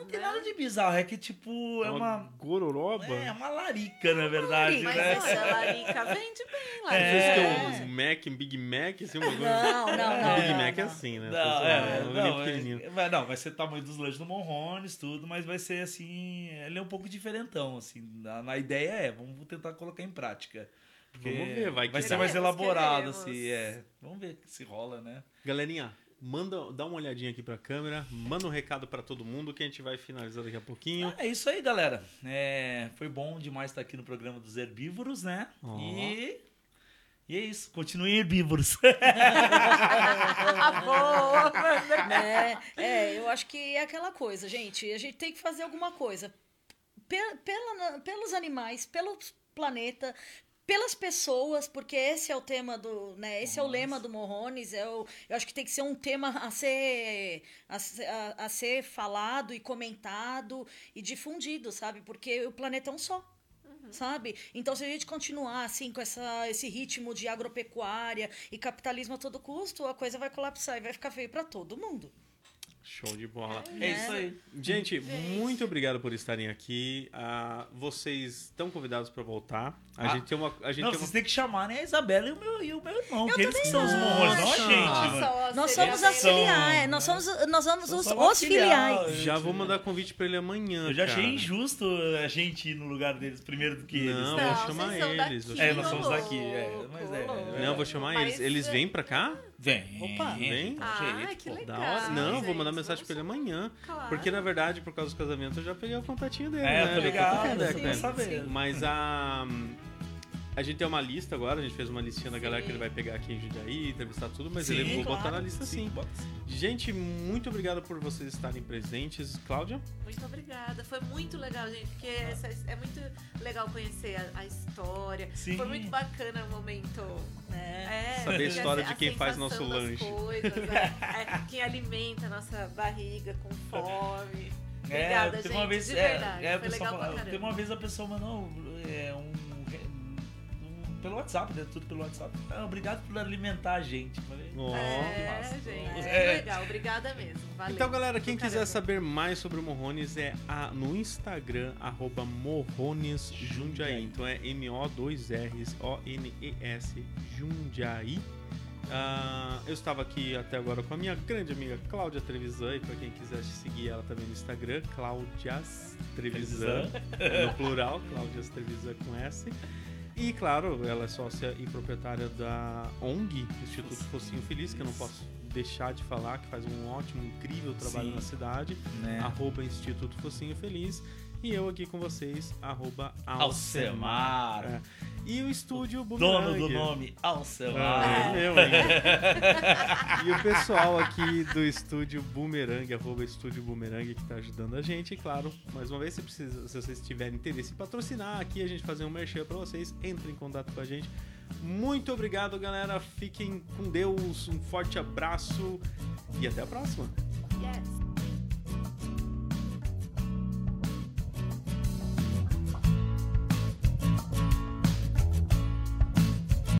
Não tem nada de bizarro, é que tipo, é uma... gororoba? É uma larica, na verdade, Mas né? a Larica [laughs] vende bem lá. É. Vocês um Mac, um Big Mac, assim, um bagulho. Não, não, não. Big não, Mac é não. assim, né? Não, é, não, vai, pequenininho. vai- não, vai ser o tamanho dos lanches do Monrones, tudo, mas vai ser assim. Ele é um pouco diferentão, assim. Na, na ideia é, vamos tentar colocar em prática. Porque Vamos ver, vai que ser mais elaborado, queremos. assim, é. Vamos ver se rola, né? Galerinha, manda, dá uma olhadinha aqui pra câmera, manda um recado pra todo mundo que a gente vai finalizar daqui a pouquinho. É isso aí, galera. É, foi bom demais estar aqui no programa dos herbívoros, né? Ó. E. E é isso, continuem herbívoros. Ah, boa! né? É, eu acho que é aquela coisa, gente. A gente tem que fazer alguma coisa. Pe- pela- pelos animais, pelo planeta, pelas pessoas, porque esse é o tema do, né? Esse é o lema do Morrones. É o, eu acho que tem que ser um tema a ser, a, ser- a- a ser falado e comentado e difundido, sabe? Porque o planeta é um só. Sabe? Então, se a gente continuar assim com essa, esse ritmo de agropecuária e capitalismo a todo custo, a coisa vai colapsar e vai ficar feio para todo mundo. Show de bola. É isso aí. Gente, muito obrigado por estarem aqui. Ah, vocês estão convidados pra voltar. A Ah. gente tem uma. A gente Não, tem vocês uma... têm que chamar né, a Isabela e o meu, e o meu irmão, que eles que são os morrões, não a gente, Nossa, Nós somos filiais, nós somos, nós somos os, uma os filiais. Já vou mandar convite pra ele amanhã. Eu já cara. achei injusto a gente ir no lugar deles primeiro do que eles. Não, né? vou Não, chamar eles, daqui, É, nós somos daqui, é, mas é, Não, vou chamar Mas- eles. Eles vêm pra cá? Vem. Opa. Vem? Ah, jeito, que pô. legal. Da hora. Não, gente, vou mandar mensagem pra ele amanhã. Claro. Porque, na verdade, por causa do casamento, eu já peguei o contatinho dele, É, né? tô ligado, ideia tô com ele. sabendo. Mas a. A gente tem uma lista agora, a gente fez uma listinha da galera que ele vai pegar aqui em Jundiaí, entrevistar tudo, mas Sim, ele vou botar claro. na lista sim. sim. Gente, muito obrigado por vocês estarem presentes. Cláudia? Muito obrigada. Foi muito legal, gente, porque essa- é muito legal conhecer a, a história. Sim. Foi muito bacana o momento. né? É, Saber a porque história de quem faz nosso lanche. Coisas, é, [laughs] é, quem alimenta a nossa barriga com fome. É, Obrigada, teve gente, uma vez, de é, verdade. é, a Foi pessoa legal pra fala- caramba. teve uma vez a pessoa mandou é, um- pelo WhatsApp, né? Tudo pelo WhatsApp. Ah, obrigado por alimentar a gente. Falei, Ó. É, massa. gente, É. legal. Obrigada mesmo. Valeu. Então, galera, quem Do quiser caramba. saber mais sobre o Morrones é a- no Instagram, arroba Morrones Jundiaí. Então é M-O-2-R-S-O-N-E-S Jundiaí. Ah, eu estava aqui até agora com a minha grande amiga Cláudia Trevisan, e para quem quiser seguir ela também no Instagram, Cláudias Trevisan, no plural, Cláudias Trevisan com S. E claro, ela é sócia e proprietária da ONG, Instituto Focinho Feliz, que eu não posso deixar de falar, que faz um ótimo, incrível trabalho Sim. na cidade, Né? arroba Instituto Focinho Feliz. E eu aqui com vocês, arroba Alcemar. Alcemar. É. E o estúdio Dono Boomerang. do nome seu Ah, é meu ainda. [laughs] e o pessoal aqui do estúdio Boomerang, arroba estúdio Boomerang, que tá ajudando a gente. E claro, mais uma vez, se, precisa, se vocês tiverem interesse em patrocinar aqui, a gente fazer um merchan pra vocês, entre em contato com a gente. Muito obrigado, galera. Fiquem com Deus. Um forte abraço e até a próxima. Yes.